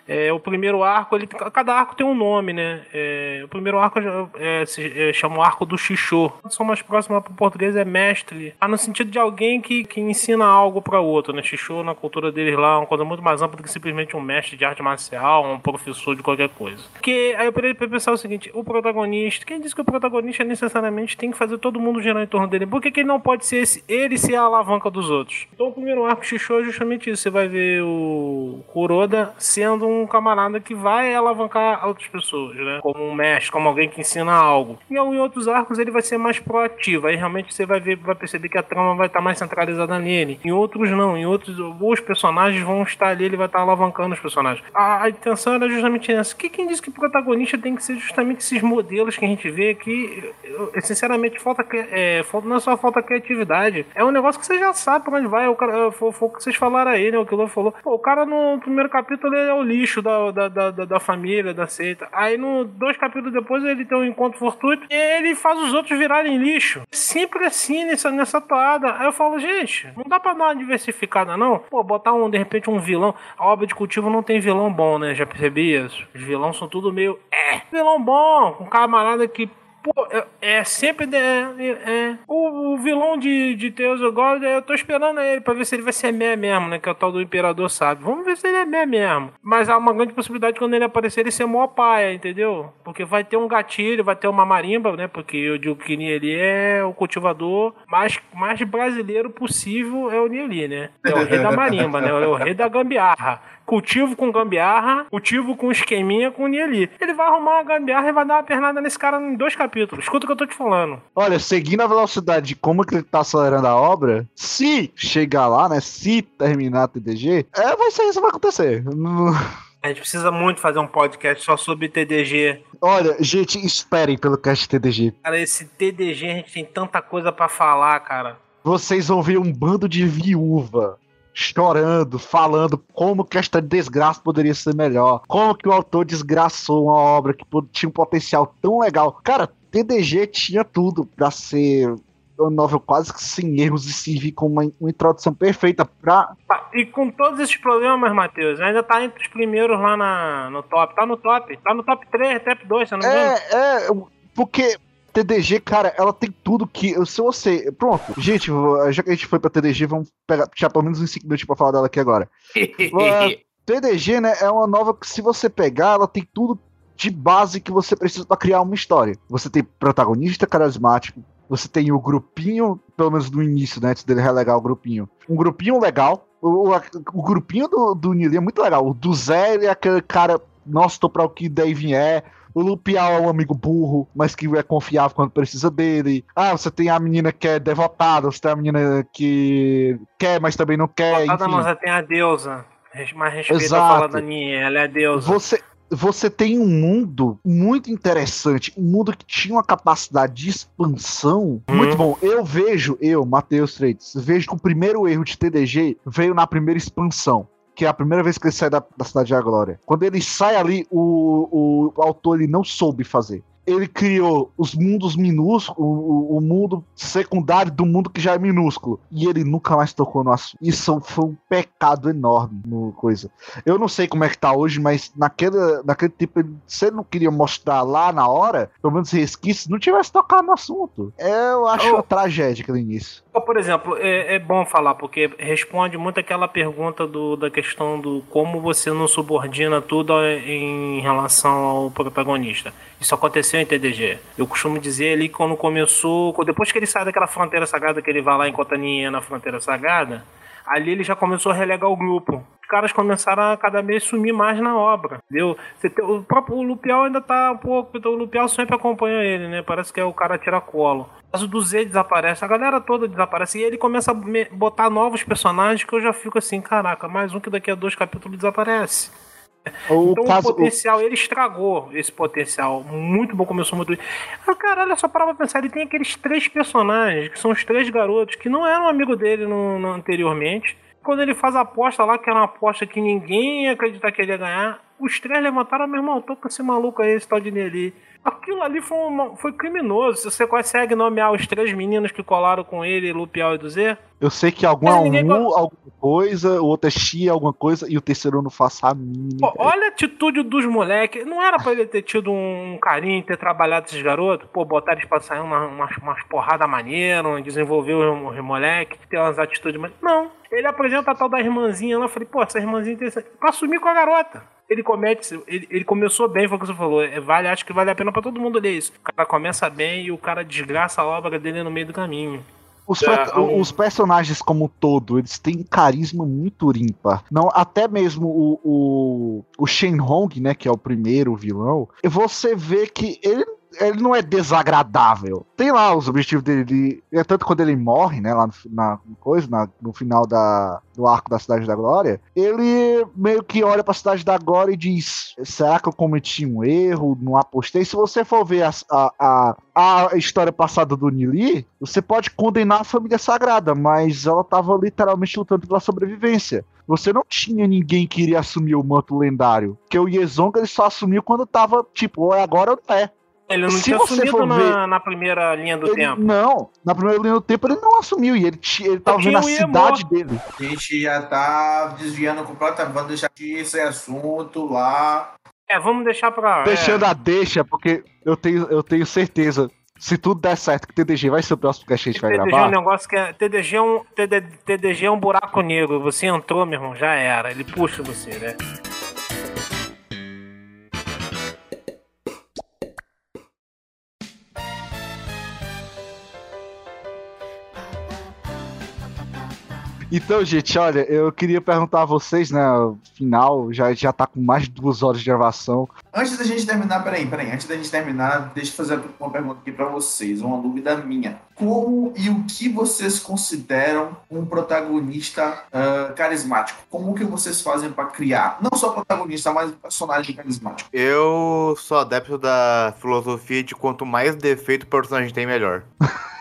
É, o primeiro arco, ele, cada arco tem um nome, né? É, o primeiro arco é, se é, chama o arco do Xixô. A tradução mais próxima para o português é mestre. Ah, no sentido de alguém que, que ensina algo para outro, né? Xixô, na cultura deles lá, é uma coisa muito mais ampla do que simplesmente um mestre de arte marcial, um professor de qualquer coisa. Porque aí eu parei pra pensar o seguinte: o protagonista, quem diz que o protagonista necessariamente tem que fazer todo mundo girar em torno dele? Por que, que ele não pode ser esse, ele ser a alavanca dos outros? Então o primeiro arco Xixô é justamente isso. Você vai ver o Kuroda sendo um camarada que vai alavancar outras pessoas, né? Como um mestre, como alguém que ensina algo. E em outros arcos ele vai ser mais proativo. Aí realmente você vai ver, vai perceber que a trama vai estar mais centralizada nele. Em outros não. Em outros, os personagens vão estar ali, ele vai estar alavancando os personagens. A, a intenção era justamente essa. Que quem disse que protagonista tem que ser justamente esses modelos que a gente vê eu, sinceramente, falta, é, não é só falta criatividade. É um negócio que você já sabe pra onde vai. O cara, foi, foi o que vocês falaram aí, né? O que o falou. Pô, o cara no primeiro capítulo ele é o lixo da, da, da, da- da família, da seita. Aí no dois capítulos depois ele tem um encontro fortuito e ele faz os outros virarem lixo. Sempre assim nessa, nessa toada. Aí eu falo, gente, não dá pra dar uma diversificada, não? Pô, botar um, de repente, um vilão. A obra de cultivo não tem vilão bom, né? Já percebi isso? Os vilões são tudo meio. É, vilão bom, um camarada que. Pô, é, é sempre. É, é. O, o vilão de, de Deus God, eu tô esperando ele pra ver se ele vai ser meh mesmo, né? Que é o tal do Imperador sabe. Vamos ver se ele é meh mesmo. Mas há uma grande possibilidade quando ele aparecer ele ser mó paia, entendeu? Porque vai ter um gatilho, vai ter uma marimba, né? Porque o Dilkini ele é o cultivador mais, mais brasileiro possível, é o Nili, né? É o rei da marimba, né? É o rei da gambiarra. Cultivo com gambiarra, cultivo com esqueminha com Nieli. Ele vai arrumar uma gambiarra e vai dar uma pernada nesse cara em dois capítulos. Escuta o que eu tô te falando. Olha, seguindo a velocidade de como que ele tá acelerando a obra, se chegar lá, né? Se terminar a TDG, é, vai ser isso que vai acontecer. A gente precisa muito fazer um podcast só sobre TDG. Olha, gente, esperem pelo cast TDG. Cara, esse TDG a gente tem tanta coisa pra falar, cara. Vocês vão ver um bando de viúva chorando, falando como que esta desgraça poderia ser melhor, como que o autor desgraçou uma obra que tinha um potencial tão legal. Cara, TDG tinha tudo pra ser uma novel quase que sem erros e servir como uma, uma introdução perfeita pra. Tá, E com todos esses problemas, Matheus, ainda tá entre os primeiros lá na, no top. Tá no top. Tá no top 3, top 2, se eu não me engano. É, é, porque TDG, cara, ela tem tudo que. Se você. Pronto, gente, já que a gente foi pra TDG, vamos pegar, puxar pelo menos uns 5 minutos pra falar dela aqui agora. Uh, TDG, né, é uma nova que, se você pegar, ela tem tudo de base que você precisa para criar uma história. Você tem protagonista carismático, você tem o grupinho, pelo menos no início, né, antes dele relegar o grupinho. Um grupinho legal. O, o, o grupinho do, do Nili é muito legal. O do Zé é aquele cara, nossa, tô pra o que daí vier. O Lupial é um amigo burro, mas que é confiável quando precisa dele. Ah, você tem a menina que é devotada, você tem a menina que quer, mas também não quer. Devotada, enfim. mas você tem a deusa. Mais respeito a fala da Ninha, ela é a deusa. Você, você tem um mundo muito interessante, um mundo que tinha uma capacidade de expansão muito bom. Eu vejo, eu, Matheus Freitas, vejo que o primeiro erro de TDG veio na primeira expansão. Que é a primeira vez que ele sai da, da Cidade da Glória. Quando ele sai ali, o, o autor ele não soube fazer. Ele criou os mundos minúsculos, o, o mundo secundário do mundo que já é minúsculo. E ele nunca mais tocou no assunto. Isso foi um pecado enorme no coisa. Eu não sei como é que tá hoje, mas naquele, naquele tipo, se ele não queria mostrar lá na hora, pelo menos resquícios, não tivesse tocado no assunto. Eu acho Oh. uma tragédia aquele início. Por exemplo, é, é bom falar, porque responde muito aquela pergunta do, da questão do como você não subordina tudo em relação ao protagonista. Isso aconteceu em TDG. Eu costumo dizer ali quando começou, depois que ele sai daquela fronteira sagrada que ele vai lá em Cotaninha na fronteira sagrada, ali ele já começou a relegar o grupo. Os caras começaram a cada vez sumir mais na obra, entendeu? Tem- o próprio Lupial ainda tá um pouco, então o Lupial sempre acompanha ele, né? Parece que é o cara tira colo. Mas o do Z desaparece, a galera toda desaparece. E ele começa a botar novos personagens que eu já fico assim, caraca, mais um que daqui a dois capítulos desaparece. O então caso, o potencial, ele estragou esse potencial. Muito bom, começou muito. Ah, caralho, só parava pra pensar, ele tem aqueles três personagens, que são os três garotos, que não eram amigo dele no, no- anteriormente. Quando ele faz a aposta lá, que era uma aposta que ninguém ia acreditar que ele ia ganhar, os três levantaram, meu irmão, tô com esse maluco aí, esse tal de Nelly. Aquilo ali foi, uma- foi criminoso. Se você consegue nomear os três meninos que colaram com ele, Lupial e do Z, eu sei que algum é um Mu, alguma coisa, o outro é Xi, alguma coisa, e o terceiro eu não faço a mínima. Olha a atitude dos moleques. Não era pra ele ter tido um carinho, ter trabalhado esses garotos? Pô, botar eles pra sair uma, umas, umas porradas maneiras, desenvolver os, os moleques, ter umas atitudes. Não. Ele apresenta a tal da irmãzinha lá. Eu falei, pô, essa irmãzinha interessante. Pra sumir com a garota. Ele comete. Ele, ele começou bem, foi o que você falou. É, Vale, acho que vale a pena pra todo mundo ler isso. O cara começa bem e o cara desgraça a obra dele no meio do caminho. Os, É, um- os personagens como um todo, eles têm carisma muito ímpar. Não, até mesmo o, o, o Shenhong, né, que é o primeiro vilão, você vê que ele, ele não é desagradável. Tem lá os objetivos dele. de- é tanto quando ele morre, né, lá no, na coisa, na- no final da, do arco da Cidade da Glória, ele meio que olha pra Cidade da Glória e diz: será que eu cometi um erro? Não apostei? Se você for ver as- a, a, a história passada do Nili, você pode condenar a família sagrada, mas ela tava literalmente lutando pela sobrevivência. Você não tinha ninguém que iria assumir o manto lendário. Porque o Yezonga ele só assumiu quando tava, tipo, ou é agora ou não é. Ele não Se tinha você sumido for na, ver- na primeira linha do Ele- tempo. não, na primeira linha do tempo ele não assumiu. E ele, ele tava vendo a cidade dele. A gente já tá desviando completamente. Vamos deixar aqui esse assunto lá. É, vamos deixar pra. Deixando é. a deixa, porque eu tenho, eu tenho certeza. Se tudo der certo, que o TDG vai ser o próximo que a gente vai TDG é um gravar. negócio que é. TDG é um, TD, TDG é um buraco negro. Você entrou, meu irmão, já era. Ele puxa você, né? Então, gente, olha, eu queria perguntar a vocês, né? o Final, já, já tá com mais de duas horas de gravação. Antes da gente terminar, peraí, peraí. Antes da gente terminar, deixa eu fazer uma pergunta aqui pra vocês, uma dúvida minha. Como e o que vocês consideram um protagonista ah, carismático? Como que vocês fazem pra criar, não só protagonista, mas um personagem carismático? Eu sou adepto da filosofia de quanto mais defeito o personagem tem, melhor.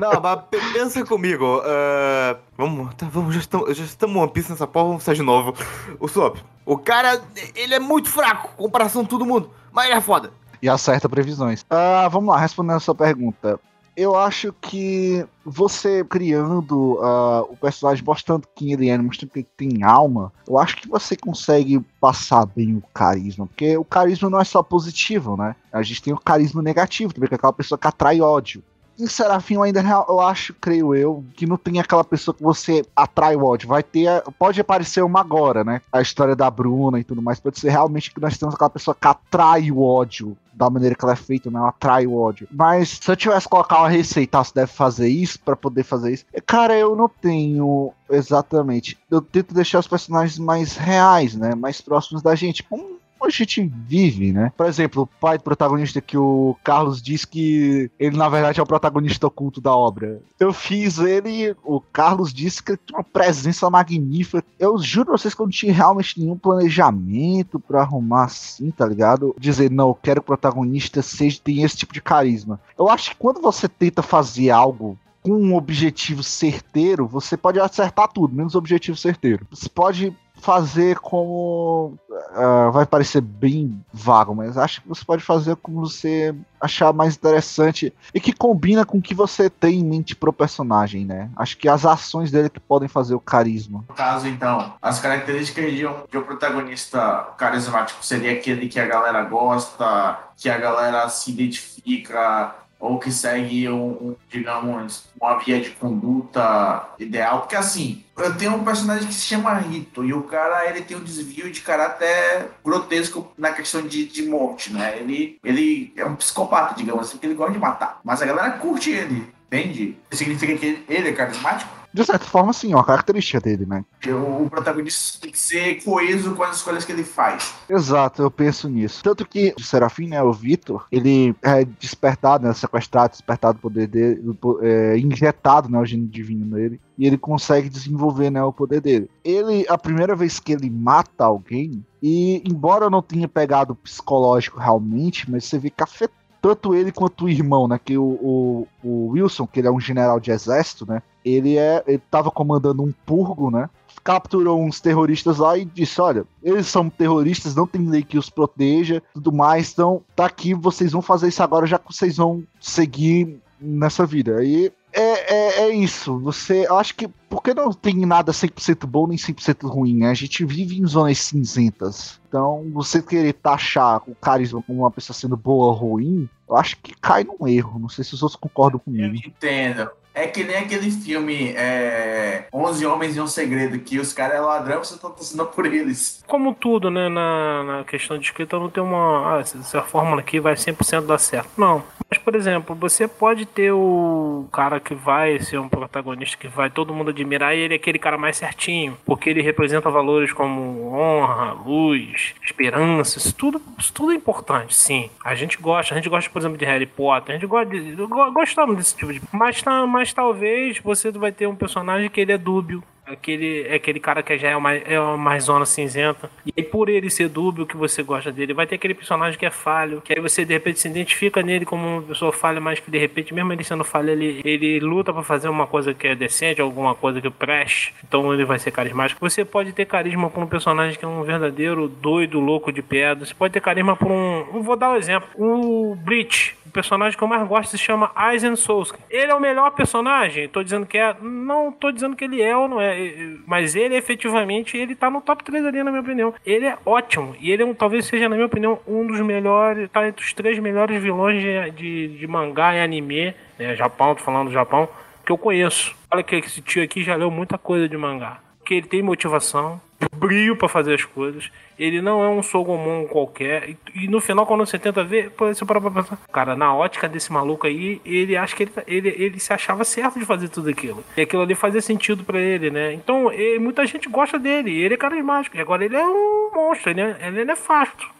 Não, mas pe- pensa comigo. ah, vamos, tá, vamos, já estamos, já estamos One Piece nessa porra, vamos sair de novo. O Sop, o cara, ele é muito fraco, comparação com todo mundo, mas ele é foda. E acerta previsões. Ah, vamos lá, respondendo a sua pergunta. eu acho que você criando uh, o personagem, mostrando quem ele é, mostrando que ele tem alma, eu acho que você consegue passar bem o carisma. Porque o carisma não é só positivo, né? A gente tem o carisma negativo também, que é aquela pessoa que atrai ódio. Em Serafim, eu ainda eu acho, creio eu, que não tem aquela pessoa que você atrai o ódio. Vai ter. Pode aparecer uma agora, né? A história da Bruna e tudo mais. Pode ser realmente que nós temos aquela pessoa que atrai o ódio da maneira que ela é feita, né? Ela atrai o ódio. Mas se eu tivesse que colocar uma receita, você deve fazer isso para poder fazer isso. Cara, eu não tenho exatamente. Eu tento deixar os personagens mais reais, né? Mais próximos da gente. Como a gente vive, né? Por exemplo, o pai do protagonista que o Carlos diz que ele na verdade é o protagonista oculto da obra. Eu fiz ele, o Carlos disse que ele tinha uma presença magnífica. Eu juro pra vocês que eu não tinha realmente nenhum planejamento para arrumar assim, tá ligado? Dizer, não, eu quero que o protagonista seja, tem esse tipo de carisma. Eu acho que quando você tenta fazer algo com um objetivo certeiro, você pode acertar tudo, menos objetivo certeiro. Você pode fazer como. Uh, vai parecer bem vago, mas acho que você pode fazer como você achar mais interessante e que combina com o que você tem em mente pro personagem, né? Acho que as ações dele que podem fazer o carisma. No caso, então, as características de um, de um protagonista carismático seria aquele que a galera gosta, que a galera se identifica ou que segue um, um, digamos, uma via de conduta ideal, porque assim, eu tenho um personagem que se chama Rito e o cara ele tem um desvio de caráter grotesco na questão de, de morte, né? Ele, ele é um psicopata, digamos assim, que ele gosta de matar, mas a galera curte ele, entende? Significa que ele é carismático? De certa forma, sim, é uma característica dele, né? O protagonista tem que ser coeso com as escolhas que ele faz. Exato, eu penso nisso. Tanto que o Serafim, né, o Vitor, ele é despertado, né, sequestrado, despertado o poder dele, é, injetado, né, o gênio divino nele, e ele consegue desenvolver, né, o poder dele. Ele, a primeira vez que ele mata alguém, e embora eu não tenha pegado psicológico realmente, mas você vê que afetou tanto ele quanto o irmão, né? Que o, o, o, Wilson, que ele é um general de exército, né? Ele é. Ele tava comandando um purgo, né? Capturou uns terroristas lá e disse: Olha, eles são terroristas, não tem lei que os proteja, tudo mais. Então, tá aqui, vocês vão fazer isso agora, já que vocês vão seguir nessa vida. Aí é, é, é, isso. Você, eu acho que porque não tem nada 100% bom nem 100% ruim, né? A gente vive em zonas cinzentas. Então, você querer taxar o carisma como uma pessoa sendo boa ou ruim, eu acho que cai num erro. Não sei se os outros concordam comigo. Eu entendo. É que nem aquele filme é, 11 Homens e um Segredo, que os caras é ladrão você tá torcendo por eles. Como tudo, né, na, na questão de escrita, não tem uma. Ah, essa fórmula aqui vai 100% dar certo. Não. Mas, por exemplo, você pode ter o cara que vai ser um protagonista que vai todo mundo admirar e ele é aquele cara mais certinho, porque ele representa valores como honra, luz, esperança, isso tudo, isso tudo é importante, sim. A gente gosta, a gente gosta, por exemplo, de Harry Potter, a gente gosta de, gostamos desse tipo de. Mas, tá, mas talvez você vai ter um personagem que ele é dúbio, aquele, é aquele cara que já é uma, é uma zona cinzenta. E por ele ser dúbio, que você gosta dele, vai ter aquele personagem que é falho, que aí você de repente se identifica nele como uma pessoa falha, mas que de repente, mesmo ele sendo falho, ele, ele luta para fazer uma coisa que é decente, alguma coisa que preste. Então ele vai ser carismático. Você pode ter carisma por um personagem que é um verdadeiro doido, louco de pedra. Você pode ter carisma por um. Vou dar um exemplo. O Bleach personagem que eu mais gosto se chama Aizen Souska. Ele é o melhor personagem? Tô dizendo que é. Não tô dizendo que ele é ou não é. Mas ele efetivamente, ele tá no top 3 ali, na minha opinião. Ele é ótimo. E ele é um, talvez seja, na minha opinião, um dos melhores. Tá entre os três melhores vilões de, de, de mangá e anime. Né? Japão, tô falando do Japão. Que eu conheço. Olha que esse tio aqui já leu muita coisa de mangá. Que ele tem motivação, brilho para fazer as coisas. Ele não é um Sogomon qualquer. E, e, no final, quando você tenta ver, pô, você para pra pensar. Cara, na ótica desse maluco aí, ele acha que ele, ele, ele se achava certo de fazer tudo aquilo. E aquilo ali fazia sentido para ele, né? Então, ele, muita gente gosta dele. Ele é carismático. E agora ele é um monstro, ele é, ele é nefasto.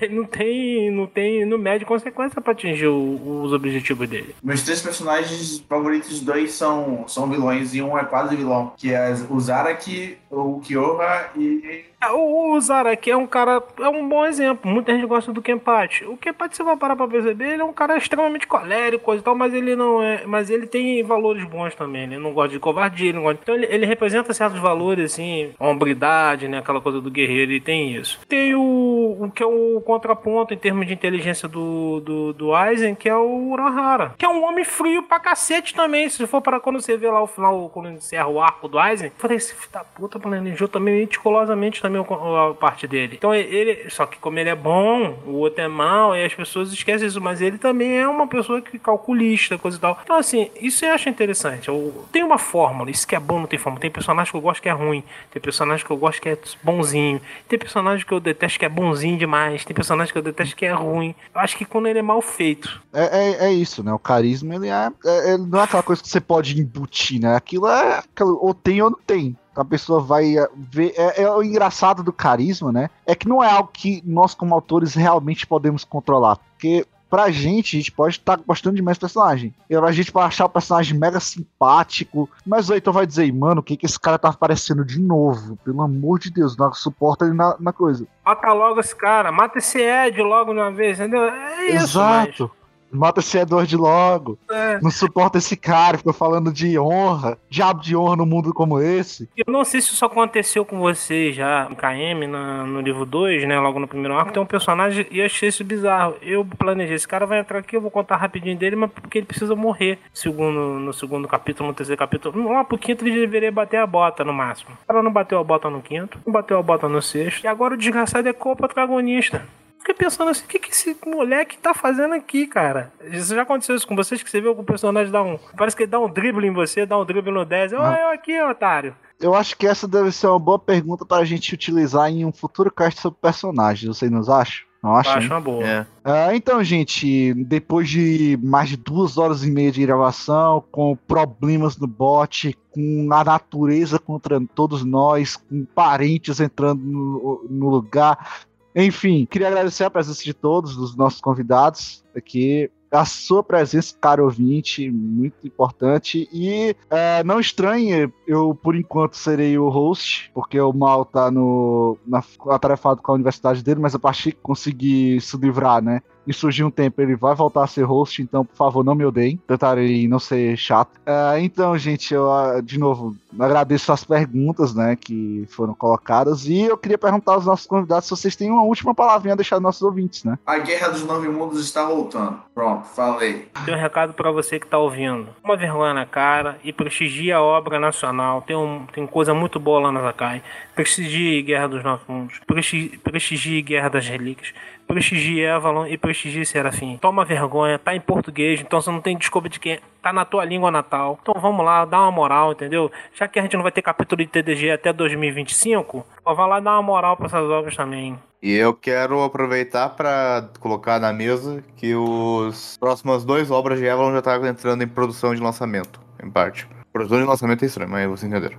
Ele não tem, não tem, não mede consequência para atingir o, os objetivos dele. Meus três personagens favoritos, dois são, são vilões e um é quase vilão, que é o Zaraki, o Kyoha e é, o Zaraki é um cara, é um bom exemplo. Muita gente gosta do Kenpachi. O Kenpachi, você vai parar pra perceber, ele é um cara extremamente colérico e tal, mas ele não é. Mas ele tem valores bons também. Ele não gosta de covardia, ele não gosta. Então ele, ele representa certos valores, assim, hombridade, né? Aquela coisa do guerreiro, ele tem isso. Tem o o, que é o contraponto em termos de inteligência do, do, do Aizen, que é o Urahara. Que é um homem frio pra cacete também. Se for para quando você vê lá o final, quando encerra o arco do Aizen, falei, esse filho da puta planejou também meticulosamente também a parte dele. Então ele, só que como ele é bom, o outro é mal, e as pessoas esquecem isso, mas ele também é uma pessoa que calculista, coisa e tal. Então, assim, isso eu acho interessante. Eu, tem uma fórmula, isso que é bom não tem fórmula. Tem personagem que eu gosto que é ruim, tem personagem que eu gosto que é bonzinho, tem personagem que eu detesto que é bonzinho demais, tem personagem que eu detesto que é ruim. Eu acho que quando ele é mal feito. É, é, é isso, né? O carisma, ele, é, é, ele não é aquela coisa que você pode embutir, né? Aquilo é aquilo, ou tem ou não tem a pessoa vai ver. É, é, o engraçado do carisma, né? É que não é algo que nós, como autores, realmente podemos controlar. Porque pra gente, a gente pode estar tá gostando demais do personagem. E a gente pode achar o personagem mega simpático. Mas o Heitor vai dizer, mano, o que, que esse cara tá aparecendo de novo? Pelo amor de Deus, não suporta ele na, na coisa. Mata logo esse cara, mata esse Ed logo de uma vez, entendeu? É isso, Exato. Mas... Mata esse Edward logo. É. Não suporta esse cara, fica falando de honra. Diabo de honra num mundo como esse. Eu não sei se isso aconteceu com você já, KM, na, no livro 2, né? Logo no primeiro arco, tem um personagem e eu achei isso bizarro. Eu planejei, esse cara vai entrar aqui, eu vou contar rapidinho dele, mas porque ele precisa morrer. Segundo, no segundo capítulo, no terceiro capítulo. Lá pro quinto ele deveria bater a bota no máximo. O cara não bateu a bota no quinto, não bateu a bota no sexto. E agora o desgraçado é co-protagonista fiquei pensando assim, o que, que esse moleque tá fazendo aqui, cara? Isso já aconteceu isso com vocês, que você viu que o personagem dá um. Parece que ele dá um drible em você, dá um drible no 10. Olha ah. eu aqui, otário. Eu acho que essa deve ser uma boa pergunta para a gente utilizar em um futuro cast sobre personagens. Vocês nos acham? Não acho, acho uma boa. É. Ah, então, gente, depois de mais de duas horas e meia de gravação, com problemas no bot, com a natureza contra todos nós, com parentes entrando no, no lugar, enfim, queria agradecer a presença de todos, dos nossos convidados aqui a sua presença, caro ouvinte, muito importante. E é, não estranhe, eu por enquanto serei o host, porque o Mal tá no, na, atarefado com a universidade dele, mas a partir que conseguir se livrar, né? E surgir um tempo ele vai voltar a ser host, então por favor não me odeiem, tentarei não ser chato. Uh, então, gente, eu uh, de novo agradeço as perguntas, né, que foram colocadas e eu queria perguntar aos nossos convidados se vocês têm uma última palavrinha a deixar aos nossos ouvintes, né? A Guerra dos Nove Mundos está voltando. Pronto, falei. Tem um recado para você que tá ouvindo. Uma vergonha na cara e prestigia a obra nacional. Tem, um, tem coisa muito boa lá na Zakai. Prestigie Guerra dos Nove Mundos. Prestigie, prestigie Guerra das Relíquias prestigie Avalon e prestigie Serafim. Toma vergonha, tá em português, então você não tem desculpa de quem tá na tua língua natal. Então vamos lá, dá uma moral, entendeu? Já que a gente não vai ter capítulo de TDG até 2025, ó, vai lá dar uma moral para essas obras também. E eu quero aproveitar para colocar na mesa que os próximas duas obras de Avalon já estão tá entrando em produção de lançamento, em parte. Produção de lançamento é estranho, mas vocês entenderam.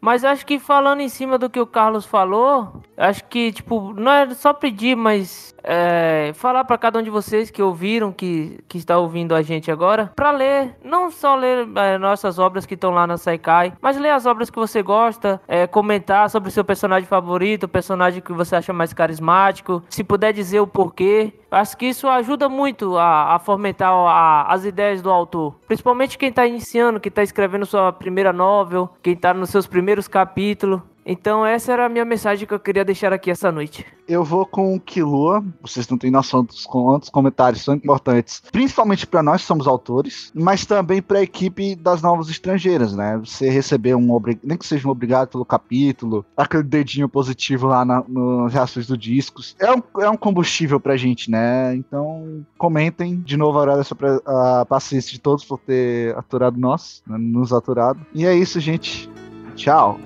Mas acho que falando em cima do que o Carlos falou, acho que, tipo, não é só pedir, mas é, falar para cada um de vocês que ouviram, que, que está ouvindo a gente agora, para ler, não só ler é, nossas obras que estão lá na Saikai, mas ler as obras que você gosta, é, comentar sobre o seu personagem favorito, o personagem que você acha mais carismático, se puder dizer o porquê. Acho que isso ajuda muito a, a fomentar a, as ideias do autor. Principalmente quem está iniciando, quem está escrevendo sua primeira novel, quem está nos seus primeiros capítulos. Então essa era a minha mensagem que eu queria deixar aqui essa noite. Eu vou com o Kilua. Vocês não têm noção dos quantos comentários são importantes, principalmente para nós que somos autores, mas também para a equipe das novas estrangeiras, né? Você receber um nem que seja um obrigado pelo capítulo, aquele dedinho positivo lá na, nas reações do discos, é um, é um combustível pra gente, né? Então comentem de novo agradeço a paciência de todos por ter aturado nós, né? nos aturado. E é isso, gente. Tchau.